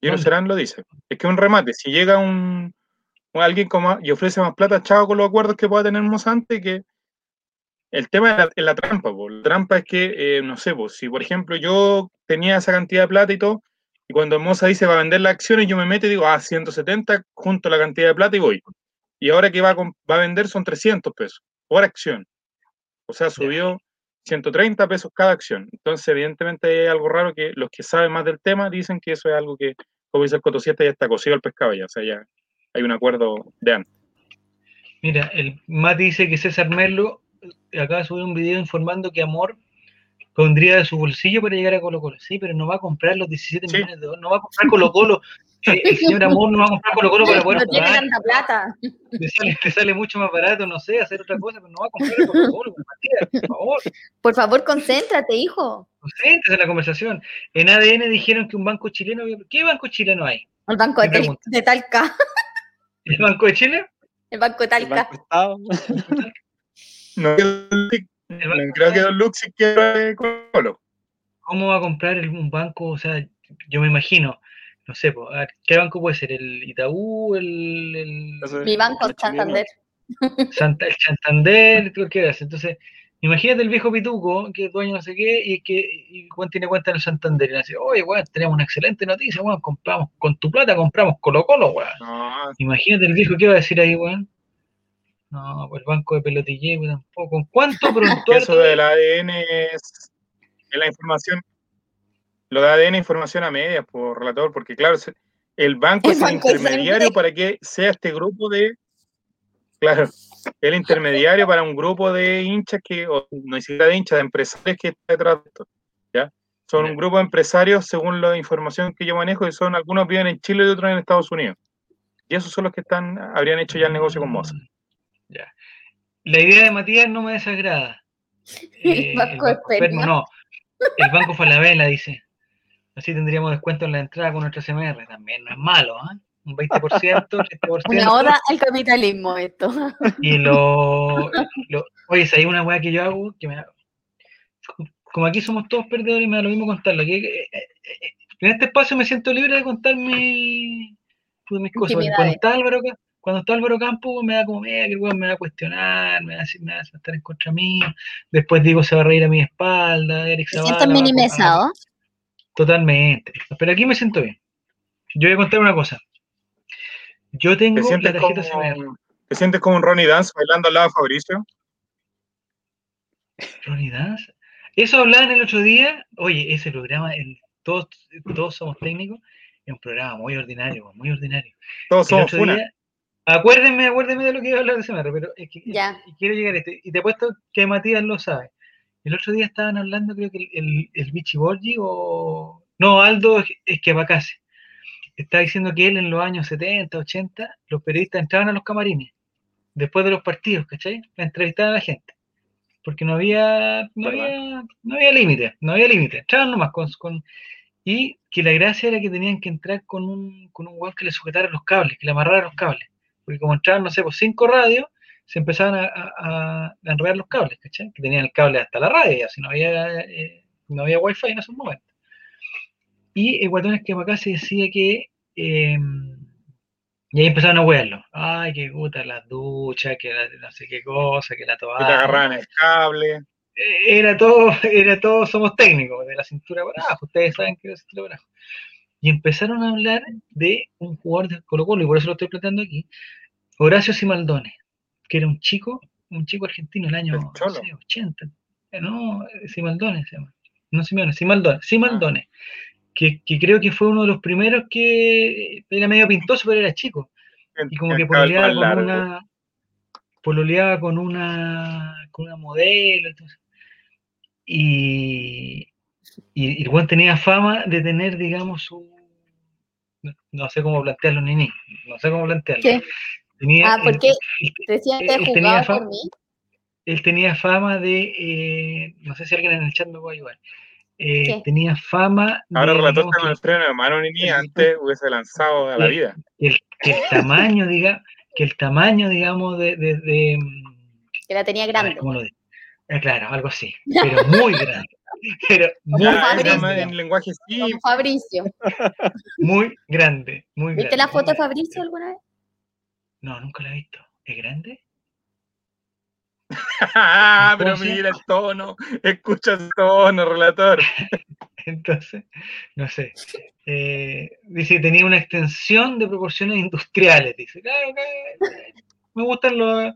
S2: Giro
S1: ¿Dónde?
S2: Serán lo dice. Es que es un remate. Si llega un, alguien como, y ofrece más plata, chao con los acuerdos que pueda tener Mosante, que el tema es la, trampa. po. La trampa es que, eh, no sé, po, si por ejemplo yo tenía esa cantidad de plata y todo, y cuando Moza dice va a vender las acciones, yo me meto y digo, ah, 170, junto la cantidad de plata y voy. Y ahora que va a, va a vender son 300 pesos por acción. O sea, subió 130 pesos cada acción. Entonces, evidentemente hay algo raro que los que saben más del tema dicen que eso es algo que, como dice el Coto 7, ya está cocido el pescado ya. O sea, ya hay un acuerdo de antes.
S1: Mira, el Mati dice que César Merlo acaba de subir un video informando que Amor pondría de su bolsillo para llegar a Colo Colo. Sí, pero no va a comprar los 17
S2: Sí.
S1: millones de dólares, no va a comprar Colo Colo. Eh, el señor Amor no va a comprar Colo Colo para poder
S3: No tiene tanta plata.
S1: Le sale, le sale mucho más barato, no sé, hacer otra cosa, pero no va a comprar Colo Colo, Matías, por favor.
S3: Por favor, concéntrate, hijo.
S1: Concéntrese en la conversación. En ADN dijeron que un banco chileno, había- ¿qué banco chileno hay?
S3: El banco de, Talca.
S1: ¿El Banco de Chile?
S3: El banco de
S4: El
S3: Talca.
S4: Banco Estado.
S2: No, creo que Don Luxi quiera Colo.
S1: ¿Cómo va a comprar un banco? O sea, yo me imagino, no sé, ¿qué banco puede ser? ¿El Itaú? ¿El, el
S3: Mi banco
S4: el.
S3: Santander.
S1: Santa- el Santander? cualquiera? Entonces, imagínate el viejo pituco, que es dueño no sé qué, y que y, weón, tiene cuenta en el Santander. Y le dice, oye, weón, tenemos una excelente noticia, weón, compramos, con tu plata compramos Colo Colo, weón.
S2: No,
S1: Imagínate el viejo, ¿qué va a decir ahí, weón? No, pues el banco de pelotille, weón, tampoco. ¿Con cuánto prontuario?
S2: eso del ADN es, es la información. Lo de ADN es información a medias, por relator, porque claro, el banco
S3: El
S2: es el
S3: es
S2: intermediario para que sea este grupo de. Claro, el intermediario para un grupo de hinchas que, o no ni siquiera de hinchas, de empresarios que está detrás de esto. ¿ya? Son un grupo de empresarios, según la información que yo manejo, y son algunos viven en Chile y otros en Estados Unidos. Y esos son los que están, habrían hecho ya el negocio con Moza.
S1: Ya. La idea de Matías no me desagrada. Eh, el
S3: banco
S1: banco
S3: Esperma.
S1: No. El banco Falabella dice. Así tendríamos descuento en la entrada con nuestra CMR. También no es malo, ¿ah? Un 20%, 30%.
S3: Una oda al capitalismo esto.
S1: Y lo, lo- Oye, si hay una weá que yo hago que me Como aquí somos todos perdedores, me da lo mismo contarlo. que- eh, eh, eh, en este espacio me siento libre de contar mi, pues, mis cosas. Está Álvaro cuando está Álvaro Campo, me da como, mira, que el weón me va a cuestionar, me va a, decir, me va a estar en contra mío. Después digo, se va a reír a mi espalda, Eric
S3: ¿Te sientes
S1: va a-
S3: minimizado?
S1: Totalmente. Pero aquí me siento bien. Yo voy a contar una cosa. Yo
S2: ¿Te
S1: tengo la
S2: sientes,
S1: tarjeta
S2: como. ¿Te sientes como un Ronnie Dance bailando al lado de Fabricio?
S1: Ronnie Dance. Eso hablaban el otro día. Oye, ese programa, el, todos, todos somos técnicos, es un programa muy ordinario, muy ordinario.
S2: Todos
S1: El
S2: somos
S1: día, acuérdenme, acuérdenme de lo que iba a hablar de CMR, pero es que
S3: Ya.
S1: quiero llegar a este. Y te apuesto que Matías lo sabe. El otro día estaban hablando, creo que el, el, el Vichy Borgi o. No, Aldo Esquivacase. Está diciendo que él en los años 70, 80, los periodistas entraban a los camarines después de los partidos, ¿cachai? A entrevistar a la gente. Porque no había, no había, no había límite, no había límite. Entraban nomás con, con- Y que la gracia era que tenían que entrar con un, con un que le sujetara los cables, que le amarrara los cables. Porque como entraban, no sé, por cinco radios, se empezaban a, a- enredar los cables, ¿cachai? Que tenían el cable hasta la radio, ya, si no había, eh, no había wifi en esos momentos. Y el guatón que acá se decía que. eh, y ahí empezaron a huearlo. Ay, que puta las duchas, que la, no sé qué cosa, que la
S2: Que te
S1: toalla.
S2: agarraban el cable.
S1: Eh, Era todo, era todo, somos técnicos, de la cintura para abajo. Ustedes saben que es la cintura para abajo. Y empezaron a hablar de un jugador de Colo Colo, y por eso lo estoy planteando aquí, Horacio Simaldone, que era un chico, un chico argentino el año
S2: El
S1: no
S2: Cholo.
S1: sé, 80. Eh, No, eh, Simaldone se llama. No Simeone, Simaldone, Simaldone. Que, que creo que fue uno de los primeros que era medio pintoso, pero era chico. Y como que pololeaba con
S2: largo.
S1: una. Pololeaba con una. con una modelo. entonces. Y, y, y el buen tenía fama de tener, digamos, su. No, sé cómo plantearlo, Nini. No sé cómo plantearlo.
S3: ¿Qué?
S1: Tenía,
S3: Ah, ¿por qué?
S1: él, tenía
S3: jugaba
S1: fa-
S3: por mí.
S1: él tenía fama de. eh, no sé si alguien en el chat me puede ayudar. Eh, tenía fama.
S2: Ahora con
S1: que-
S2: el freno de mano, Nini. Antes hubiese lanzado a la vida.
S1: que el, que el tamaño, diga, que el tamaño, digamos, de, de- de,
S3: Que la tenía
S1: ver,
S3: grande.
S1: ¿cómo lo digo? Eh, claro, algo así, pero muy grande, pero muy,
S3: Fabricio.
S2: era más en lenguaje
S3: Como
S2: simple.
S3: Fabricio.
S1: muy grande, muy grande.
S3: ¿Viste la foto de. Fabricio alguna vez?
S1: No, nunca la he visto. ¿Es grande?
S2: Ah, pero
S1: ¿Cómo se
S2: mira el tono. Escucha el tono, relator.
S1: Entonces, no sé. Eh, dice que tenía una extensión de proporciones industriales, dice. Claro que me gustan los,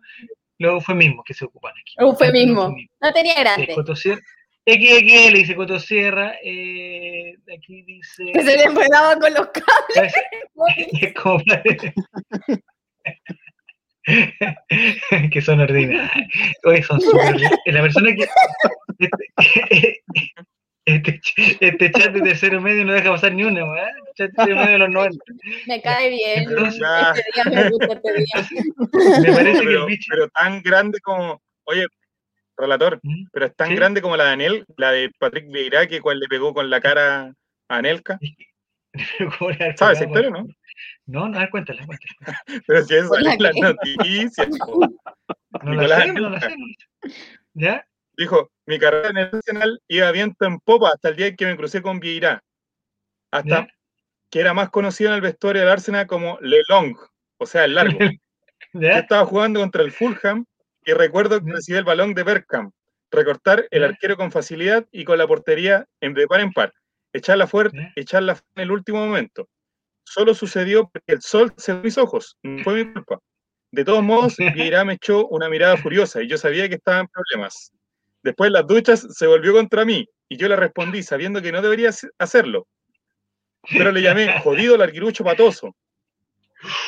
S1: los eufemismos que se ocupan aquí.
S3: Eufemismo.
S1: Eufemismos.
S3: No tenía
S1: Sí,
S3: grande.
S1: Cotosierra. XXL dice Cotosierra. Eh, aquí dice.
S3: Que se le enredaba con los cables.
S1: Que son ordinarios. Oye, son súper ordinarios. La persona que. Este, este, este chat de tercero medio no deja pasar ni una, ¿verdad? Chat de tercero medio de los 90.
S3: Me cae bien.
S1: Entonces-
S3: Este día me gusta este día.
S1: Me parece que el bicho.
S2: pero tan grande como. Oye, relator,
S1: ¿Mm?
S2: pero es tan
S1: Sí.
S2: grande como la de Anel, la de Patrick Vieira, que cual le pegó con la cara a Anelka.
S1: ¿Cómo le habrá
S2: ¿Sabes esa historia, no?
S1: No, no, a ver, cuéntala, cuéntala.
S2: Pero si eso
S3: Hola,
S2: es la
S3: ¿qué?
S2: noticia. po.
S1: No la sé, no la sé. ¿Ya?
S2: Dijo, mi carrera en el Arsenal iba viento en popa hasta el día en que me crucé con Vieira. Hasta
S1: ¿Ya?
S2: que era más conocido en el vestuario del Arsenal como Le Long, o sea, el largo. Estaba jugando contra el Fulham y recuerdo que recibí el balón de Bergkamp, recortar el arquero con facilidad y con la portería en de par en par, echarla fuerte, echarla en el último momento. Solo sucedió porque el sol se mis ojos, no fue mi culpa. De todos modos, Vieira me echó una mirada furiosa y yo sabía que estaba en problemas. Después las duchas se volvió contra mí y yo le respondí sabiendo que no debería hac- hacerlo. Pero le llamé jodido larguirucho patoso.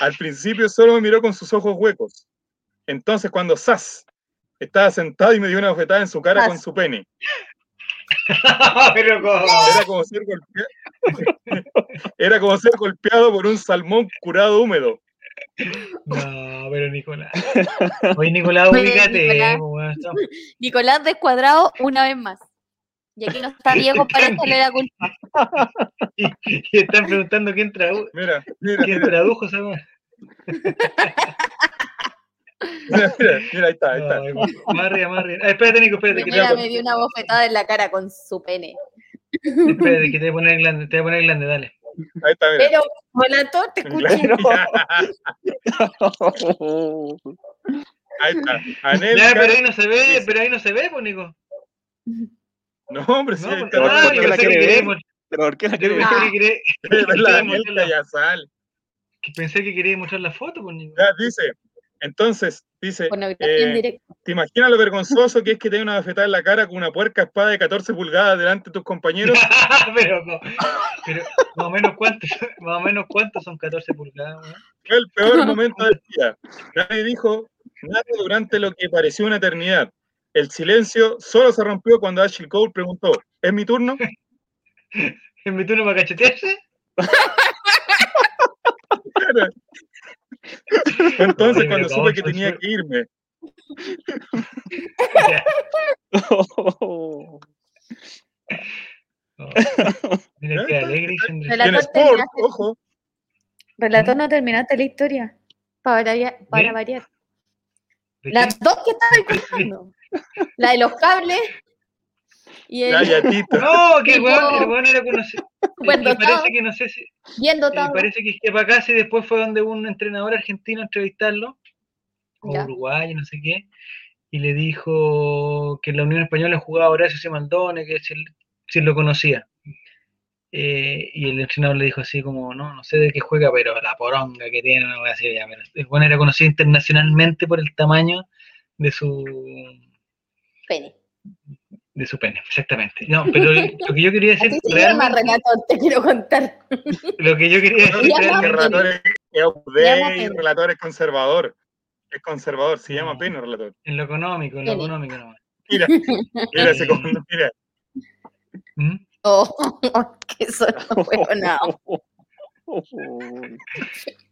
S2: Al principio solo me miró con sus ojos huecos. Entonces cuando Sass estaba sentado y me dio una bofetada en su cara
S3: Sas.
S2: con su pene.
S1: Pero como-
S2: Era como ser golpeado. Era como ser golpeado por un salmón curado húmedo.
S1: No, pero Nicolás. Oye, Nicolás, ubícate.
S3: Nicolás. Nicolás descuadrado una vez más. Y aquí no está Diego para echarle la culpa.
S1: Y, y están preguntando quién, tradu-
S2: Mira, mira,
S1: quién
S2: mira,
S1: tradujo esa.
S2: Mira, mira, mira, ahí está, ahí está.
S1: Ay, Más arriba, más arriba. Ah, espérate, Nico, espérate, que
S3: Mira, me dio una bofetada en la cara con su pene.
S1: espérate, que te voy a poner grande, te voy a poner grande, dale.
S2: Ahí está, mira.
S3: Pero, relator, te escuché.
S2: Ahí está.
S1: Ya,
S2: Anelka.
S1: pero ahí no se ve,
S2: dice-
S1: pero ahí no se ve, pues, Nico.
S2: No, hombre, sí,
S1: No,
S2: ahí
S1: porque- ah,
S4: ¿por
S1: yo
S4: qué la
S1: pensé que
S4: quiere ver? ¿Pero por qué la quiere ver?
S2: la
S1: la-
S2: ya sale.
S1: que pensé que quería mostrar la foto, pues, Nico.
S2: Ya, dice, entonces, dice, eh. ¿te imaginas lo vergonzoso que es que te una bofetada en la cara con una puerca espada de 14 pulgadas delante de tus compañeros?
S1: pero, no, pero más o menos cuántos, más o menos cuántos son 14 pulgadas?
S2: Fue el peor momento del día. Nadie dijo nada durante lo que pareció una eternidad. El silencio solo se rompió cuando Ashley Cole preguntó, ¿es mi turno?
S1: ¿En mi turno para cachetearse?
S2: Entonces cuando supe que
S1: ¿cómo
S2: tenía que irme.
S1: Oh, mira qué alegre
S2: En Sport, ojo,
S3: Relator, no terminaste la historia. Para, variar- para variar.
S1: ¿De
S3: Las dos que estabas contando. La de los cables y el
S2: ya, ya, Tito.
S1: No, que el
S3: Tipo-
S1: weón, el weón era conocido.
S3: Buen
S1: Y
S3: dotado.
S1: parece que no sé si.
S3: bien dotado.
S1: parece que es que para acá y después fue donde un entrenador argentino a entrevistarlo, o
S3: Ya.
S1: uruguayo, no sé qué, y le dijo que en la Unión Española jugaba Horacio Simaldone, que si, lo conocía. Eh, y el entrenador le dijo así como, no, no sé de qué juega, pero la poronga que tiene, no voy a decir ya, pero el weón era conocido internacionalmente por el tamaño de su
S3: Pene.
S1: De su pene, exactamente. No, pero lo que yo quería decir
S3: se llama te quiero contar.
S1: lo que yo quería decir
S3: llama
S2: El relator es es el relator es conservador. Es conservador, se llama
S1: No.
S2: pene relator.
S1: en lo económico, en lo
S3: Pene.
S1: económico nomás.
S2: Mira, mira ese con- mira.
S1: ¿Mm?
S3: Oh, que solo huevonao.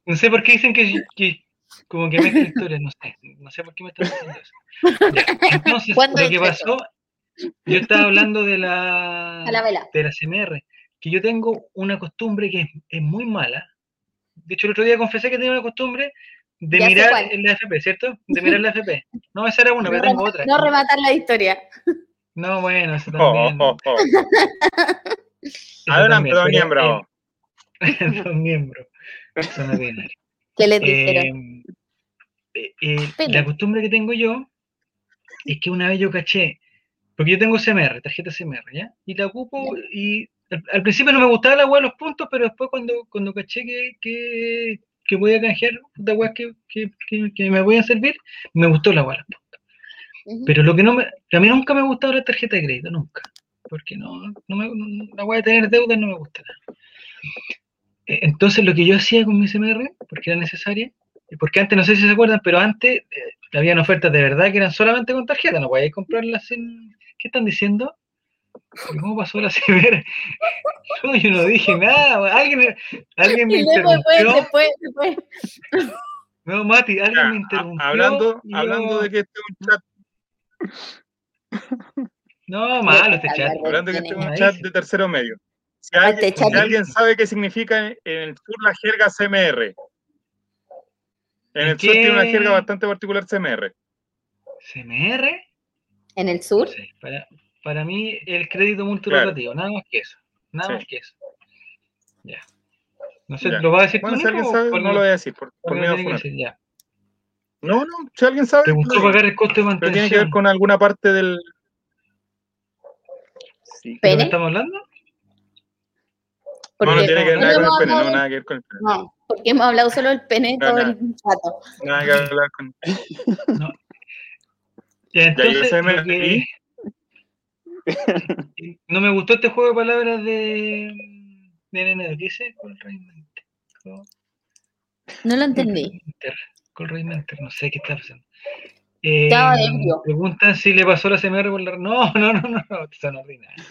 S1: No sé por qué dicen que, que como que mezcla historias, no sé, no sé por qué me están diciendo eso. Ya, Entonces,
S3: ¿Cuándo
S1: lo que
S3: eso?
S1: pasó, yo estaba hablando de la,
S3: A la vela.
S1: de la CMR, que yo tengo una costumbre que es, es muy mala. De hecho, el otro día confesé que tenía una costumbre de
S3: Ya
S1: mirar en la FP, ¿cierto? De mirar la FP. No, esa era una,
S3: No,
S1: pero tengo otra.
S3: no rematar la historia.
S1: No, bueno, eso
S2: Oh,
S1: también.
S2: oh, oh.
S1: eso
S2: Adelante,
S1: también,
S2: don miembro.
S1: eh, don miembro.
S3: ¿Qué les dijeron?
S1: Eh, eh, eh, la costumbre que tengo yo es que una vez yo caché, porque yo tengo CMR, tarjeta CMR, ¿ya? Y la ocupo y al, al principio no me gustaba la hueá de los puntos, pero después cuando, cuando caché que, que, que voy a canjear de hueá que, que, que, me voy a servir, me gustó la hueá de los puntos. Pero lo que no me, a mí nunca me ha gustado la tarjeta de crédito, nunca. Porque no, no me, no- la hueá de tener deudas no me gusta nada. Eh, Entonces lo que yo hacía con mi CMR, porque era necesaria, porque antes, no sé si se acuerdan, pero antes eh, habían ofertas de verdad que eran solamente con tarjeta, no podíais comprarlas sin... ¿Qué están diciendo? ¿Cómo pasó la? No, yo no dije nada, alguien, alguien me
S3: después,
S1: interrumpió.
S3: después, después.
S1: No, Mati, alguien
S2: Ya,
S1: me interrumpió.
S2: hablando, hablando de que este es un chat,
S1: No, malo este chat.
S2: hablando de que este es un chat de tercero medio. Si alguien,
S3: este
S2: si alguien sabe qué significa en el sur la jerga CMR. En el sur tiene una jerga bastante particular CMR.
S1: ¿CMR?
S3: En el
S1: No
S3: sur.
S1: para, para mí el crédito multirotativo, nada más que eso. Nada
S2: Sí.
S1: más que eso. Ya. No sé,
S2: Ya.
S1: ¿lo va a decir
S2: Bueno,
S1: tú,
S2: si alguien sabe, no lo voy a decir, por, por miedo a
S1: decir? Ya.
S2: No, no, si alguien sabe,
S1: ¿Te gustó
S2: no,
S1: pagar el costo de
S2: pero tiene que ver
S1: mantención?
S2: con alguna parte del.
S4: Sí.
S1: ¿De
S3: ¿Pene?
S1: estamos hablando?
S2: No, no tiene que ver
S3: no
S2: nada con el
S3: hemos
S2: pene, no,
S3: hablado-
S2: nada que ver con el pene.
S3: No, porque hemos hablado solo del pene
S2: No,
S3: todo
S2: no.
S3: el rato.
S2: Nada que hablar con.
S1: Ya, entonces, lo que- no me gustó este juego de palabras de, de ¿qué dice? Colraimente. Co-
S3: No lo entendí.
S1: Colraimente, Colraimente, no sé qué está pasando. Eh, preguntan si le pasó la CMR por la... No, no, no, no, no, eso no ordinario.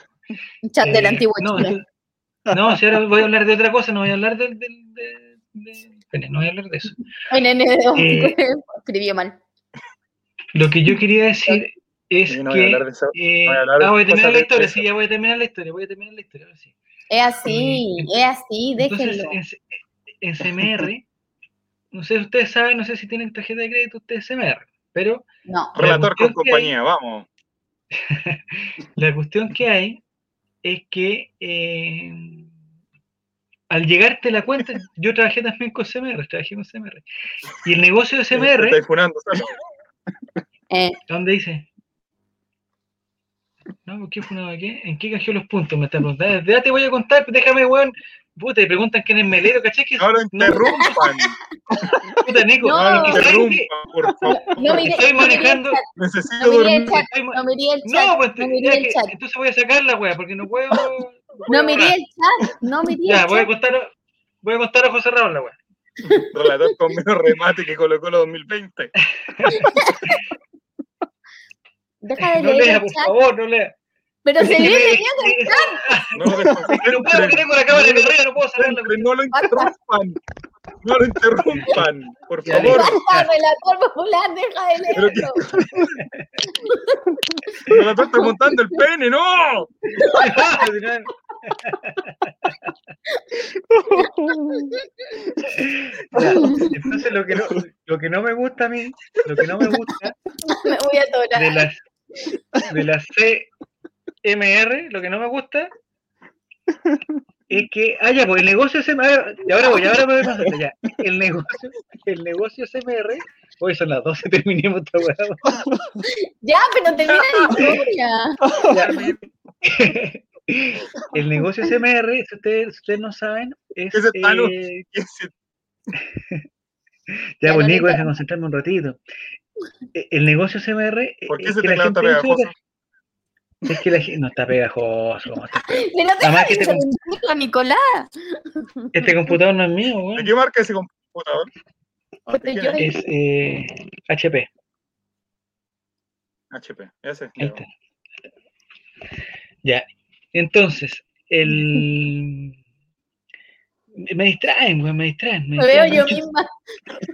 S3: Un chat del
S1: Eh,
S3: antiguo
S1: no, no, si ahora voy a hablar de otra cosa, no voy a hablar del... pene, no voy a hablar de eso.
S3: Ay, nene,
S1: Eh,
S3: escribió mal.
S1: Lo que yo quería decir es
S2: no voy a
S1: que...
S2: hablar de eso.
S1: eh,
S2: voy a
S1: ah, voy terminar la historia, sí, ya voy a terminar la historia, voy a terminar la historia, ahora sí.
S3: Es así,
S1: Eh,
S3: es así,
S1: Entonces,
S3: déjenlo.
S1: en, en CMR, no sé si ustedes saben, no sé si tienen tarjeta de crédito ustedes CMR, pero
S3: No,
S2: Relator con
S1: hay-
S2: compañía, vamos.
S1: la cuestión que hay es que eh, al llegarte la cuenta, yo trabajé también con CMR, trabajé con CMR. Y el negocio de CMR,
S2: estáis funando, ¿sabes?
S3: Eh,
S1: ¿dónde dice? No, ¿por ¿qué fue una qué? ¿En qué canjeó los puntos? Me están preguntando. Ya te voy a contar, déjame, weón. Puta, te preguntan quién es Melero, ¿cachai? Que
S2: No lo interrumpan,
S1: puta, Nico,
S3: No.
S1: que
S2: interrumpan,
S1: que
S2: por
S3: no,
S2: favor.
S3: no
S1: estoy
S3: no miré el
S1: manejando-
S3: chat,
S2: Necesito
S3: no miré el
S2: dormir.
S3: chat,
S1: estoy
S3: no miré el chat,
S1: No, pues
S3: no
S1: ya
S3: miré el
S1: que-
S3: chat.
S1: entonces voy a sacar la weá, porque no puedo.
S3: No miré el chat, no miré
S1: Ya,
S3: el
S1: voy a
S3: chat.
S1: contar, voy a contar a José Raúl la weá.
S2: Relator con menos remate que colocó los 2020.
S3: Deja de
S1: No
S3: leer
S1: lea,
S3: el
S1: por
S3: chat.
S1: favor, no lea.
S3: Pero se viene leyendo el chat.
S2: No,
S1: no puedo, que tengo la cámara de arriba, no puedo sacar la
S2: No lo interrumpan. No lo interrumpan, por favor.
S3: Basta, relator popular, deja de
S2: Pero
S3: leerlo.
S2: El relator está montando el pene, ¡no!
S1: Entonces lo que, no, lo que no me gusta a mí, lo que no me gusta
S3: Me voy a atorar.
S1: de las de las CMR, lo que no me gusta es que, ah, ya, pues el negocio CMR, y ahora voy, ahora me voy pasando, ya, el negocio, el negocio CMR, hoy son las 12, terminemos esta weá.
S3: Ya, pero termina la historia.
S1: Ya. El negocio CMR, si ustedes, si ustedes no saben, es.
S2: Ese es
S1: eh,
S2: ¿Qué se-
S1: ya,
S3: Ya,
S1: pues
S3: no
S1: Nico, deja concentrarme un ratito. Eh, El negocio CMR
S2: ¿Por qué
S1: es
S2: ese
S1: que la
S2: teclado está pegajoso?
S1: Es que la gente no está pegajoso. ¿cómo está?
S3: Pero deja
S1: Además que
S3: de
S1: te-
S3: interrumpirlo, Nicolás.
S1: Este computador no es mío,
S2: ¿De
S1: weón.
S2: qué marca ese computador? ¿de
S3: Pero yo-
S2: es?
S1: Es eh, HP.
S2: HP, ese.
S1: Ahí está. Ya. Entonces, el. Me distraen, weón, me distraen. Me
S3: Me veo yo
S1: mucho.
S3: misma.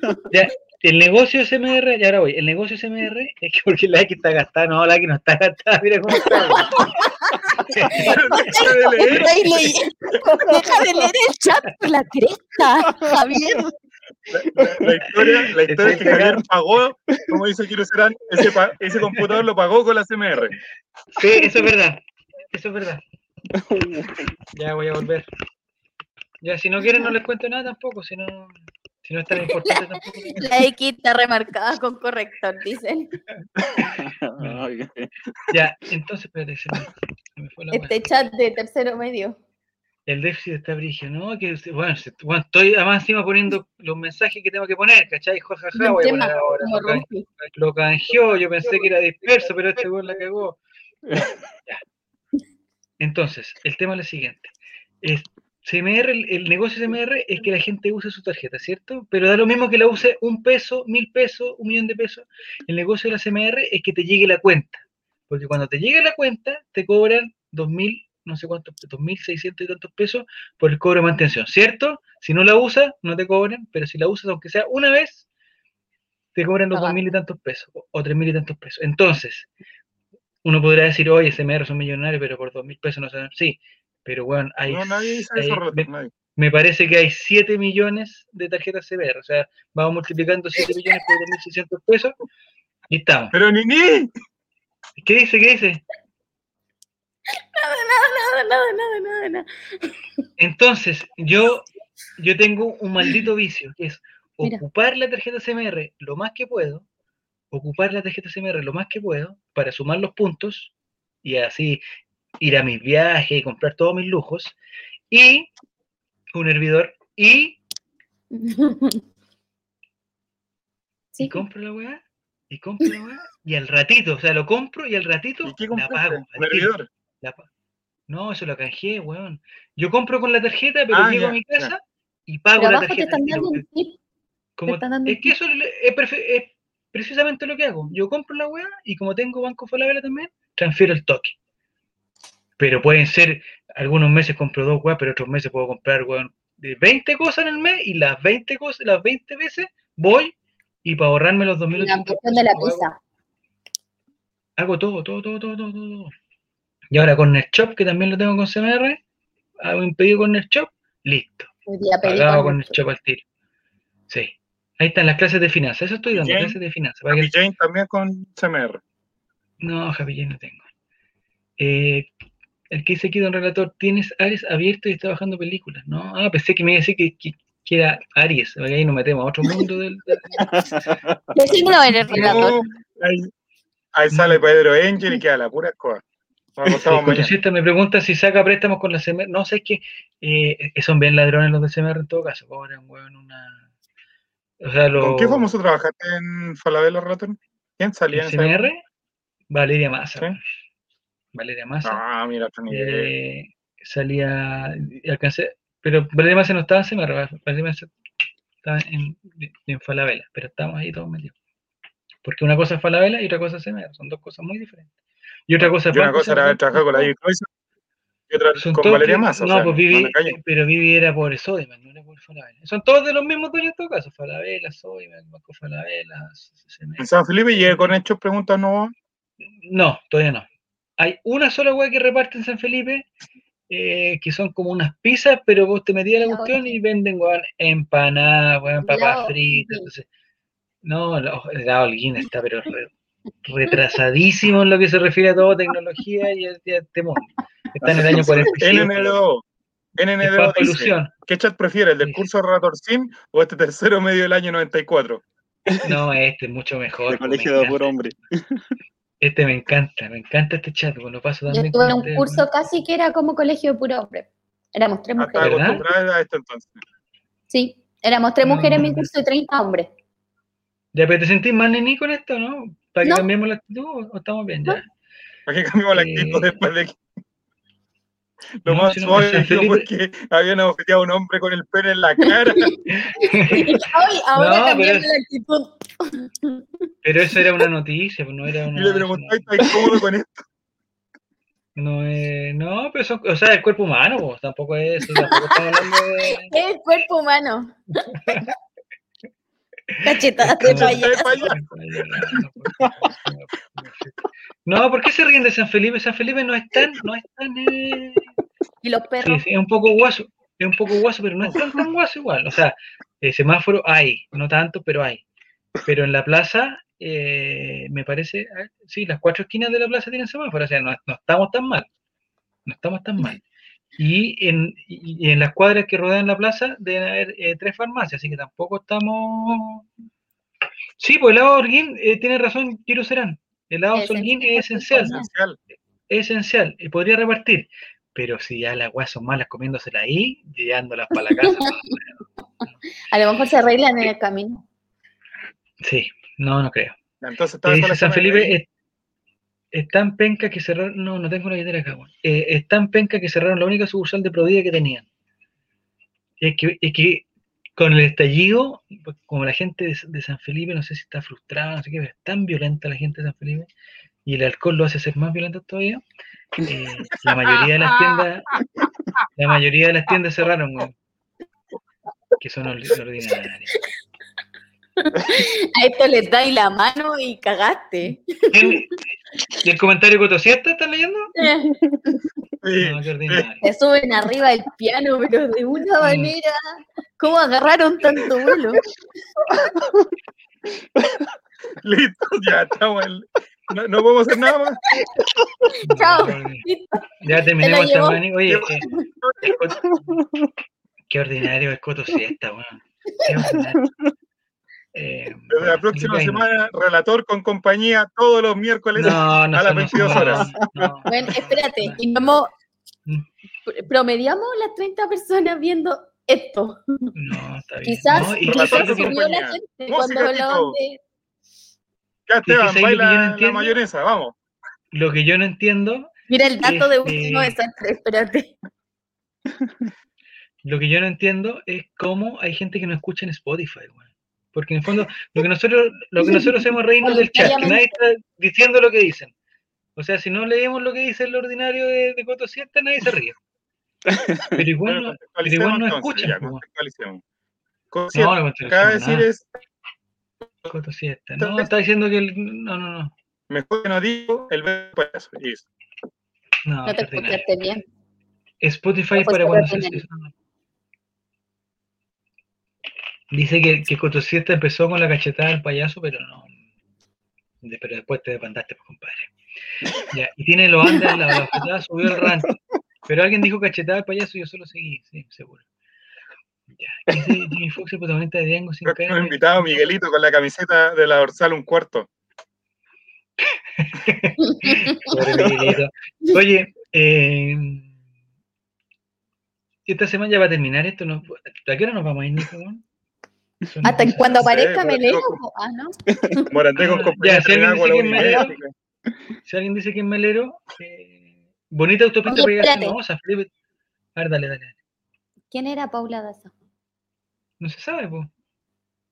S1: Ya, el negocio SMR, ya ahora voy, el negocio SMR es que porque la X está gastada, no, la X no está gastada, mira cómo está.
S2: deja de leer.
S3: Deja de leer el chat por la cresta, Javier.
S2: La, la historia, la historia es que Javier pagó, como dice Quiero Serán, ese, ese computador lo pagó con la CMR.
S1: Sí, eso es verdad, eso es verdad. Ya voy a volver. Ya, si no quieren no les cuento nada tampoco, si no, si no es tan importante tampoco.
S3: La X está remarcada con corrector, dicen.
S1: Ya, entonces, espérate, se me, se me fue la
S3: Este chat de tercero medio.
S1: El déficit está brígido, ¿no? Que, bueno, se- bueno, estoy además encima poniendo los mensajes que tengo que poner, ¿cachai? Jajaja, voy a
S3: tema,
S1: poner ahora. can-. Lo canjeó, yo pensé que era disperso, pero este weón la cagó. Ya. Entonces, el tema es lo siguiente. Es, CMR, el, negocio CMR es que la gente use su tarjeta, ¿cierto? Pero da lo mismo que la use un peso, mil pesos, un millón de pesos. El negocio de la CMR es que te llegue la cuenta. Porque cuando te llegue la cuenta, te cobran dos mil, no sé cuántos, dos mil seiscientos y tantos pesos por el cobro de mantención, ¿cierto? Si no la usas, no te cobran, pero si la usas, aunque sea una vez, te cobran los dos mil y tantos pesos, o tres mil y tantos pesos. Entonces, uno podrá decir, oye, CMR son millonarios, pero por dos mil pesos no se Sí, pero bueno, hay,
S2: No, nadie dice
S1: hay-
S2: eso,
S1: me,
S2: nadie.
S1: me parece que hay 7 millones de tarjetas CBR, o sea, vamos multiplicando 7 millones por 2.600 pesos y estamos.
S2: Pero ni ni.
S1: ¿Qué dice? ¿Qué dice?
S3: Nada, nada, nada, nada, nada, nada.
S1: Entonces, yo, yo tengo un maldito vicio, que es
S3: Mira.
S1: ocupar la tarjeta CMR lo más que puedo, ocupar la tarjeta CMR lo más que puedo para sumar los puntos y así ir a mis viajes y comprar todos mis lujos, y un hervidor, y, y
S3: Sí,
S1: compro la weá, y compro la weá, y al ratito, o sea, lo compro y al ratito
S2: ¿Y qué
S1: la pago.
S2: Un hervidor.
S1: La pa- No, eso lo canjeé, weón. Yo compro con la tarjeta, pero
S2: Ah,
S1: llego
S2: ya,
S1: a mi
S2: ya.
S1: casa y pago
S3: pero
S1: la
S3: abajo te
S1: tarjeta.
S3: están dando un tip.
S1: como-
S3: están dando
S1: es
S3: un
S1: que eso es, es precisamente lo que hago. Yo compro la weá y como tengo Banco Falabella también, transfiero el toque. Pero pueden ser, algunos meses compro dos weas, pero otros meses puedo comprar, weón, de 20 cosas en el mes y las 20 cosas, las 20 veces voy y para ahorrarme los
S3: La
S1: 2.800
S3: cuestión de la pizza.
S1: hago todo, todo, todo, todo, todo, todo. Y ahora con NetShop, que también lo tengo con CMR, hago un pedido con listo.
S3: Hoy día pedí
S1: Pagado
S3: con
S1: con NetShop al tiro. Sí. Ahí están las clases de finanzas. Eso estoy dando,
S2: Jane?
S1: clases de finanzas. que-
S2: Jane también con CMR.
S1: No, Happy Jane no tengo. Eh, el que dice aquí, don relator, tienes Aries abierto y está bajando películas, ¿no? Ah, pensé que me iba a decir que, que, que era Aries, porque ahí nos metemos a otro mundo del... del-
S3: ¿Qué signo eres, relator?
S2: No, ahí, ahí sale Pedro Angel y queda la pura.
S1: Cochecita me pregunta si saca préstamos con la CMR. No sé, es que eh, son bien ladrones los de CMR en todo caso. Cobran, weón, una. O sea, los.
S2: ¿Con qué famoso trabajaste en Falabella Ratón? ¿Quién salía en?
S1: CMR? Valeria Massa.
S2: Sí.
S1: Valeria Massa.
S2: Ah, mira,
S1: eh, salía. Alcancé. Pero Valeria Massa no estaba en CMR. Valeria Massa estaba en, en Falabella. Pero estábamos ahí todos metidos. Porque una cosa es Falabella y otra cosa es CMR. Son dos cosas muy diferentes. Y otra cosa es
S2: Y una cosa era trabajado con la Cloyce y otra
S1: Son
S2: con
S1: todos
S2: Valeria Massa. o
S1: No,
S2: sea,
S1: pues Vivi, pero Vivi era por Sodiman, no era por Falabella. Son todos de los mismos dueños en todo caso. Falabella, Sodiman, Banco Falabella.
S2: En San Felipe llegué con hechos preguntas no.
S1: No, todavía no. Hay una sola hueá que reparte en San Felipe, eh, que son como unas pizzas, pero vos te metías a la cuestión y venden, weón, empanadas, weón, papas fritas. Entonces, no, el helado Holguín está, pero re- retrasadísimo en lo que se refiere a todo tecnología y a, y a este mundo. Está en el año 45.
S2: NNDO. NNDO dice. ¿qué chat prefiere, el del curso de Ratorcín o este tercero medio del año 94?
S1: No, este es mucho mejor. Me
S4: colegio de puro hombre.
S1: Este me encanta, me encanta este chat, lo paso
S3: Yo
S1: también.
S3: estuve en un curso casi que era como colegio de puro hombre. Éramos tres
S2: Hasta
S3: mujeres.
S2: A esto entonces.
S3: Sí, éramos tres mujeres en mi
S1: Mm.
S3: curso y 30 hombres.
S1: ¿Ya, pero te sentís más není con esto, no? ¿Para que
S3: No.
S1: cambiemos la actitud o estamos bien ya?
S2: ¿Para qué cambiamos la
S1: Eh,
S2: actitud después de que lo
S1: no,
S2: más
S1: si no,
S2: suave dijo
S1: Felipe-
S2: porque habían objetivado a un hombre con el pene en la cara?
S3: Ay, ahora
S1: No,
S3: la actitud.
S1: Pero eso era una noticia, pues no era
S2: Y
S1: una.
S2: le pregunté, ¿estás cómodo con esto?
S1: No, es- no, pero son, o sea, el cuerpo humano, pues tampoco es eso, tampoco estamos hablando de.
S3: Es el cuerpo humano. Cachetadas de payaso.
S1: No, ¿por qué se ríen de San Felipe? San Felipe no es tan, no es tan, eh,
S3: Y los perros.
S1: sí, es un poco guaso, es un poco guaso, pero no es tan, tan guaso igual. O sea, el semáforo hay, no tanto, pero hay. Pero en la plaza, eh, me parece, ah, sí, las cuatro esquinas de la plaza tienen semáforo, o sea, no, no estamos tan mal, no estamos tan mal. Y en, y en las cuadras que rodean la plaza deben haber eh, tres farmacias, así que tampoco estamos... Sí, pues el helado Holguín, eh, tiene razón Kiro Serán, el Holguín
S3: esencial,
S1: es esencial,
S3: es
S2: Esencial.
S1: es esencial, y podría repartir, pero si ya las weas son malas comiéndosela ahí, llevándolas para la casa,
S3: A lo mejor se arreglan en el camino.
S1: sí, no, no creo.
S2: Entonces
S1: Eh, San Felipe, es, tan penca que cerraron, no, no tengo la billetera acá, weón. Eh, es tan penca que cerraron la única sucursal de Prodía que tenían. Es que, con el estallido, como la gente de, San Felipe, no sé si está frustrada, no sé qué, pero es tan violenta la gente de San Felipe, y el alcohol lo hace ser más violento todavía, eh, la mayoría de las tiendas, la mayoría de las tiendas cerraron, weón. Que son ordi- ordinarias.
S3: A esto les dais la mano y cagaste.
S1: ¿Quién- ¿Y el comentario Cotosieta están leyendo?
S2: Sí,
S1: No.
S3: Se suben arriba del piano, pero de una manera. ¿Cómo agarraron tanto vuelo?
S2: listo, ya estamos. No, no podemos hacer nada más.
S3: Chao.
S1: Ya con esta weá, Oye, eh, el qué ordinario es Coto Siesta, weón. Qué ordinario. Eh,
S2: Desde la próxima
S1: bueno,
S2: semana, relator con compañía todos los miércoles.
S1: No, no
S2: a las
S1: son- no
S2: 22
S1: son-
S2: horas.
S1: no.
S3: Bueno, espérate. Y vamos.
S1: Mm.
S3: Promediamos las 30 personas viendo esto.
S1: No, está bien.
S3: Quizás,
S1: No, y
S3: quizás subió la gente
S2: Música,
S3: cuando hablaban de.
S2: Ya, Esteban,
S1: Es que ahí lo que yo no
S2: baila la
S1: entiendo-
S2: mayonesa, vamos.
S1: lo que yo no entiendo,
S3: Mira el dato de
S1: Este-
S3: último desastre, espérate.
S1: lo que yo no entiendo es cómo hay gente que no escucha en Spotify, weón. Porque en el fondo, lo que nosotros, lo que nosotros hacemos es reírnos del chat, que nadie está diciendo lo que dicen. O sea, si no leemos lo que dice el ordinario de, de Coto Siesta, nadie se ríe. Pero igual no, pero igual no escuchan,
S2: ya.
S1: No,
S2: Consciente,
S1: no
S2: acaba de decir es
S1: Coto Siesta. No, está diciendo que el, no, no, no.
S2: mejor que no digo el verbo payaso.
S1: No,
S3: No te escuchaste bien.
S1: Spotify
S3: No
S1: para cuando se. Dice que, que Coto Siesta empezó con la cachetada del payaso, pero no. de- pero después te depandaste, pues, compadre. Ya, y tiene los Andes la bofetada subió el ranking. Pero alguien dijo cachetada al payaso, yo solo seguí, sí, seguro. Ya, dice Jimmy Fox, el protagonista de Diango sin cara.
S2: invitado, Miguelito, con la camiseta de la dorsal un cuarto.
S1: Pobre Miguelito. Oye, eh, esta semana ya va a terminar esto. ¿no? ¿A qué hora nos vamos a ir, Nico?
S3: Hasta cuando aparezca Meleno.
S2: digo-
S3: po. Ah, ¿no?
S2: Morandé con
S1: Ah,
S2: compañía
S1: ya, si Si alguien dice que es melero, eh, bonita autopista
S3: Oye,
S1: para llegar a Felipe. A ver, dale, dale. dale.
S3: ¿Quién era Paula Daza?
S1: No se sabe, pues.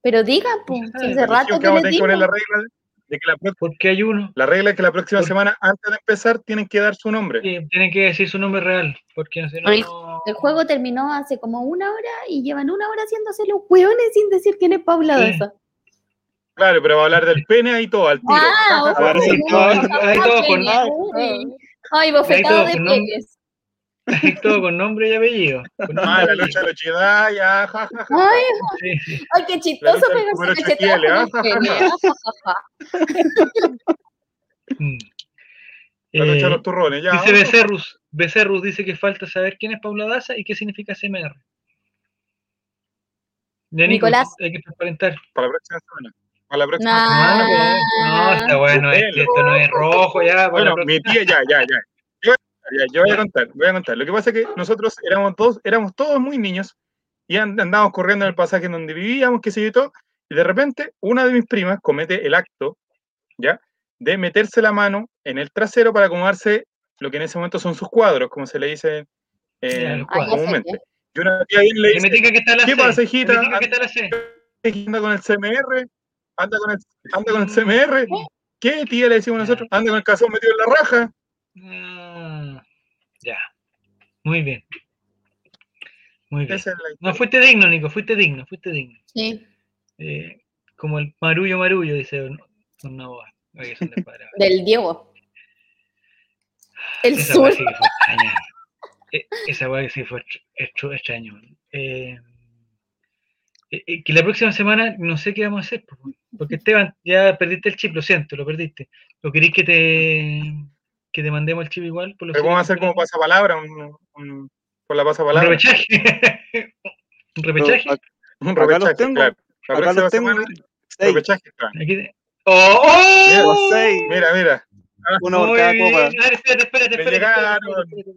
S3: Pero digan, pues, hace rato
S2: que
S3: que les
S2: la regla de que la,
S1: Porque hay uno
S2: la regla es que la próxima
S1: Por-
S2: semana, antes de empezar, tienen que dar su nombre.
S1: que tiene que decir su nombre real. Porque si no.
S3: El- El juego terminó hace como una hora y llevan una hora haciéndose los hueones sin decir quién es Paula
S1: Sí.
S3: Daza.
S2: Claro, pero va a hablar del pene ahí todo, al tiro.
S3: Ah, ojo,
S1: ahí todo con-.
S3: Ay, bofetado de penes.
S1: Todo con nombre y apellido.
S2: Ah, la lucha de Lochidad, ya, ja, ja, ja.
S3: Ay, ay, qué chistoso pegarse con
S2: ah,
S3: ah.
S1: Mm.
S2: La lucha de
S1: Eh,
S2: los turrones, ya.
S1: dice Becerrus. Becerrus dice que falta saber quién es Paula Daza y qué significa CMR. Nico,
S3: Nicolás.
S1: Hay que transparentar.
S2: Para la próxima semana. Para la próxima
S3: Nah.
S2: semana.
S1: Ah, no, está bueno, este, esto no es rojo ya. para
S2: Bueno, mi tía, ya, ya, ya. Yo, ya, yo voy a contar, voy a contar. Lo que pasa es que nosotros éramos todos, éramos todos muy niños y and- andábamos corriendo en el pasaje en donde vivíamos, qué sé yo y todo, y de repente una de mis primas comete el acto, ¿ya? De meterse la mano en el trasero para acomodarse lo que en ese momento son sus cuadros, como se le dice eh,
S3: Ah,
S2: comúnmente. Y una tía bien le
S1: Que
S2: dice,
S1: me diga que está la
S2: ¿Qué
S1: C.
S2: pasa, hijita?
S1: Me diga que está la C.
S2: anda con el CMR, anda con el, anda con el CMR. ¿Qué tía le decimos nosotros? Anda con el calzón metido en la raja.
S1: Ah, ya. Muy bien. Muy bien. No, fuiste digno, Nico, fuiste digno, fuiste digno.
S3: Sí,
S1: Eh, como el marullo marullo, dice. Oye, que son de cuadrado.
S3: del Diego. El
S1: Esa
S3: sur.
S1: sí que fue extraña. Eh, Esa weá sí fue extra- extra- extraño. Eh, eh, que la próxima semana no sé qué vamos a hacer, po, porque Esteban, ya perdiste el chip, lo siento, lo perdiste. ¿Lo queréis que te, que te mandemos el chip igual? Por los
S2: Pero vamos a hacer como pasapalabra, un, un, por la
S1: tenemos? un
S2: pasapalabra.
S1: repechaje. un repechaje.
S2: Un repechaje,
S4: tengo,
S2: claro. La
S4: acá los tengo,
S2: semana, repechaje, claro.
S1: Aquí ¡Oh!
S2: Mira, Mira, mira.
S4: uno por cada copa.
S1: A ver, espérate, espérate, espérate,
S2: llegaron.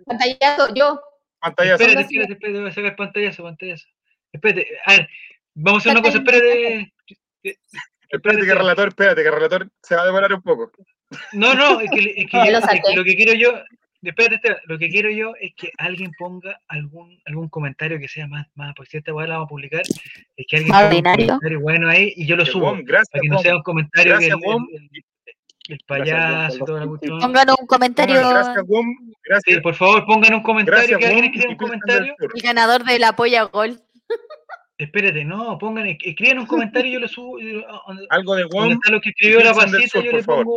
S3: Pantallazo, yo.
S2: Pantallazo.
S1: Espérate, espérate, espérate, voy a sacar pantallazo, pantallazo. Espérate, a ver, vamos a hacer una cosa, espérate.
S2: Espérate que el relator, espérate que el relator se va a demorar un poco.
S1: No, no, es que, es que
S3: Ya
S1: yo-
S3: lo
S1: es que lo que quiero yo, espérate, Esteban, lo que quiero yo es que alguien ponga algún algún comentario que sea más, más, porque si esta weá la vamos a publicar, es que alguien ponga un comentario bueno ahí y yo lo
S2: Que
S1: subo,
S2: gracias,
S1: para que no sea un comentario que el,
S2: Gracias, Wom.
S1: el- payaso toda la cuestión.
S3: Pónganos un comentario.
S2: Pongan Gracias, Wom.
S1: Sí,
S2: Gracias.
S1: por favor, pongan un comentario,
S2: Gracias,
S1: que alguien escriba un comentario.
S3: El ganador del apoya gol.
S1: Espérate, no, pongan, es- escriban un comentario y yo lo subo. y yo- a- donde-
S2: Algo de Wom.
S1: está lo que escribió la pasita, yo le pongo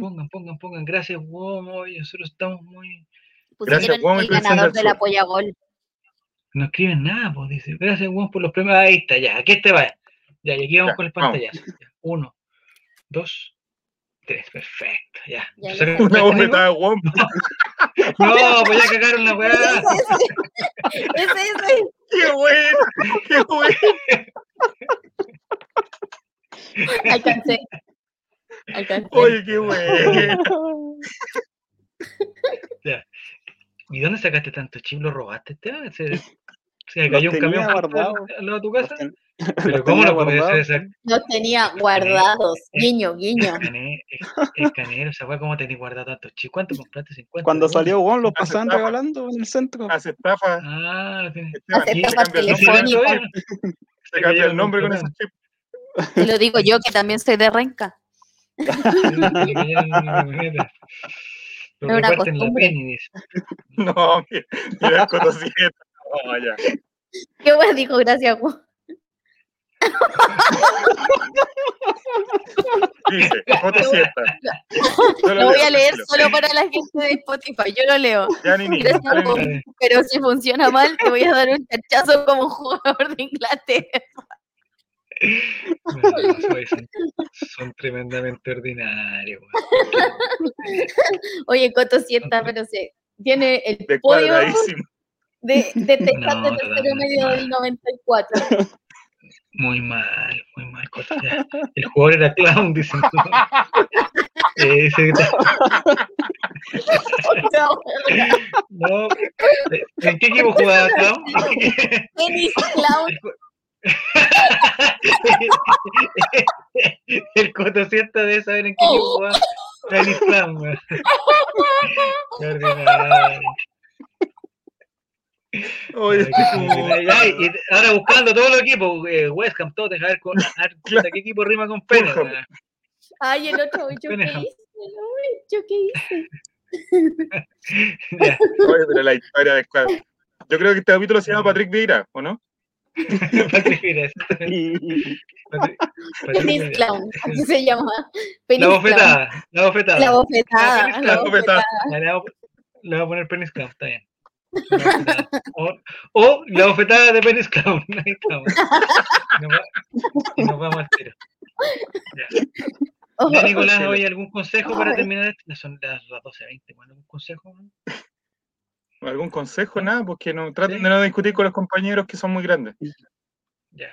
S1: Pongan, pongan, pongan. Gracias, Wom. Nosotros estamos muy.
S3: Pusieron
S2: Wom
S3: el ganador
S2: del
S3: del
S2: Sur.
S3: apoya gol.
S1: No escriben nada, pues dice. Gracias, Wom, por los premios. Ahí está, ya. Aquí este va. Ya, y aquí vamos
S2: Ya,
S1: con el pantallazo. Uno, dos, tres. Perfecto, ya.
S3: Ya,
S1: ¿Saca-
S3: ya.
S2: Una bofetada de Wom.
S1: No, pues ya cagaron la weá.
S3: Ese, ese.
S2: ¡Qué bueno! ¡Qué bueno!
S3: Alcancé. Alcancé.
S2: Oye, qué bueno.
S1: ¿Y dónde sacaste tanto chip? ¿Lo robaste, Esteban? ¿Se, se cayó un camión al lado de tu casa?
S4: Los ten-
S1: ¿Pero cómo lo
S4: guardados.
S1: hacer?
S3: Los tenía guardados. Guiño, guiño.
S1: Escaneo, es- escaneo, esa weá, ¿cómo tenés guardado tantos chips? ¿Cuánto compraste? 50.
S4: Cuando salió Won, los pasaban regalando en el centro.
S2: Hace estafa.
S1: Ah.
S2: Esteban,
S3: Hace
S2: se
S3: estafa
S2: cambia el nombre,
S3: telefónica.
S2: se cambia el nombre con esos chips.
S3: Te lo digo yo que también soy de renca. Es una costumbre.
S2: No, mira, mira el cotocieto. No, ya.
S3: Qué bueno dijo, gracias, Juan.
S2: Dice,
S3: Lo voy a leer
S2: tranquilo.
S3: solo para la gente de Spotify. Yo lo leo.
S2: Ya, ni ni.
S3: Gracias,
S2: dale,
S3: Juan.
S2: Nini.
S3: Pero si funciona mal, te voy a dar un chachazo como jugador de Inglaterra.
S1: No, no, soy, Son tremendamente ordinarios.
S3: Oye, Coto sí está, pero se tiene el
S2: De
S3: podio
S2: cuadradísimo.
S3: de, de Texas
S1: No,
S3: de tercero medio del 94.
S1: Muy mal, muy mal. Coto, ya. El jugador era clown, dicen. Eh, ese-
S3: No,
S1: no, eh, ¿En qué equipo jugaba clown?
S3: Dennis Clown.
S1: El Coto sienta de saber en qué equipo jugaba Dennis Clown.
S2: Oye,
S1: Ay, ay, y ahora buscando todos los equipos, eh, West Ham, Tottenham, a ver, con, a ver, puta, ¿qué equipo rima con pene? Weón?
S3: Ay, el otro, ¿yo qué hice? ¿Yo qué hice?
S2: Oye, pero la historia de Squad. Yo creo que este capítulo se llama Patrick Vieira, ¿o no?
S1: Patrick Vieira,
S3: Penis. Clown, así se llama. Penis
S1: La bofetada, la bofetada.
S3: La bofetada. La bofetada.
S1: Ya, Le voy a- le voy a poner penis clown, está bien. O, o la bofetada de penis clown. Ahí estamos. Y nos, vamos al tiro.
S3: Oh,
S1: Ya, Nicolás,
S2: sí.
S1: oye, ¿algún consejo para terminar? Son las, las 12.20. bueno, ¿Algún consejo?
S2: ¿Algún consejo? Nada, porque no traten de no discutir con los compañeros que son muy grandes.
S1: Ya.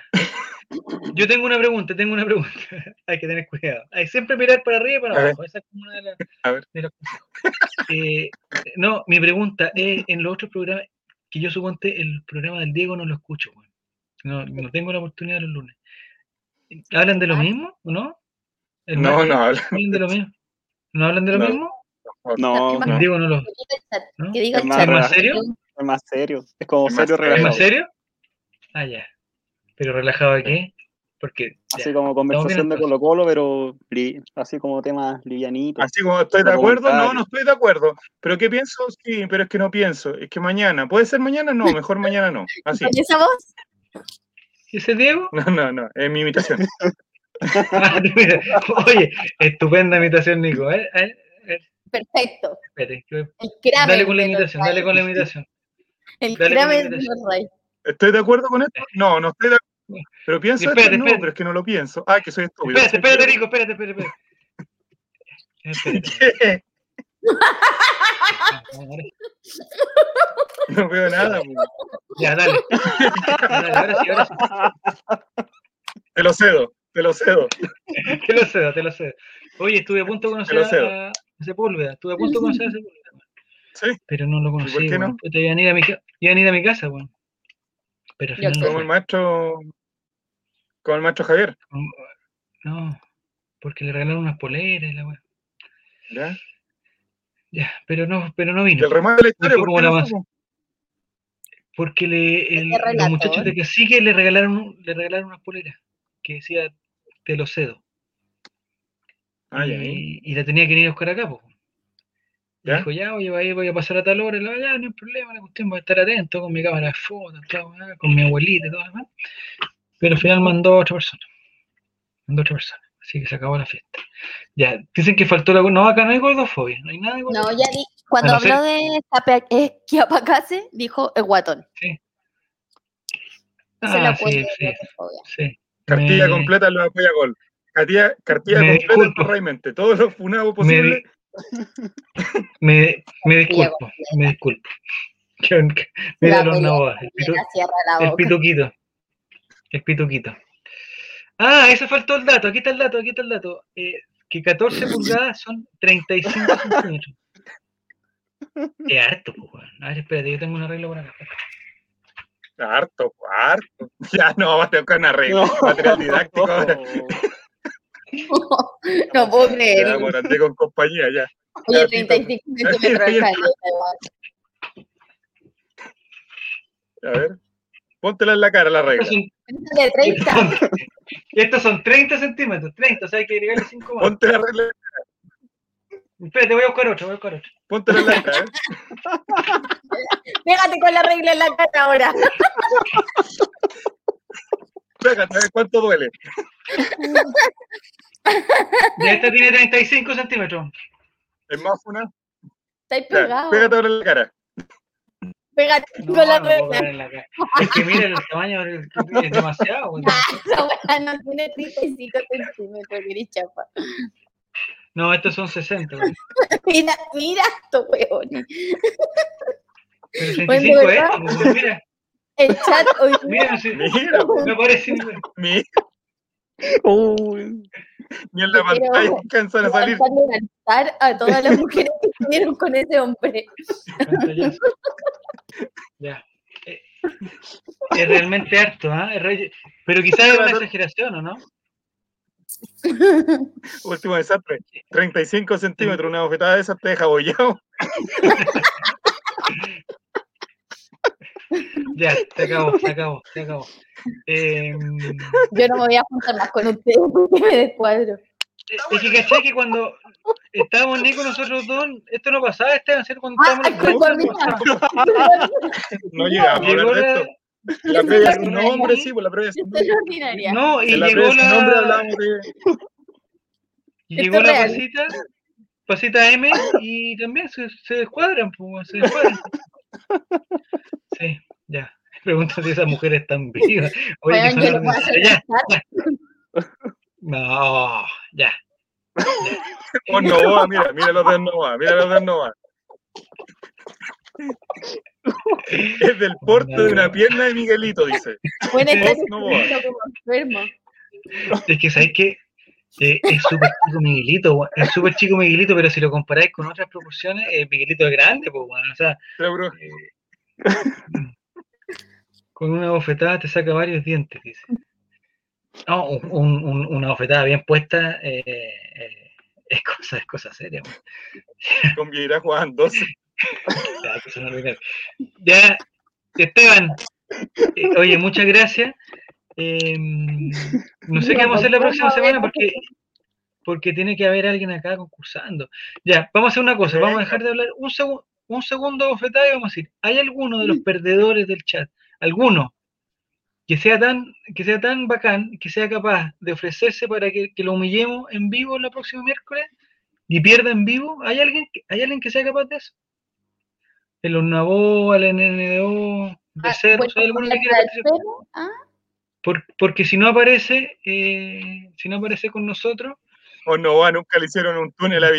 S1: Yo tengo una pregunta, tengo una pregunta. Hay que tener cuidado. Hay siempre mirar para arriba y para abajo. Esa es como una de, las
S2: A ver.
S1: de los consejos. Eh, no, mi pregunta es, en los otros programas, que yo suponte el programa del Diego no lo escucho, no, no tengo la oportunidad los lunes. ¿Hablan de lo
S3: Ah.
S1: mismo o no? ¿El
S2: No, no habla.
S1: ¿Hablan de lo mismo? ¿No hablan de lo
S2: No.
S1: mismo?
S4: No,
S3: ¿Qué
S1: El
S4: no,
S1: Diego no lo...
S3: Que
S1: ¿no?
S3: Que
S4: Es más
S3: chat.
S1: ¿Es más
S4: raro.
S1: serio?
S4: es más serio. Es como serio
S2: serio.
S1: ¿Es más serio? Ah, ya. ¿Pero relajado de qué? Porque... ya.
S4: Así como conversación de. Colo Colo, pero li- así como temas livianitos.
S2: Así como estoy de acuerdo, no, no estoy de acuerdo. ¿Pero qué pienso? Sí, pero es que no pienso. Es que mañana. ¿Puede ser mañana? No, mejor mañana no. Así.
S3: ¿Con esa voz?
S1: ¿Y ese Diego?
S2: No, no, no. Es mi imitación.
S1: Oye, estupenda imitación, Nico. ¿eh? ¿eh? ¿eh?
S3: Perfecto.
S1: Espere, que- dale con la imitación, dale con la imitación.
S3: El
S1: dale con la imitación.
S2: ¿Estoy de acuerdo con esto? No, no estoy de acuerdo. Pero pienso
S1: Espérate,
S2: esto, no,
S1: espérate.
S2: pero es que no lo pienso. Ah, que soy estúpido.
S1: Espérate, espérate, Nico, espérate, espérate, espérate.
S2: No veo nada. pues.
S1: Ya, dale. Dale, ahora sí, ahora sí.
S2: Te lo cedo, te lo cedo.
S1: Te lo cedo, te lo cedo. Oye, estuve a punto de conocer
S2: Te
S1: a, a Sepúlveda. Estuve a punto de conocer a Sepúlveda.
S2: Sí,
S1: Pero no lo conocí.
S2: por qué no?
S1: Puta, iban a ir a mi, iban a ir a mi casa, weón. Pero al
S3: Yo
S1: final no
S2: como el maestro. Como el maestro Javier.
S1: No, porque le regalaron unas poleras y la weón.
S2: ¿Ya?
S1: Ya, pero no, pero no
S2: Y
S1: vino.
S2: el remate de la historia, ¿por no
S1: más-? Porque le, el- los muchachos de Cacique le regalaron, un- le regalaron unas poleras que decía te lo cedo.
S2: Ah, ya,
S1: y, y la tenía que ir a buscar acá, pues. Dijo, ya, oye, voy, voy a pasar a tal hora, y la, ya, no hay problema, la cuestión, voy a estar atento con mi cámara de fotos, con mi abuelita y todo lo demás. Pero al final mandó a otra persona. Mandó a otra persona. Así que se acabó la fiesta. Ya, dicen que faltó la. No, acá no hay gordofobia, no hay nada de
S3: No,
S1: gordofobia.
S3: ya di, cuando
S1: A no ser-
S3: habló de Escape- eh, dijo el guatón. Se
S1: Ah, sí, sí, sí.
S2: Cartilla
S1: Me-
S2: completa lo apoya gol. Cartilla, cartilla
S1: me
S2: completa Raimente. Todos los funados
S1: Me,
S2: posibles.
S1: di- me, me disculpo, me disculpo. Que- Mira
S3: La
S1: los nabos, el, pitu- el pituquito. El pituquito. Ah, eso faltó el dato. Aquí está el dato, aquí está el dato. Eh, que 14 pulgadas son 35 centímetros. Es harto, pues. A ver, espérate, yo tengo una regla por acá.
S2: Harto, harto. Ya no, va a tocar una regla.
S4: No.
S2: Material didáctico ahora.
S3: no puedo
S2: Ya,
S3: creerlo.
S2: bueno, andé con compañía ya.
S3: Oye,
S2: ya,
S3: 35 centímetros de.
S2: A ver. Póntela en la cara la regla.
S1: Estos son,
S3: De 30.
S1: estos son 30 centímetros, 30, o sea, hay que agregarle 5 más.
S2: Ponte la regla.
S1: Espérate, voy a buscar otro, voy a buscar otro.
S2: Póntela en la cara. ¿eh?
S3: Pégate con la regla en la cara ahora.
S2: Pégate, a ver cuánto duele.
S1: Ya esta tiene 35 centímetros.
S2: Es más una.
S3: Estáis
S2: Ya,
S3: pegado.
S2: pégate ahora en la cara.
S3: Pégate
S1: No,
S3: con la
S1: no puedo
S3: rueda.
S1: caer en la cara. Es que mira el tamaño, es es demasiado.
S3: weá no tiene 35 centímetros, querés chapa.
S1: No, estos son 60. weón.
S3: Mira, mira esto, weón.
S1: Pero
S3: Bueno,
S1: 65 es,
S3: ¿verdad?
S1: esto, mira,
S3: El chat hoy
S1: mira, no
S2: Mira,
S1: me parece. weón.
S2: mi-
S4: Uy,
S2: ni en la pantalla alcanzan a salir.
S3: a todas las mujeres que estuvieron con ese hombre.
S1: Ya. Eh, Es realmente harto, ¿ah? Es re- Pero quizás es una exageración, ¿o no?
S2: Último desastre. 35 centímetros, una bofetada de esas te deja bollado.
S1: Ya, se acabó, se acabó, se acabó. Eh,
S3: Yo no me voy a juntar más con ustedes porque me descuadro.
S1: es que caché que cuando estábamos Nico nosotros dos, esto no pasaba, este va a ser cuando
S3: Ah,
S1: estábamos el
S3: mía.
S2: No llegamos a
S1: Llegó la,
S2: esto. La previa sin nombre, sí, por la previa
S3: Yo soy
S2: nombre.
S3: ordinaria.
S1: no, y
S2: la
S1: llegó
S2: nombre
S1: la,
S2: hablábamos de.
S1: y llegó
S3: es
S1: la pasita, pasita M, y también se, se descuadran, pues, se descuadran. Sí, ya. Pregunta si esas mujeres están vivas. Oye, que
S3: Weón,
S1: son
S3: yo no puedo hacer cantar.
S1: No, ya.
S2: Oh, Nova, mira, mira los de Nova, mira los de Nova. Es del porte de una pierna de Miguelito, dice. No
S3: escribiendo como enfermo.
S1: Es que sabéis que eh, es súper chico Miguelito, es súper chico Miguelito, pero si lo comparáis con otras proporciones, eh, Miguelito es grande, pues, weón. o sea,
S2: bro,
S1: con una bofetada te saca varios dientes, dice. No, un- un- un- una bofetada bien puesta eh, eh, es cosa, es cosa seria. weón.
S2: con Vieira jugaban 12.
S1: Ya, Esteban, eh, oye, muchas gracias. Eh, no sé qué vamos a hacer la próxima semana porque, porque tiene que haber alguien acá concursando. Ya, vamos a hacer una cosa, vamos a dejar de hablar un, segu- un segundo bofetada y vamos a decir, ¿hay alguno de los perdedores del chat, alguno, que sea tan, que sea tan bacán, que sea capaz de ofrecerse para que, que lo humillemos en vivo el próximo miércoles y pierda en vivo? ¿Hay alguien, ¿hay alguien que sea capaz de eso? El Ornabó, el NNDO, de
S3: Ah,
S1: Cerro,
S3: bueno,
S1: ¿hay alguno que
S3: la
S1: quiera participar?
S3: ah,
S1: Por- porque si no aparece, eh, si no aparece con nosotros,
S2: O Nova nunca le hicieron un túnel a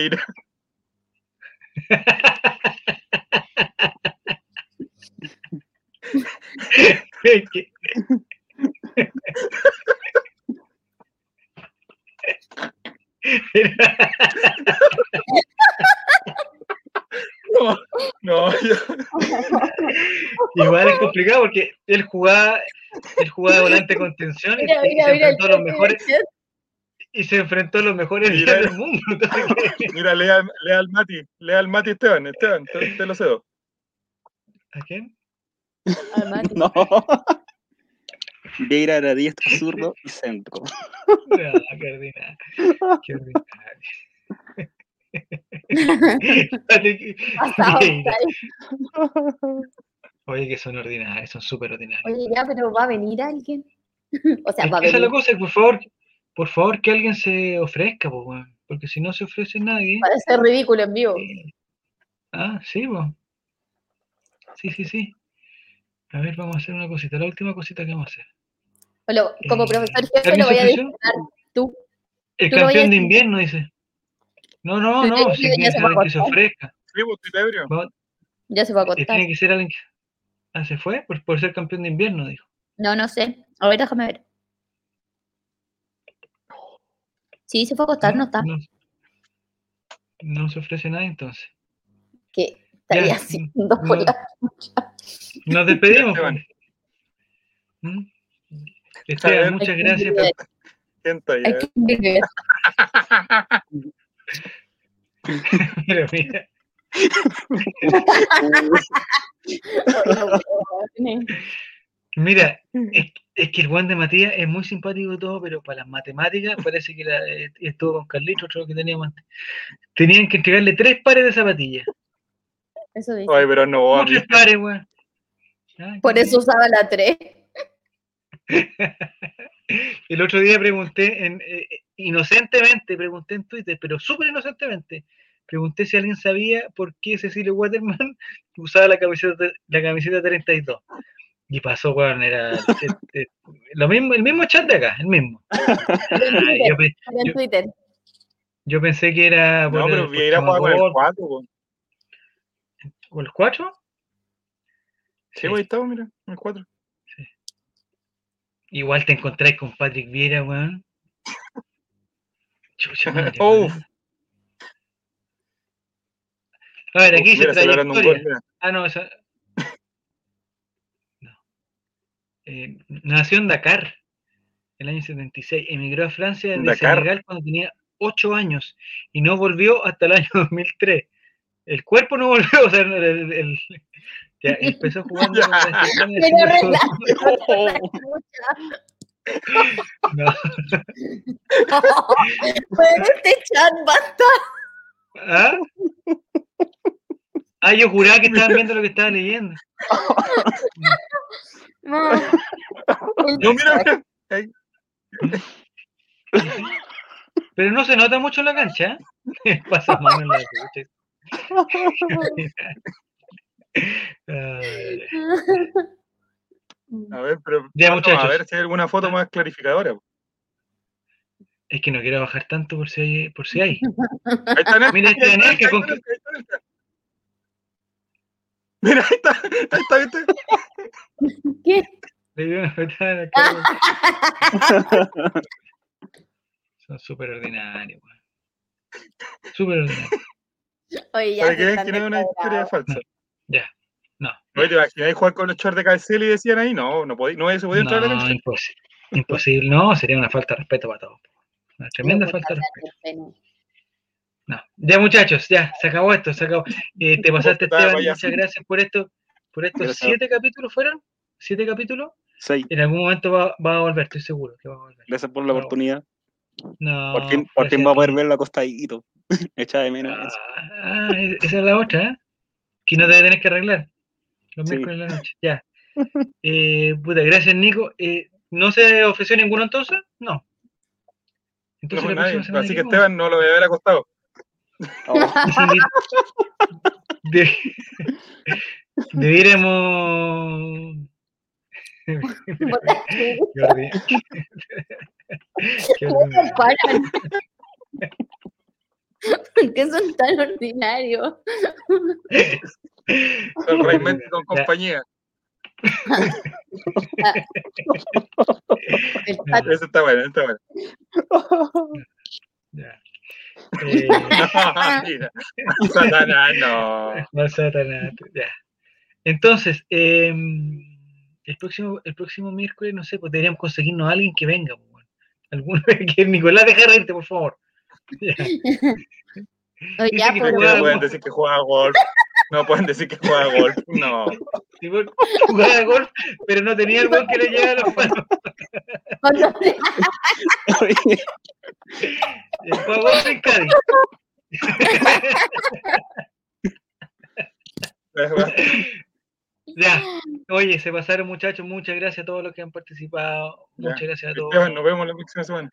S1: que-
S2: No, no, yo-
S1: igual es complicado porque él jugaba, él jugaba volante de contención y,
S3: Mira,
S1: y
S3: mira,
S1: se
S3: mira.
S1: enfrentó a los mejores y se enfrentó a los mejores
S2: Mira.
S1: días del mundo.
S2: Mira, lea, lea al Mati, lea al Mati Esteban, Esteban, te, te lo cedo.
S1: ¿A quién?
S3: Ah, Mati.
S4: no. Vieira era diestro, zurdo y centro.
S1: No, qué ordinario. Qué ordinario.
S3: Pasado.
S1: Oye, que son ordinarios, son súper ordinarios.
S3: Oye, ya, pero ¿va a venir alguien? O sea,
S1: Es
S3: va a
S1: que esa es la
S3: venir.
S1: cosa, por favor, por favor que alguien se ofrezca, po, porque si no se ofrece nadie.
S3: Para ser ridículo en vivo.
S1: eh, Ah, sí, po. Sí, sí, sí. A ver, vamos a hacer una cosita, la última cosita que vamos a hacer.
S3: O lo- como
S1: Eh,
S3: profesor jefe
S1: ¿alguien
S3: lo voy a disfrutar. Tú.
S1: El
S3: Tú
S1: campeón de
S3: decir.
S1: invierno, dice. No, no, no,
S3: ya-
S1: si tiene que
S3: se
S1: ser
S3: va a
S1: alguien que se ofrezca.
S2: Sí, pues,
S3: Ya se va a
S1: eh,
S3: contar.
S1: tiene que ser alguien que. Ah, se fue por, por ser campeón de invierno, dijo.
S3: No, no sé. A ver, déjame ver. Sí, se fue a acostar, no está.
S1: No, no se ofrece nada entonces.
S3: ¿Qué estaría
S1: Ya,
S3: haciendo por
S1: no.
S3: la
S1: Nos despedimos. Pues. ¿Mm? Esteban,
S2: ver.
S1: muchas gracias.
S3: hay que.
S1: Mira, mira. Mira, es, es que el buen de Matías es muy simpático y todo, pero para las matemáticas parece que la- eh, estuvo con Carlitos, otro que teníamos antes. Tenían que entregarle tres pares de zapatillas.
S3: Eso dice.
S2: Ay, pero no,
S1: ¿Cómo
S2: a mí-
S1: tres pares, weón?
S3: Por eso usaba la 3.
S1: El otro día pregunté, en, eh, inocentemente pregunté en Twitter, pero súper inocentemente, pregunté si alguien sabía por qué Cecilio Waterman usaba la camiseta, la camiseta 32. Y pasó, weón, era este, lo mismo, el mismo chat de acá, el mismo. Yo,
S3: Twitter.
S1: yo pensé que era
S2: No,
S1: por,
S2: pero
S1: por
S2: Vieira juega con el
S1: Chamagol,
S2: 4, po.
S1: ¿con el 4.
S2: Sí, ahí estamos, mira, el 4.
S1: Igual te encontráis con Patrick Vieira, weón. Chucha madre,
S2: Uf.
S1: weón. A ver, aquí dice
S2: gol,
S1: trayectoria. Ah, no, esa. No. Eh, nació en Dakar, el año 76. Emigró a Francia desde
S2: Dakar.
S1: Senegal cuando tenía 8 años y no volvió hasta el año 2003. El cuerpo no volvió, o sea, el, el- el- ya, empezó jugando con la España,
S3: Pero
S1: así que-
S3: Renato,
S1: no.
S3: Pero este chat basta.
S1: ¿Ah? Ah, yo juraba que estaban viendo lo que estaba leyendo.
S3: No.
S2: No, mira.
S1: Pero no se nota mucho en la cancha. ¿eh? Pasa mano en la. Ay,
S2: A ver, pero
S1: Ya,
S2: a ver si hay alguna foto más clarificadora.
S1: Es que no quiero bajar tanto por si hay. Por si hay.
S2: Ahí está Nelka,
S1: Mira, este
S2: ahí está
S1: Nelka
S2: Nelka,
S1: con-
S2: ahí está Nelka. Mira, ahí está, ahí está, ¿viste?
S3: ¿Qué?
S1: Le dio una patada en la cara. Son súper ordinarios, weón. Súper ordinarios.
S3: Oye, ya
S2: Para que vean
S3: están
S2: que no es una historia falsa.
S1: Ya. No.
S2: Oye, ¿te imaginas jugar con los shorts de KCL y decían ahí? No, no, podía, no se podía entrar a la
S1: No, imposible. Imposible. No, sería una falta de respeto para todos. Una tremenda
S3: No,
S1: falta de respeto.
S3: pena.
S1: No. Ya, muchachos, ya, se acabó esto, se acabó. Eh, te pasaste, Esteban,
S2: vaya.
S1: muchas gracias por esto. Por estos
S4: Gracias.
S1: siete capítulos fueron. ¿Siete capítulos?
S4: Seis.
S1: En algún momento va, va a volver, estoy seguro que va a volver.
S4: Gracias por la
S1: No.
S4: oportunidad.
S1: No,
S4: por fin, por fin va a poder verlo acostadito. Echa de menos eso.
S1: Ah, e- esa es la otra, ¿eh? Que no te debe tener que arreglar. Los
S4: Sí.
S1: miércoles en la noche, ya. Eh, puta, gracias, Nico. Eh, ¿No se ofreció ninguno entonces? No. Entonces
S2: No, nadie. Así
S1: ¿qué
S2: que? Esteban no lo voy a ver acostado.
S4: Oh,
S1: de- Debiéramos. Qué ordi- Qué
S3: ¿Cómo
S1: ordinario.
S3: se paran? ¿Por qué son tan ordinarios?
S2: Son Raimundo con
S1: Ya.
S2: compañía. Eso está bueno, está bueno.
S1: Ya. Eh,
S2: Mira, Satanás, no.
S1: no Satanás, ya. Entonces, em, el próximo, el próximo miércoles, no sé, pues deberíamos conseguirnos a alguien que venga. pues, bueno. Alguno que Nicolás deja reírte, por favor. Ya.
S3: Oye,
S1: Dice
S3: ya,
S1: que
S3: pero
S2: No
S1: juega-
S2: pueden decir que juega golf. No pueden decir que juega golf. No.
S1: Sí, pues, Jugaba golf, pero no tenía el gol que le llegaba a los El juega golf en Cádiz. Ya, oye, se pasaron muchachos, muchas gracias a todos los que han participado,
S2: Ya.
S1: muchas gracias a todos.
S2: Esteban, nos vemos la próxima semana.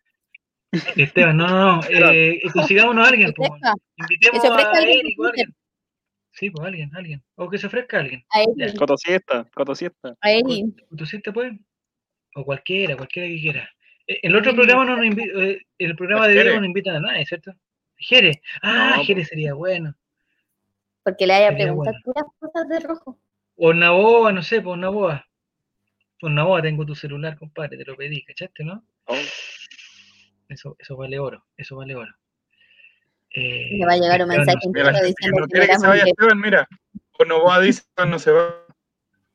S1: Esteban, no, no, no, eh, consigámonos a alguien, pues, invitemos a Eric o a alguien. Sí, pues alguien, alguien, o que se ofrezca alguien.
S3: a Eri,
S4: Coto siesta, coto siesta.
S3: a Eri.
S1: ¿Tú sí te puedes? O cualquiera, cualquiera que quiera. Eh, El otro programa no nos invi- eh, el programa de. Diego no invitan a nadie, ¿cierto? Jere, ah,
S2: No,
S1: Jere sería bueno.
S3: Porque le haya preguntado
S1: bueno.
S3: puras cosas de rojo.
S1: O Naboa, no sé, pues Naboa. Por Naboa tengo tu celular, compadre, te lo pedí, ¿cachaste, no?
S4: Oh,
S1: Eso, eso vale oro, eso vale oro. Eh,
S3: Le va a llegar un mensaje
S2: Mira, la
S3: diciendo
S2: no
S3: que
S2: quiere que se vaya Esteban, mira. O no va a decir no se va.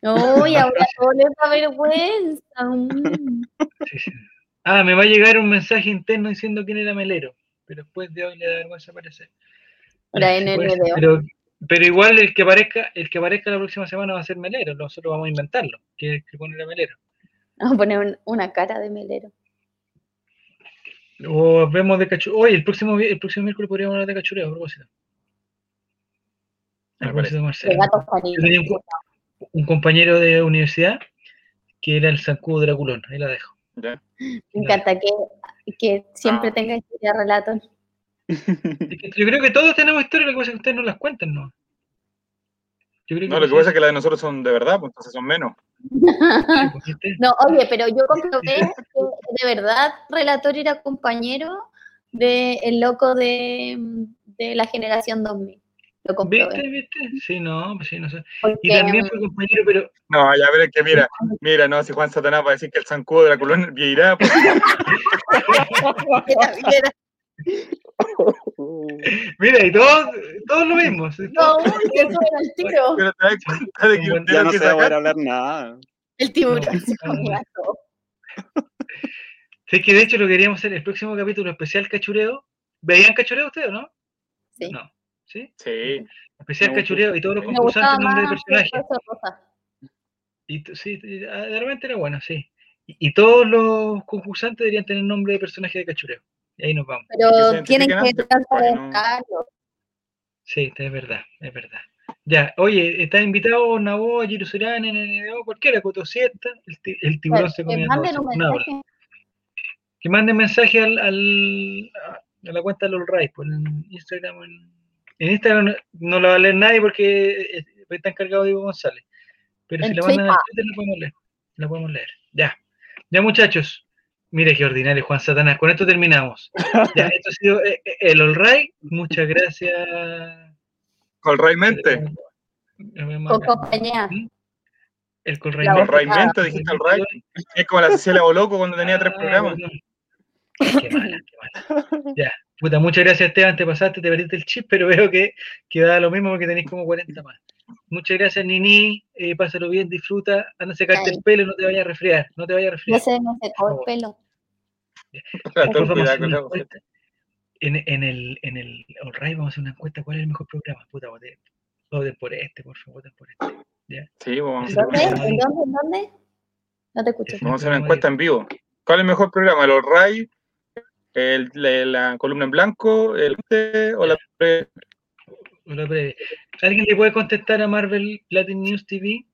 S3: No, y ahora todo les da vergüenza. mm.
S1: sí, sí. Ah, me va a llegar un mensaje interno diciendo quién era Melero, pero después de hoy le da vergüenza aparecer. Ser,
S3: video.
S1: Pero, pero igual el que aparezca, el que aparezca la próxima semana va a ser Melero, nosotros vamos a inventarlo, que, que poner a Melero.
S3: Vamos a poner un- una cara de melero.
S1: O vemos de cachureo. Oye, el próximo, el próximo miércoles podríamos hablar de cachureo, a propósito. A propósito de
S3: De
S1: Marcelo. tenía un, compañero de universidad que era el zancudo Draculón, ahí la dejo.
S2: Ya.
S3: Me encanta que, que siempre
S2: Ah.
S3: tenga historia relatos.
S1: Yo creo que todos tenemos historias, lo que pasa es que ustedes no las cuentan, ¿no? Yo creo
S2: No, lo que pasa es que las de nosotros son de verdad, pues entonces son menos.
S1: sí, pues.
S3: No, oye, pero yo comprobé que de verdad Relator era compañero de el loco de, de la generación 2000. Lo comprobé.
S1: ¿Viste? ¿Viste? Sí, no, pues sí, no sé.
S3: Porque,
S1: Y también fue compañero, pero
S2: No, ya veré que mira, mira, no, si Juan Satanás va a decir que el zancudo de la colonia Vieirá, pues,
S3: Mira,
S1: y todos, todos lo mismos. ¿sí?
S3: no, uy, se sube al tiro.
S2: pero te das cuenta de que
S1: Ya
S4: no
S2: que
S4: se va a poder hablar nada.
S3: El tiburón
S1: No,
S3: se
S1: no.
S3: come a todo.
S1: Sí, que de hecho lo queríamos hacer el próximo capítulo especial cachureo. ¿Veían cachureo ustedes o no?
S3: Sí.
S1: No. ¿Sí?
S2: Sí,
S1: Especial
S4: Me
S1: cachureo y todos los
S3: Me gustaba
S1: concursantes nombre de
S3: más
S1: personaje.
S3: el Rosa Rosa.
S1: Y sí, ah, de repente era bueno, sí. Y, y todos los concursantes deberían tener nombre de personaje de cachureo. Y ahí nos vamos.
S2: Que se
S3: Pero tienen que
S2: que
S3: transparentarlo.
S1: Sí, es verdad, es verdad. Ya, oye, está invitado Nabo, Jerusalén, NNDO, cualquiera, Cotosieta, el, el tiburón se
S3: Que un
S1: una ola.
S3: mensaje.
S1: Que manden mensaje al, al- a la cuenta de los Ray, por en Instagram. En, en Instagram no, no la va a leer nadie porque eh, está encargado Diego González. Pero si la mandan
S3: Twitter.
S1: Twitter la podemos leer. La podemos leer. Ya. Ya, muchachos. Mire qué ordinario, Juan Satanás. Con esto terminamos. Ya, esto ha sido eh, eh, el All Right. Muchas gracias.
S2: con Raimente.
S3: Con compañía.
S1: El
S3: La
S1: Colraimente.
S2: Con Raimente dijiste el Ray. Es como la Cecilia Boloco cuando tenía tres
S1: Ah,
S2: programas.
S1: Qué mala, qué mala. Ya. Puta, muchas gracias Esteban, te pasaste, te perdiste el chip, pero veo que, que da lo mismo porque tenéis como 40 más. Muchas gracias Nini, eh, pásalo bien, disfruta, anda a secarte
S3: Ay.
S1: el pelo, no te vayas a resfriar, no te vayas a
S3: Ya
S1: resfriar.
S3: se me secó el pelo.
S2: La
S1: encuesta. En, en el, en el All Right vamos a hacer una encuesta, ¿cuál es el mejor programa? Puta, voten, voten por este, por favor, voten por este.
S2: Sí, pues, vamos a hacer,
S3: ¿Dónde? ¿En dónde? ¿En dónde? No te escucho.
S2: vamos a hacer una encuesta en vivo. ¿Cuál es el mejor programa? ¿El All? El, la, la columna en blanco? ¿El o la
S1: Una breve. ¿Alguien le puede contestar a Marvel Latin News TV?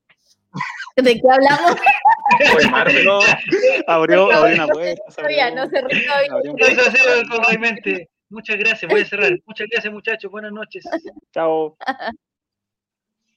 S3: ¿De qué hablamos?
S2: Oye, Marvel.
S4: No, abrió, abrió una puerta.
S3: no se
S1: Colraimente. Muchas gracias, voy a cerrar. Muchas gracias muchachos, buenas noches.
S4: Chao.